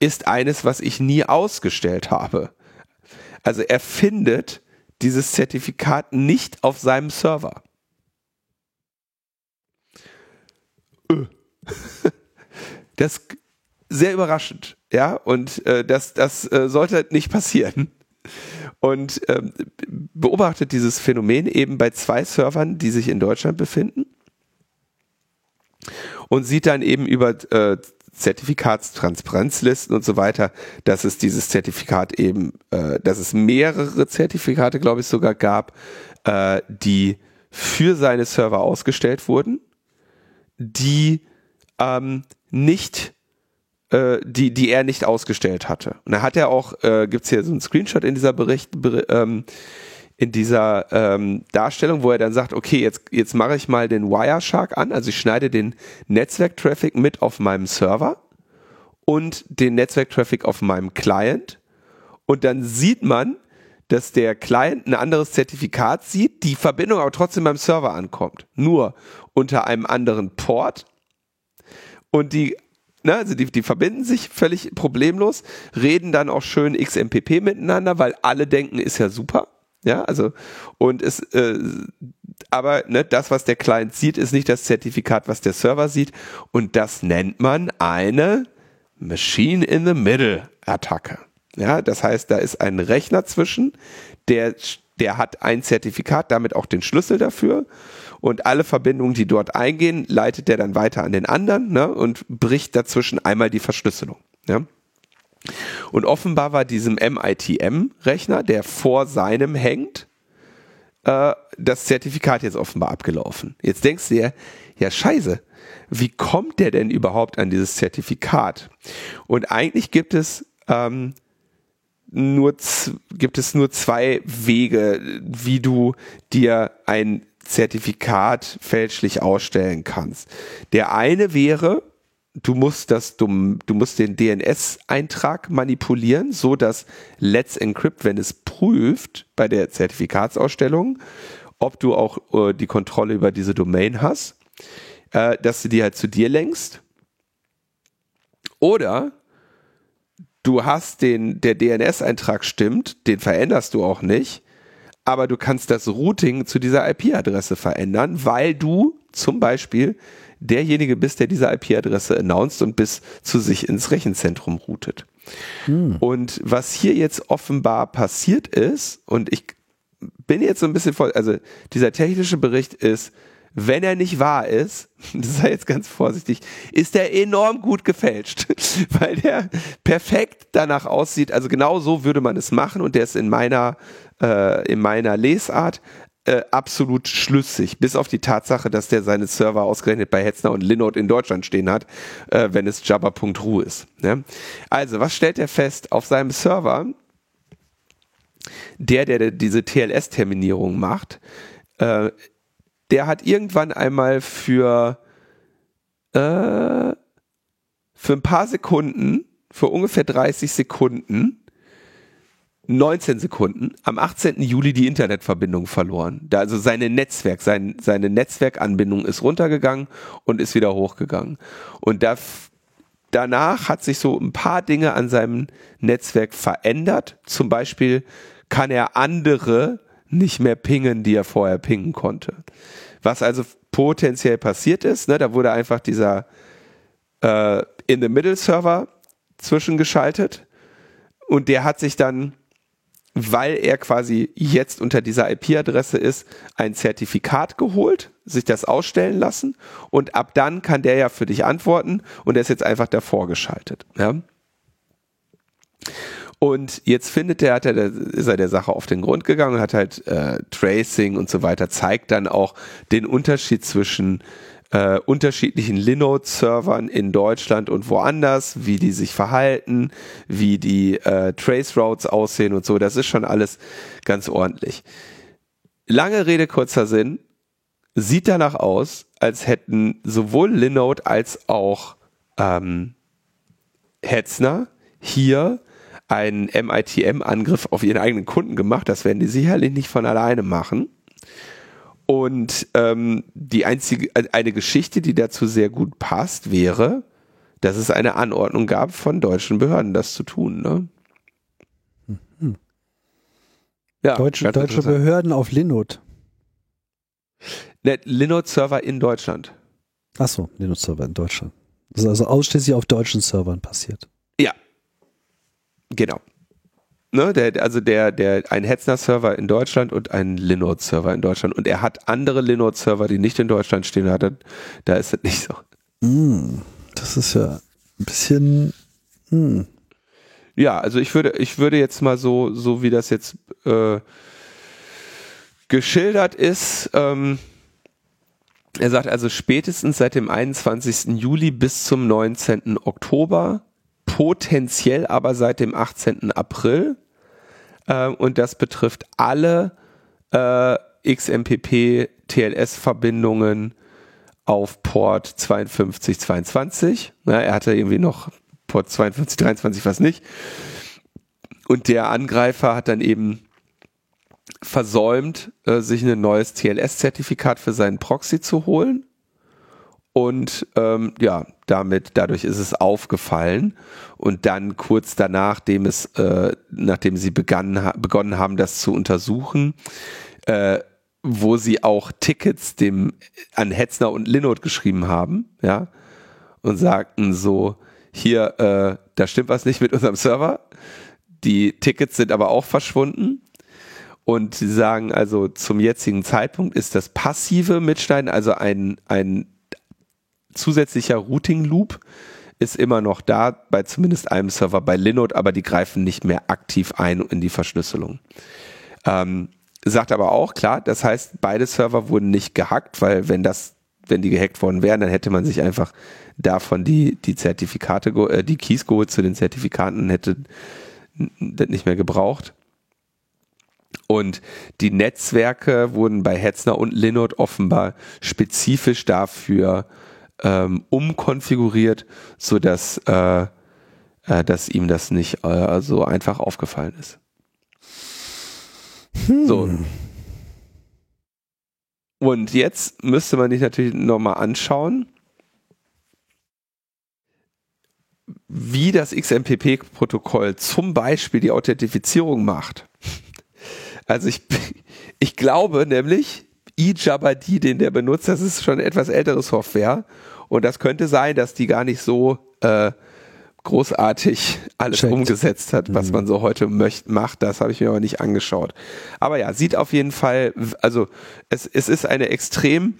ist eines, was ich nie ausgestellt habe. Also er findet dieses Zertifikat nicht auf seinem Server. Äh. Das sehr überraschend, ja, und äh, das, das äh, sollte nicht passieren. Und ähm, beobachtet dieses Phänomen eben bei zwei Servern, die sich in Deutschland befinden und sieht dann eben über äh, Zertifikatstransparenzlisten und so weiter, dass es dieses Zertifikat eben, äh, dass es mehrere Zertifikate, glaube ich, sogar gab, äh, die für seine Server ausgestellt wurden, die ähm, nicht äh, die, die er nicht ausgestellt hatte. Und da hat er auch, äh, gibt es hier so einen Screenshot in dieser Bericht, ber, ähm, in dieser ähm, Darstellung, wo er dann sagt, okay, jetzt, jetzt mache ich mal den Wireshark an, also ich schneide den Netzwerktraffic mit auf meinem Server und den Netzwerktraffic auf meinem Client und dann sieht man, dass der Client ein anderes Zertifikat sieht, die Verbindung aber trotzdem beim Server ankommt. Nur unter einem anderen Port. Und die, ne, also die, die verbinden sich völlig problemlos, reden dann auch schön XMPP miteinander, weil alle denken, ist ja super. Ja, also, und es, äh, aber ne, das, was der Client sieht, ist nicht das Zertifikat, was der Server sieht. Und das nennt man eine Machine in the Middle Attacke. Ja, das heißt, da ist ein Rechner zwischen, der, der hat ein Zertifikat, damit auch den Schlüssel dafür. Und alle Verbindungen, die dort eingehen, leitet der dann weiter an den anderen ne, und bricht dazwischen einmal die Verschlüsselung. Ja. Und offenbar war diesem MITM-Rechner, der vor seinem hängt, äh, das Zertifikat jetzt offenbar abgelaufen. Jetzt denkst du dir, ja scheiße, wie kommt der denn überhaupt an dieses Zertifikat? Und eigentlich gibt es ähm, nur gibt es nur zwei Wege, wie du dir ein Zertifikat fälschlich ausstellen kannst. Der eine wäre, du musst das, du, du musst den DNS-Eintrag manipulieren, so dass Let's Encrypt, wenn es prüft bei der Zertifikatsausstellung, ob du auch äh, die Kontrolle über diese Domain hast, äh, dass du die halt zu dir lenkst. Oder du hast den, der DNS-Eintrag stimmt, den veränderst du auch nicht, aber du kannst das Routing zu dieser IP-Adresse verändern, weil du zum Beispiel derjenige bist, der diese IP-Adresse announced und bis zu sich ins Rechenzentrum routet. Hm. Und was hier jetzt offenbar passiert ist, und ich bin jetzt so ein bisschen voll, also dieser technische Bericht ist, wenn er nicht wahr ist, das sei jetzt ganz vorsichtig, ist er enorm gut gefälscht, weil der perfekt danach aussieht. Also genau so würde man es machen und der ist in meiner, äh, in meiner Lesart äh, absolut schlüssig, bis auf die Tatsache, dass der seine Server ausgerechnet bei Hetzner und Linode in Deutschland stehen hat, äh, wenn es jabber.ru ist. Ne? Also, was stellt er fest? Auf seinem Server, der, der diese TLS-Terminierung macht, äh, der hat irgendwann einmal für, äh, für ein paar Sekunden, für ungefähr 30 Sekunden, 19 Sekunden am 18. Juli die Internetverbindung verloren. Da also seine Netzwerk, sein, seine Netzwerkanbindung ist runtergegangen und ist wieder hochgegangen. Und da, danach hat sich so ein paar Dinge an seinem Netzwerk verändert. Zum Beispiel kann er andere nicht mehr pingen, die er vorher pingen konnte. Was also potenziell passiert ist, ne, da wurde einfach dieser äh, In-the-Middle-Server zwischengeschaltet und der hat sich dann, weil er quasi jetzt unter dieser IP-Adresse ist, ein Zertifikat geholt, sich das ausstellen lassen und ab dann kann der ja für dich antworten und er ist jetzt einfach davor geschaltet. Ja? Und jetzt findet er, hat er, ist er der Sache auf den Grund gegangen und hat halt äh, Tracing und so weiter, zeigt dann auch den Unterschied zwischen äh, unterschiedlichen Linode-Servern in Deutschland und woanders, wie die sich verhalten, wie die äh, Trace Routes aussehen und so. Das ist schon alles ganz ordentlich. Lange Rede, kurzer Sinn. Sieht danach aus, als hätten sowohl Linode als auch ähm, Hetzner hier einen MITM-Angriff auf ihren eigenen Kunden gemacht. Das werden die sicherlich nicht von alleine machen. Und ähm, die einzige, eine Geschichte, die dazu sehr gut passt, wäre, dass es eine Anordnung gab von deutschen Behörden, das zu tun. Ne? Hm. Ja, deutsche, deutsche Behörden auf Linode. Ne, Linode-Server in Deutschland. Achso, Linode-Server in Deutschland. Das ist also ausschließlich auf deutschen Servern passiert. Ja, Genau. Ne, der, also der, der, ein Hetzner-Server in Deutschland und ein Linode-Server in Deutschland. Und er hat andere Linode-Server, die nicht in Deutschland stehen, hat er, da ist es nicht so. Mm, das ist ja ein bisschen. Mm. Ja, also ich würde, ich würde jetzt mal so, so wie das jetzt äh, geschildert ist, ähm, er sagt also spätestens seit dem 21. Juli bis zum 19. Oktober potenziell aber seit dem 18. April. Äh, und das betrifft alle äh, XMPP TLS-Verbindungen auf Port 5222. Ja, er hatte irgendwie noch Port 52, 23, was nicht. Und der Angreifer hat dann eben versäumt, äh, sich ein neues TLS-Zertifikat für seinen Proxy zu holen. Und ähm, ja, damit, dadurch ist es aufgefallen. Und dann kurz danach, dem es, äh, nachdem sie begann, begonnen haben, das zu untersuchen, äh, wo sie auch Tickets dem an Hetzner und Linot geschrieben haben, ja, und sagten so, hier, äh, da stimmt was nicht mit unserem Server. Die Tickets sind aber auch verschwunden. Und sie sagen also, zum jetzigen Zeitpunkt ist das passive Mitschneiden, also ein, ein zusätzlicher Routing Loop, ist immer noch da, bei zumindest einem Server bei Linode, aber die greifen nicht mehr aktiv ein in die Verschlüsselung. Ähm, sagt aber auch, klar, das heißt, beide Server wurden nicht gehackt, weil wenn das, wenn die gehackt worden wären, dann hätte man sich einfach davon die, die Zertifikate, äh, die Keys geholt zu den Zertifikaten hätte das nicht mehr gebraucht. Und die Netzwerke wurden bei Hetzner und Linode offenbar spezifisch dafür ähm, umkonfiguriert, sodass äh, äh, dass ihm das nicht äh, so einfach aufgefallen ist. Hm. So. Und jetzt müsste man sich natürlich nochmal anschauen, wie das XMPP-Protokoll zum Beispiel die Authentifizierung macht. Also ich, ich glaube nämlich, eJabadi, den der benutzt, das ist schon etwas ältere Software. Und das könnte sein, dass die gar nicht so äh, großartig alles Checkt. umgesetzt hat, was mhm. man so heute möcht, macht. Das habe ich mir aber nicht angeschaut. Aber ja, sieht auf jeden Fall, also es, es ist eine extrem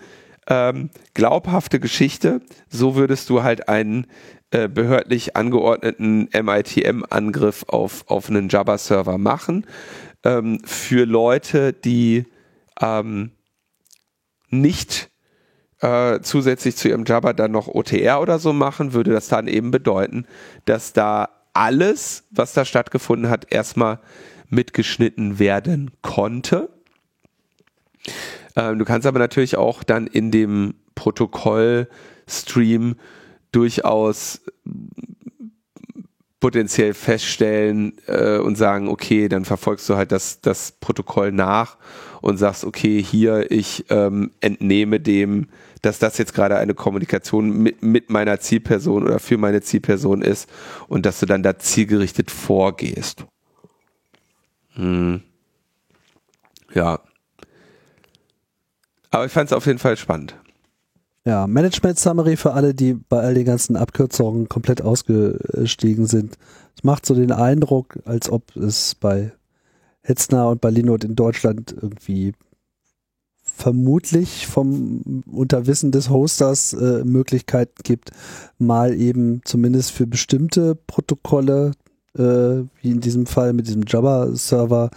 ähm, glaubhafte Geschichte. So würdest du halt einen äh, behördlich angeordneten MITM-Angriff auf, auf einen Java-Server machen. Ähm, für Leute, die ähm, nicht äh, zusätzlich zu ihrem Jabber dann noch OTR oder so machen, würde das dann eben bedeuten, dass da alles, was da stattgefunden hat, erstmal mitgeschnitten werden konnte. Ähm, du kannst aber natürlich auch dann in dem Protokollstream durchaus potenziell feststellen äh, und sagen, okay, dann verfolgst du halt das, das Protokoll nach und sagst, okay, hier, ich ähm, entnehme dem, dass das jetzt gerade eine Kommunikation mit, mit meiner Zielperson oder für meine Zielperson ist und dass du dann da zielgerichtet vorgehst. Hm. Ja. Aber ich fand es auf jeden Fall spannend. Ja, Management Summary für alle, die bei all den ganzen Abkürzungen komplett ausgestiegen sind. Es macht so den Eindruck, als ob es bei Hetzner und bei Linode in Deutschland irgendwie vermutlich vom Unterwissen des Hosters äh, Möglichkeiten gibt, mal eben zumindest für bestimmte Protokolle äh, wie in diesem Fall mit diesem Java-Server,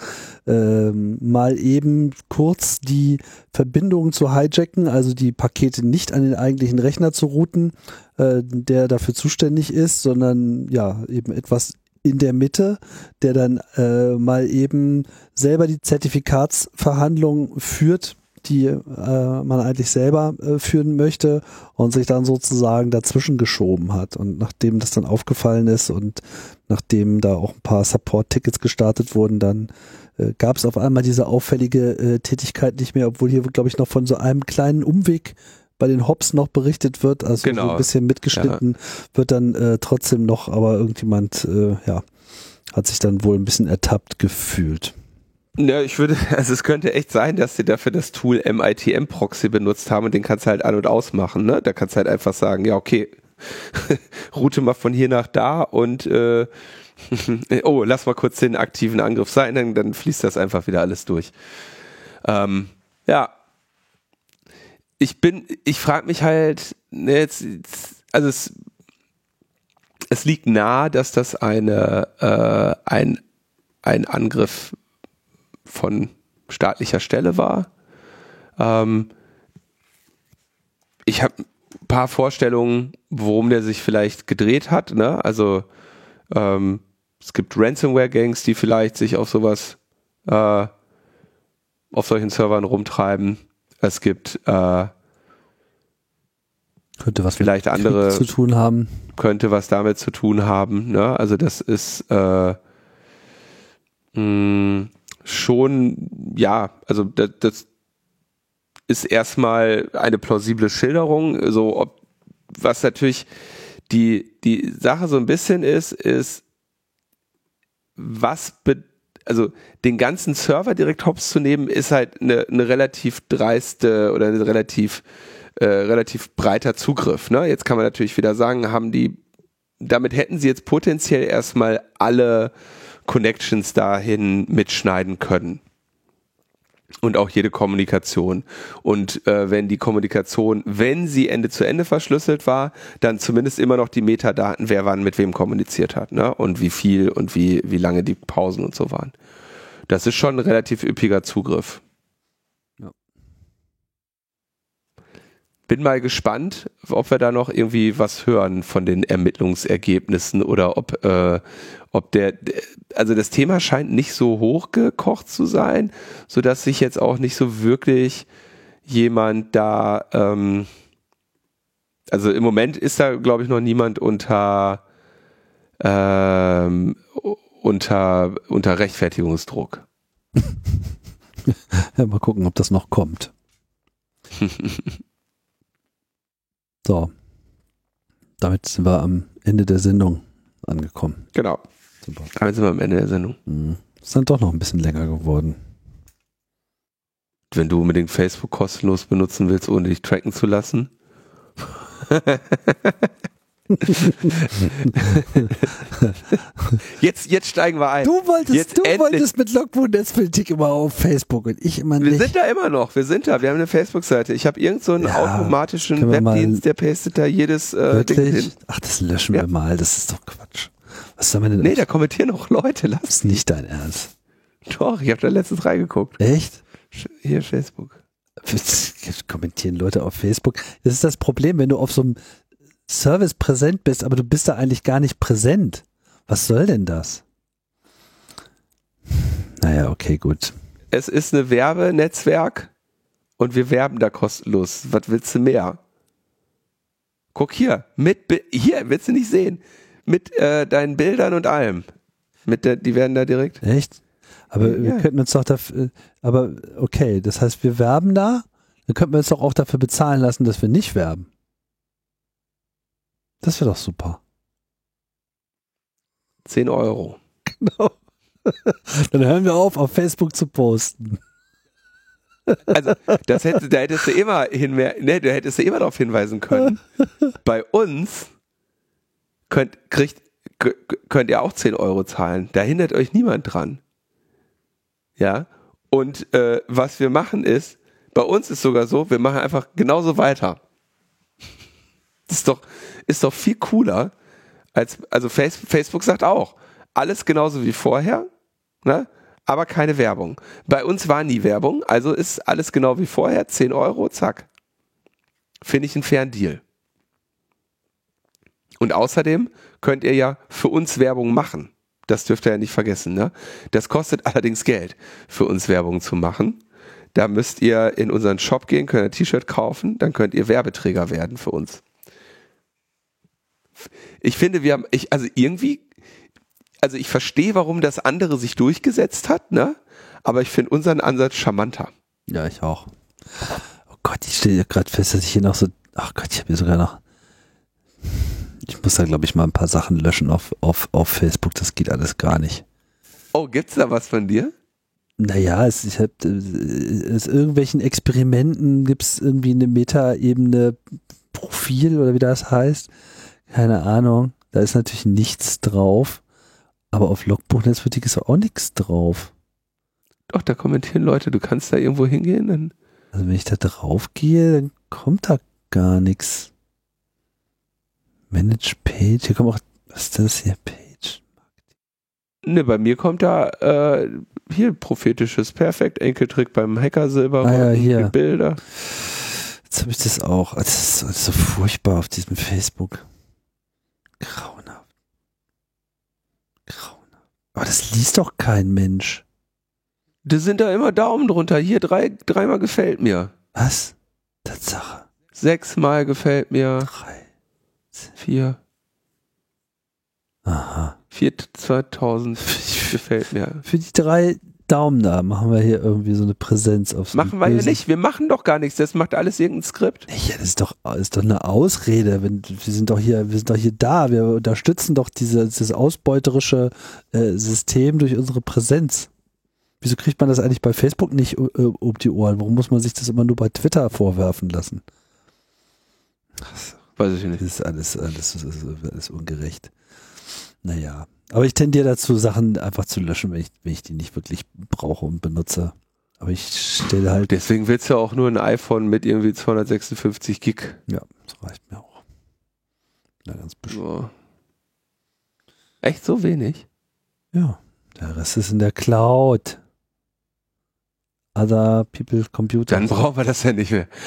äh, mal eben kurz die Verbindungen zu hijacken, also die Pakete nicht an den eigentlichen Rechner zu routen, äh, der dafür zuständig ist, sondern ja, eben etwas in der Mitte, der dann äh, mal eben selber die Zertifikatsverhandlung führt die äh, man eigentlich selber äh, führen möchte und sich dann sozusagen dazwischen geschoben hat. Und nachdem das dann aufgefallen ist und nachdem da auch ein paar Support-Tickets gestartet wurden, dann äh, gab es auf einmal diese auffällige äh, Tätigkeit nicht mehr, obwohl hier, glaube ich, noch von so einem kleinen Umweg bei den Hops noch berichtet wird, also genau. so ein bisschen mitgeschnitten ja. wird dann äh, trotzdem noch, aber irgendjemand, äh, ja, hat sich dann wohl ein bisschen ertappt gefühlt. Ja, ich würde, also es könnte echt sein, dass sie dafür das Tool MITM Proxy benutzt haben und den kannst du halt an- und ausmachen, ne? Da kannst du halt einfach sagen, ja, okay, route mal von hier nach da und äh, oh, lass mal kurz den aktiven Angriff sein, dann, dann fließt das einfach wieder alles durch. Ähm, ja. Ich bin, ich frage mich halt, ne, jetzt, also es, es liegt nahe, dass das eine, äh, ein, ein Angriff von staatlicher Stelle war. Ähm, ich habe ein paar Vorstellungen, worum der sich vielleicht gedreht hat. Ne? Also ähm, es gibt Ransomware-Gangs, die vielleicht sich auf sowas äh, auf solchen Servern rumtreiben. Es gibt äh, Könnte was vielleicht andere zu tun haben. könnte was damit zu tun haben. Ne? Also das ist äh, mh, schon, ja, also das, das ist erstmal eine plausible Schilderung. So, ob, was natürlich die, die Sache so ein bisschen ist, ist, was be also den ganzen Server direkt hops zu nehmen, ist halt eine, eine relativ dreiste oder eine relativ äh, relativ breiter Zugriff. Ne? Jetzt kann man natürlich wieder sagen, haben die, damit hätten sie jetzt potenziell erstmal alle Connections dahin mitschneiden können. Und auch jede Kommunikation. Und äh, wenn die Kommunikation, wenn sie Ende zu Ende verschlüsselt war, dann zumindest immer noch die Metadaten, wer wann mit wem kommuniziert hat, ne? Und wie viel und wie, wie lange die Pausen und so waren. Das ist schon ein relativ üppiger Zugriff. Bin mal gespannt, ob wir da noch irgendwie was hören von den Ermittlungsergebnissen oder ob, äh, ob der, also das Thema scheint nicht so hochgekocht zu sein, so dass sich jetzt auch nicht so wirklich jemand da, ähm, also im Moment ist da, glaube ich, noch niemand unter, ähm, unter, unter Rechtfertigungsdruck. Ja, mal gucken, ob das noch kommt. so. Damit sind wir am Ende der Sendung angekommen. Genau. Super. Damit sind wir am Ende der Sendung. Mhm. Ist dann doch noch ein bisschen länger geworden. Wenn du unbedingt Facebook kostenlos benutzen willst, ohne dich tracken zu lassen. jetzt, jetzt steigen wir ein. Du wolltest, Jetzt du endlich. wolltest mit Logbuch Netzpolitik immer auf Facebook und ich immer Wir nicht. sind da immer noch, wir sind da, wir haben eine Facebook-Seite. Ich habe irgend so einen Ja, automatischen wir Webdienst, der pastet da jedes äh, Ding hin. Ach, das löschen Ja. wir mal. Das ist doch Quatsch. Was soll man denn? Nee, da kommentieren auch Leute, lass. ist nicht dein Ernst. Doch, ich habe da letztens reingeguckt. Echt? Hier Facebook. Kommentieren Leute auf Facebook. Das ist das Problem, wenn du auf so einem Service präsent bist, aber du bist da eigentlich gar nicht präsent. Was soll denn das? Naja, okay, gut. Es ist eine Werbenetzwerk und wir werben da kostenlos. Was willst du mehr? Guck hier, mit hier willst du nicht sehen, mit äh, deinen Bildern und allem. Mit der, die werden da direkt. Echt? Aber wir Ja. könnten uns doch dafür, aber okay, das heißt, wir werben da, dann könnten wir uns doch auch dafür bezahlen lassen, dass wir nicht werben. Das wäre doch super. 10 Euro. Genau. Dann hören wir auf, auf Facebook zu posten. Also, das hätte, da hättest du immer hin, ne, du hättest du immer darauf hinweisen können. Bei uns könnt, kriegt, könnt ihr auch 10 Euro zahlen. Da hindert euch niemand dran. Ja. Und äh, was wir machen ist, bei uns ist sogar so, wir machen einfach genauso weiter. Das ist doch, ist doch viel cooler als, also Face, Facebook sagt auch, alles genauso wie vorher, ne? aber keine Werbung. Bei uns war nie Werbung, also ist alles genau wie vorher, 10 Euro, zack. Finde ich einen fairen Deal. Und außerdem könnt ihr ja für uns Werbung machen. Das dürft ihr ja nicht vergessen. Ne? Das kostet allerdings Geld, für uns Werbung zu machen. Da müsst ihr in unseren Shop gehen, könnt ein T-Shirt kaufen, dann könnt ihr Werbeträger werden für uns. Ich finde, wir haben, ich, also irgendwie, also ich verstehe, warum das andere sich durchgesetzt hat, ne? Aber ich finde unseren Ansatz charmanter. Ja, ich auch. Oh Gott, ich stelle gerade fest, dass ich hier noch so, ach Gott, ich habe hier sogar noch, ich muss da glaube ich mal ein paar Sachen löschen auf, auf, auf Facebook, das geht alles gar nicht. Oh, gibt's da was von dir? Naja, es, ich hab, äh, aus irgendwelchen Experimenten gibt es irgendwie eine Meta-Ebene Profil oder wie das heißt. Keine Ahnung. Da ist natürlich nichts drauf. Aber auf Logbuchnetzpolitik ist auch nichts drauf. Doch, da kommentieren Leute, du kannst da irgendwo hingehen, dann Also wenn ich da drauf gehe, dann kommt da gar nichts. Manage Page, hier kommt auch, was ist das hier? Page. Ne, bei mir kommt da äh, hier prophetisches Perfekt, Enkeltrick beim Hackersilber, Ah ja, hier. Bilder. Jetzt habe ich das auch. Ist, das ist so furchtbar auf diesem Facebook. Grauenhaft. Grauenhaft. Aber das liest doch kein Mensch. Da sind da immer Daumen drunter. Hier drei, dreimal gefällt mir. Was? Tatsache. Sechsmal gefällt mir. Drei. Vier. Aha. Vier 2000 gefällt mir. Für die drei Daumen da machen wir hier irgendwie so eine Präsenz auf so Machen wir ja nicht. Wir machen doch gar nichts. Das macht alles irgendein Skript. Ja, das ist doch, das ist doch eine Ausrede. Wenn, wir sind doch hier, wir sind doch hier da. Wir unterstützen doch diese, dieses ausbeuterische äh, System durch unsere Präsenz. Wieso kriegt man das eigentlich bei Facebook nicht äh, um die Ohren? Warum muss man sich das immer nur bei Twitter vorwerfen lassen? Weiß ich nicht. Das ist alles, alles, das ist alles ungerecht. Naja. Aber ich tendiere dazu, Sachen einfach zu löschen, wenn ich, wenn ich die nicht wirklich brauche und benutze. Aber ich stelle halt. Deswegen willst du auch nur ein iPhone mit irgendwie 256 Gig. Ja, das reicht mir auch. Na, ganz bestimmt. So. Echt so wenig? Ja. Der Rest ist in der Cloud. Other people computer. Dann brauchen wir das ja nicht mehr.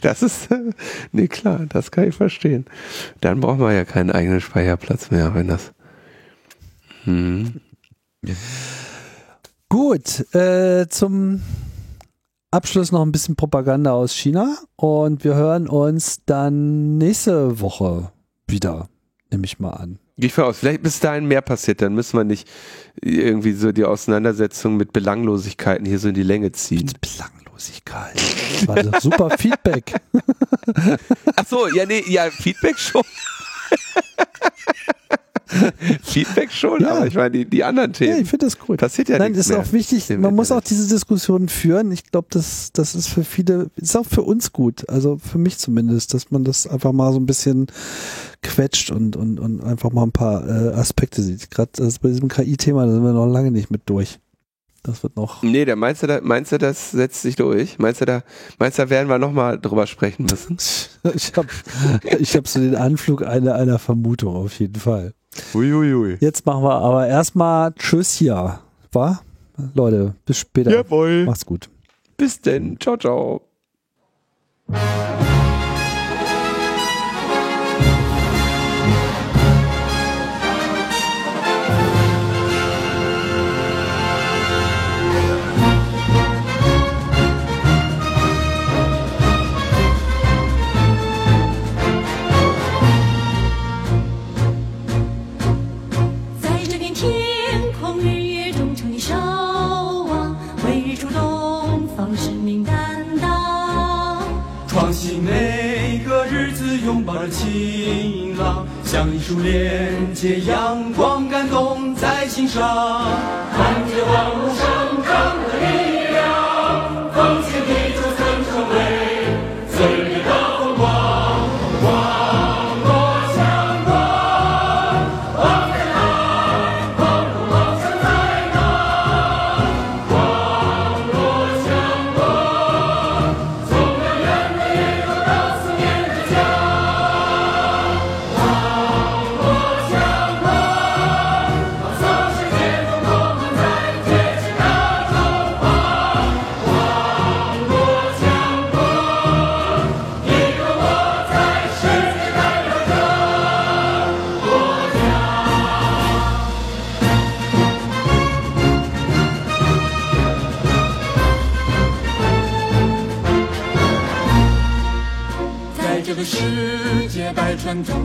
Das ist, nee klar, das kann ich verstehen. Dann brauchen wir ja keinen eigenen Speicherplatz mehr, wenn das. Hm. Gut, äh, zum Abschluss noch ein bisschen Propaganda aus China und wir hören uns dann nächste Woche wieder, nehme ich mal an. Ich von aus. Vielleicht bis dahin mehr passiert, dann müssen wir nicht irgendwie so die Auseinandersetzung mit Belanglosigkeiten hier so in die Länge ziehen. Belanglosigkeit. Das war doch super Feedback. Ach so, ja, nee, ja, Feedback schon. Feedback schon, Ja. aber ich meine, die, die anderen Ja, Themen. ich finde das gut. Passiert ja Nein, ist mehr. auch wichtig, man muss auch diese Diskussion führen. Ich glaube, das, das ist für viele, ist auch für uns gut, also für mich zumindest, dass man das einfach mal so ein bisschen quetscht und, und, und einfach mal ein paar äh, Aspekte sieht. Gerade das bei diesem KI-Thema, da sind wir noch lange nicht mit durch. Das wird noch. Nee, da meinst du, da, meinst du, das setzt sich durch? Meinst du, da, meinst du, da werden wir nochmal drüber sprechen müssen? Ich habe ich hab so den Anflug einer, einer Vermutung auf jeden Fall. Uiuiui. Jetzt machen wir aber erstmal Tschüss hier. War? Leute, bis später. Jawohl. Macht's gut. Bis denn. Ciao, ciao. 像一束连接阳光，感动在心上。看见万物生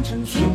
成全